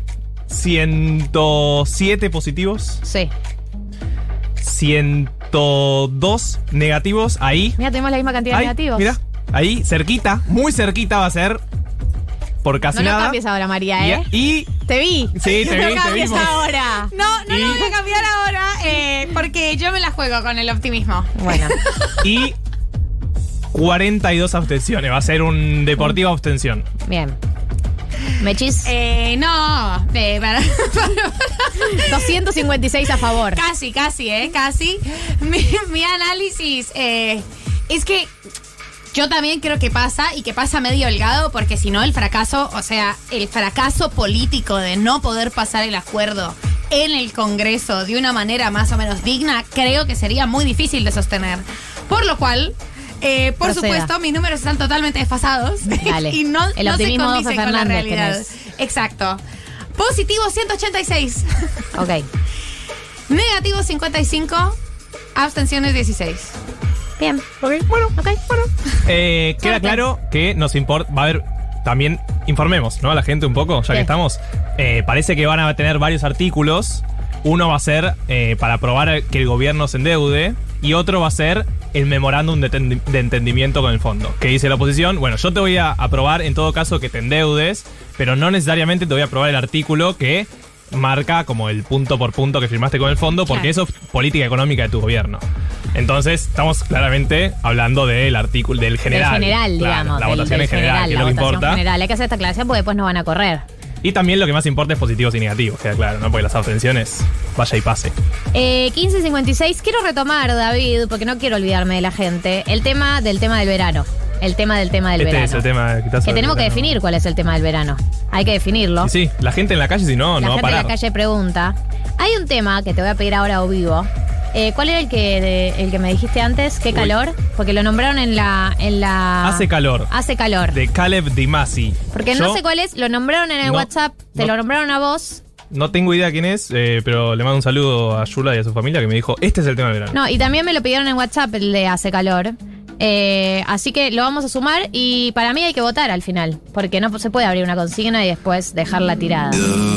107 positivos. Sí. 102 negativos ahí. Mira, tenemos la misma cantidad de negativos. Mira, ahí, cerquita, muy cerquita va a ser. Por casi No lo nada. cambies ahora, María, ¿eh? Y, y- Te vi. Sí, te <laughs> no vi, lo te cambies vimos. ahora. No, no Y- lo voy a cambiar ahora eh, porque yo me la juego con el optimismo. Bueno. <laughs> y 42 abstenciones. Va a ser un deportivo abstención. Bien. Mechis. Eh, no, eh, para- <laughs> 256 a favor. casi, casi, ¿eh? Casi. Mi, mi análisis eh, es que yo también creo que pasa y que pasa medio holgado porque si no el fracaso, o sea, el fracaso político de no poder pasar el acuerdo en el Congreso de una manera más o menos digna, creo que sería muy difícil de sostener. Por lo cual... eh, por Proceda. supuesto, mis números están totalmente desfasados Dale. <laughs> y no, El no se condicen con la realidad. Exacto. Positivo 186. <laughs> Ok. Negativo 55. Abstenciones 16. Bien. Ok, bueno. Ok, bueno. <laughs> Eh, queda claro que nos importa. Va a haber. También informemos, ¿no? A la gente un poco, ya que estamos. Eh, parece que van a tener varios artículos. Uno va a ser eh, para aprobar que el gobierno se endeude. Y otro va a ser el memorándum de, tendi- de entendimiento con el fondo. Que dice la oposición, bueno, yo te voy a aprobar en todo caso que te endeudes, pero no necesariamente te voy a aprobar el artículo que marca como el punto por punto que firmaste con el fondo, porque Claro. eso es política económica de tu gobierno. Entonces, estamos claramente hablando del artículo, del general. Del general, Claro, digamos. La del- votación del en general, que es la lo que votación importa. general. Hay que hacer esta aclaración porque después no van a correr. Y también lo que más importa es positivos y negativos, queda claro, ¿no? Porque las abstenciones, vaya y pase. Eh, 15.56, quiero retomar, David, porque no quiero olvidarme de la gente, el tema del tema del verano. El tema del tema del este verano. es el tema que, que tenemos que definir cuál es el tema del verano. Hay que definirlo. Sí, la gente en la calle, si no, la no va a gente en la calle pregunta. Hay un tema que te voy a pedir ahora o vivo. Eh, ¿Cuál era el que de- el que me dijiste antes? ¿Qué Uy. calor? Porque lo nombraron en la en la Hace calor. Hace calor. De Caleb Dimasi. Porque Yo no sé cuál es, lo nombraron en el No, WhatsApp, te no. lo nombraron a vos. No tengo idea quién es, eh, pero le mando un saludo a Yula y a su familia que me dijo, este es el tema del verano. No, y también me lo pidieron en WhatsApp el de Hace Calor. Eh, así que lo vamos a sumar y para mí hay que votar al final, porque no se puede abrir una consigna y después dejarla tirada.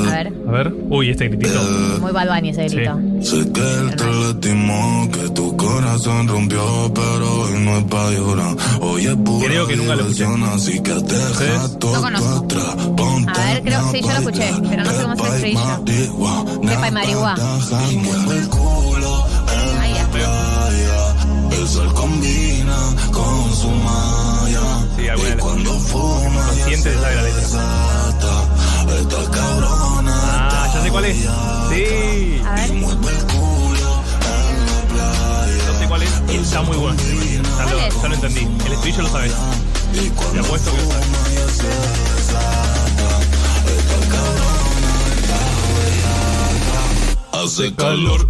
A ver, A ver. Uy, este gritito. muy Bad Bunny ese grito. Sé que que tu corazón rompió, pero hoy no es pa' llorar. Hoy es pura Creo que nunca lo escuché. así que deja todo conozco. atrás. Ponte A ver, creo, sí, yo lo escuché, pero no sé cómo es el estribillo. Pepa y Marihuá. Consciente de sabe la letra. desata. Esta cabrona. Ah, ya sé cuál es. Sí. A ver. No sé cuál es y está muy bueno. Ya lo, ya lo entendí. El estribillo lo sabes. Te apuesto que lo sabes. Hace calor.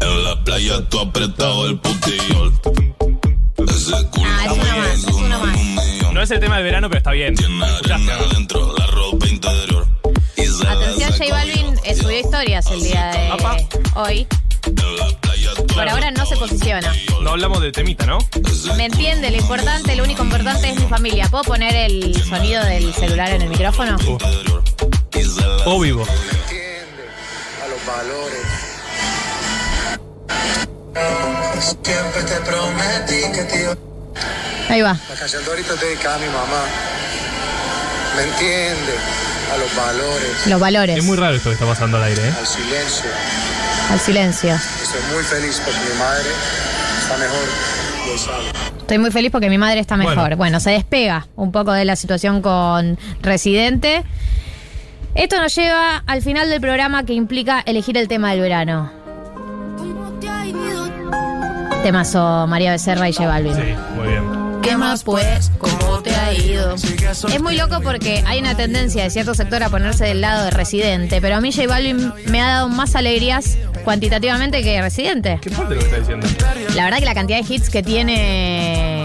En la playa tú apretado el putillol. Ese culo Ah, es una más, es una más. No es el tema del verano, pero está bien. Atención, J Balvin eh, subió historias el día de hoy. Por ahora no se posiciona. No hablamos del temita, ¿no? Me entiende, lo importante, lo único importante es mi familia. ¿Puedo poner el sonido del celular en el micrófono? O vivo. a los valores. Siempre te prometí que te iba Ahí va. La canción de ahorita es dedicada a mi mamá. ¿Me entiende? A los valores. Los valores. Es muy raro esto que está pasando al aire, ¿eh? Al silencio. Al silencio. Estoy muy feliz porque mi madre está mejor. Lo sabe. Estoy muy feliz porque mi madre está mejor. Bueno. Bueno, se despega un poco de la situación con Residente. Esto nos lleva al final del programa que implica elegir el tema del verano. Temazo María Becerra y J Balvin. Sí, bien. ¿Qué más pues? ¿Cómo te ha ido? Es muy loco porque hay una tendencia de cierto sector a ponerse del lado de Residente, pero a mí J Balvin me ha dado más alegrías cuantitativamente que Residente. ¿Qué fuerte lo que está diciendo? La verdad que la cantidad de hits que tiene...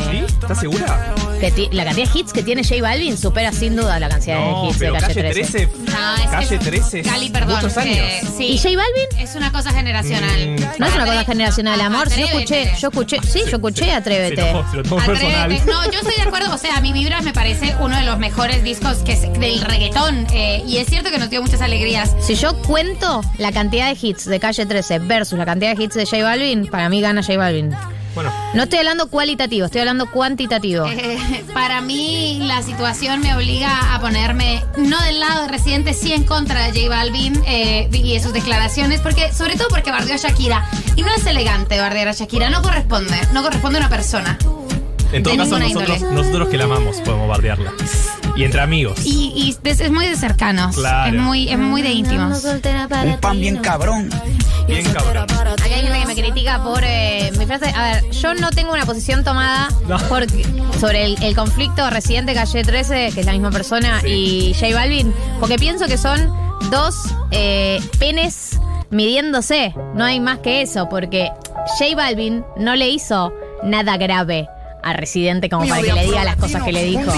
¿Estás segura? que ti- la cantidad de hits que tiene J Balvin supera sin duda la cantidad No, de hits de pero Calle, Calle 13. 13. No, es Calle que- 13. Gali, perdón. Muchos años. eh, sí. ¿Y J Balvin? Es una cosa generacional. No es una cosa generacional, amor. Yo escuché, yo escuché, sí, yo escuché Atrévete. Se lo, se lo tomo personal. Atrévete. No, yo estoy de acuerdo. O sea, a mi Vibras me parece uno de los mejores discos que es del reggaetón. eh, y es cierto que nos dio muchas alegrías. Si yo cuento la cantidad de hits de Calle 13 versus la cantidad de hits de J Balvin, para mí gana J Balvin. Bueno. No estoy hablando cualitativo, estoy hablando cuantitativo. Eh, para mí la situación me obliga a ponerme no del lado de Residente, sí en contra de J Balvin eh, y de sus declaraciones, porque sobre todo porque bardeó a Shakira. Y no es elegante bardear a Shakira, no corresponde, no corresponde a una persona. En todo de caso, nosotros, índole. nosotros que la amamos podemos bardearla. Y entre amigos. Y, y es, es muy de cercanos, Claro. es muy, es muy de íntimos. Un pan bien cabrón. Bien cabrón. Aquí hay gente que me critica por eh, mi frase. A ver, yo no tengo una posición tomada <laughs> porque- sobre el, el conflicto Residente Calle 13, que es la misma persona, y J Balvin, porque pienso que son dos eh, penes midiéndose. No hay más que eso, porque J Balvin no le hizo nada grave a Residente como para que le diga las cosas que le dijo.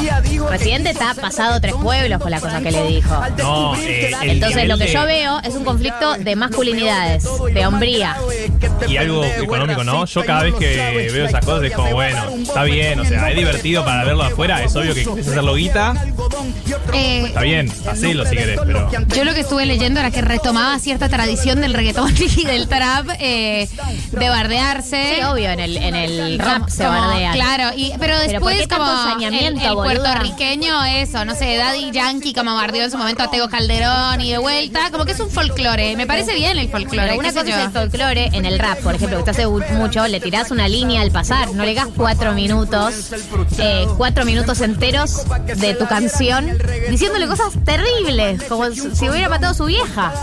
Residente está pasado tres pueblos con las cosas que le dijo. No, eh, el Entonces nivel lo que de- yo veo es un conflicto de masculinidades, de hombría. Y algo económico, ¿no? Yo cada vez que veo esas cosas es como, bueno, está bien, o sea, es divertido para verlo afuera, es obvio que quieres hacerlo guita, Eh, Está bien, hacelo si querés, pero. Yo lo que estuve leyendo era que retomaba cierta tradición del reggaetón <laughs> y del trap eh, de bardearse. Sí, obvio, en el, en el rap se Como- bardean. Claro, y, pero Pero después ¿por qué tanto como el, puertorriqueño, eso, no sé, Daddy Yankee como bardeó en su momento a Tego Calderón y de vuelta, como que es un folclore. Me parece bien el folclore. Pero una cosa yo. es el folclore en el rap, por ejemplo, que te hace mucho, le tirás una línea al pasar, no le das cuatro minutos, eh, cuatro minutos enteros de tu canción, diciéndole cosas terribles, como si hubiera matado a su vieja.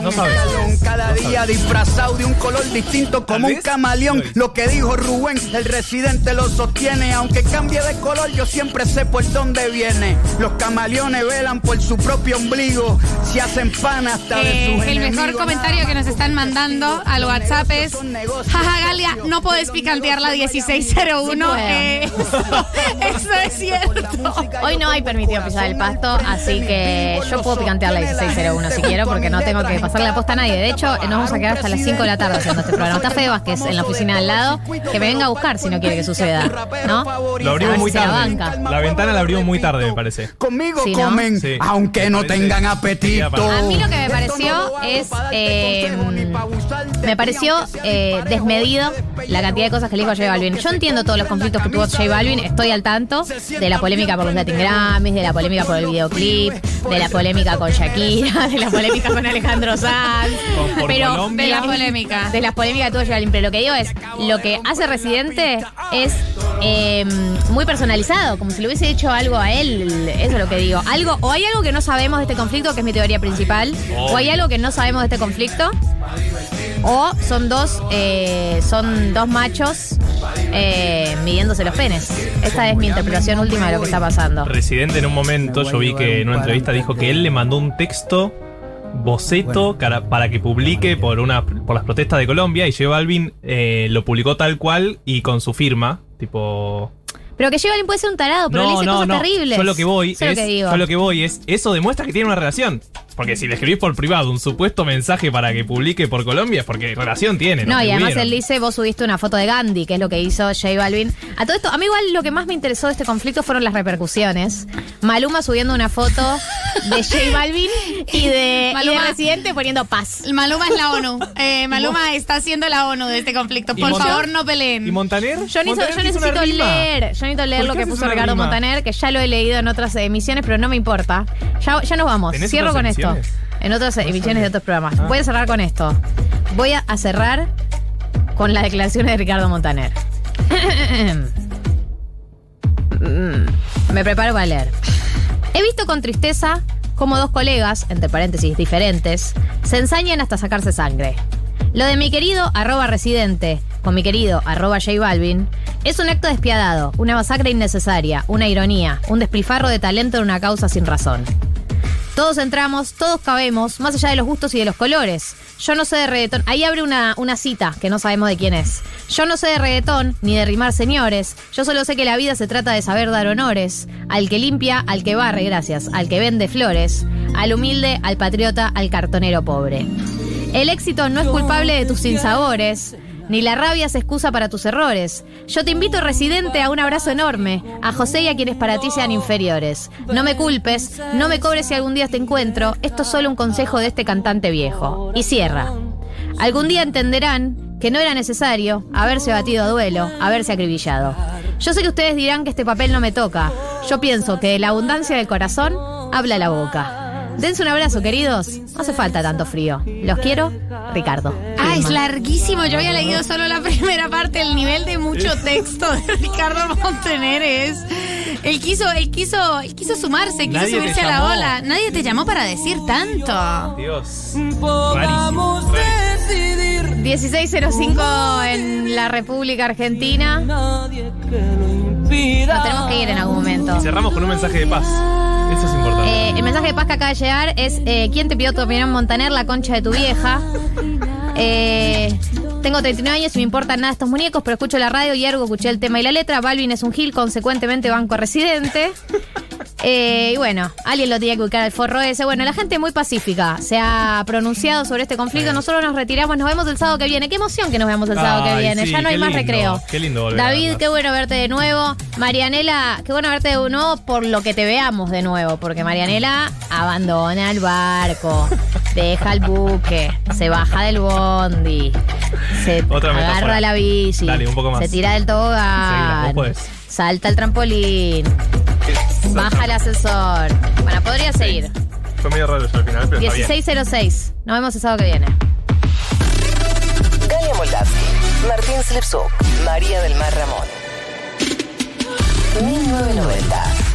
No sabes. Cada día disfrazado de un color distinto como un camaleón. Lo que dijo Rubén, el residente lo sostiene. Aunque cambie de color, yo siempre sé por dónde viene. Los camaleones velan por su propio ombligo. Se hacen pan hasta de Eh, sus el mejor enemigos. comentario que nos están mandando al WhatsApp es Jaja Galia, no podés picantear la 1601. Sí, Eh, eso, <laughs> eso es cierto. Hoy no hay permitido pisar el pasto, así que yo puedo picantear la 1601 si quiero, porque no tengo que pasarle la posta a nadie. De hecho, nos vamos a quedar hasta las 5 de la tarde haciendo este programa. Está Fede Vázquez en la oficina de al lado, que me venga a buscar si no quiere que suceda. ¿No? Lo abrimos muy la tarde. banca. La ventana la abrimos muy tarde, me parece. Conmigo Sí, ¿no? comen, Sí. aunque no tengan apetito. A mí lo que me pareció es. eh, me pareció eh, desmedido la cantidad de cosas que le dijo a J Balvin. Yo entiendo todos los conflictos que tuvo J Balvin, estoy al tanto de la polémica por los Latin Grammys, de la polémica por el videoclip, de la polémica con Shakira, <laughs> de la polémica con Alejandro Sanz. Pero Colombia. De la polémica. de las polémicas que tuvo J Balvin. Pero lo que digo es, lo que hace Residente es eh, muy personalizado, como si le hubiese hecho algo a él. Eso es lo que digo. Algo, o hay algo que no sabemos de este conflicto, que es mi teoría principal, o hay algo que no sabemos de este conflicto, o son dos, eh, son dos machos eh, midiéndose los penes. Esta es mi interpretación última de lo que está pasando. Residente en un momento, yo vi que en una entrevista dijo que él le mandó un texto boceto cara- para que publique por una por las protestas de Colombia y J Balvin eh, lo publicó tal cual y con su firma, tipo Pero que J Balvin puede ser un tarado, pero le dice cosas terribles. Yo lo que voy Eso es es, lo que digo. yo lo que voy es eso demuestra que tiene una relación. Porque si le escribís por privado un supuesto mensaje para que publique por Colombia es porque relación tiene. No, y además él dice, vos subiste una foto de Gandhi, que es lo que hizo J Balvin. A todo esto, a mí igual lo que más me interesó de este conflicto fueron las repercusiones. Maluma subiendo una foto de J Balvin y de, y de Maluma- Residente poniendo paz. Maluma es la ONU. Eh, Maluma está haciendo la ONU de este conflicto. ¿Y Por favor, no peleen. ¿Y Montaner? Yo, Montaner yo necesito leer, yo necesito leer ¿Por lo que puso Ricardo rima? Montaner, que ya lo he leído en otras emisiones, pero no me importa. Ya, ya nos vamos. ¿Tenés Cierro con esto. En otras emisiones de otros programas. Voy a cerrar con esto. Voy a, cerrar con las declaraciones de Ricardo Montaner. <laughs> Me preparo para leer. He visto con tristeza cómo dos colegas, entre paréntesis diferentes, se ensañan hasta sacarse sangre. Lo de mi querido arroba residente con mi querido arroba J Balvin es un acto despiadado, una masacre innecesaria, una ironía, un despilfarro de talento en una causa sin razón. Todos entramos, todos cabemos, más allá de los gustos y de los colores. Yo no sé de reggaetón. Ahí abre una, una cita que no sabemos de quién es. Yo no sé de reggaetón ni de rimar señores. Yo solo sé que la vida se trata de saber dar honores. Al que limpia, al que barre, gracias. Al que vende flores. Al humilde, al patriota, al cartonero pobre. El éxito no es culpable de tus sinsabores. Ni la rabia es excusa para tus errores. Yo te invito, residente, a un abrazo enorme. A José y a quienes para ti sean inferiores. No me culpes, no me cobres si algún día te encuentro. Esto es solo un consejo de este cantante viejo. Y cierra. Algún día entenderán que no era necesario haberse batido a duelo, haberse acribillado. Yo sé que ustedes dirán que este papel no me toca. Yo pienso que de la abundancia del corazón habla la boca. Dense un abrazo, queridos. No hace falta tanto frío. Los quiero, Ricardo. Ah, es larguísimo. Yo había leído solo la <laughs> primera parte. El nivel de mucho texto de Ricardo <laughs> Montaner es. Él quiso, él quiso, él quiso sumarse, quiso Nadie subirse a la ola. Nadie te llamó para decir tanto. Dios. Podamos decidir 1605 en la República Argentina. Nos tenemos que ir en algún momento. Y cerramos con un mensaje de paz. Eso es importante. Eh, el mensaje de paz que acaba de llegar es eh, ¿Quién te pidió tu opinión, Montaner? La concha de tu vieja. Eh, tengo 39 años y me importan nada estos muñecos, pero escucho la radio y ergo escuché el tema y la letra. Balvin es un gil, consecuentemente banco residente. Eh, y bueno, alguien lo tenía que ubicar al forro ese. Bueno, la gente muy pacífica se ha pronunciado sobre este conflicto. Nosotros nos retiramos, nos vemos el sábado que viene. Qué emoción que nos veamos el sábado que viene. sí, ya no hay más lindo, recreo. Qué lindo volver David, qué bueno verte de nuevo. Marianela, qué bueno verte de nuevo por lo que te veamos de nuevo. Porque Marianela abandona el barco, deja el buque, se baja del bondi, se Otra agarra la bici, Dale, un poco más. se tira del Seguila, tobogán, vos podés. Salta al trampolín, baja el ascensor. Bueno, podría seguir. Fue medio raro eso al final, pero está bien. 1606. Nos vemos el sábado que viene. Galia Moldavsky, Martín Slipsuk, María del Mar Ramón. 1990.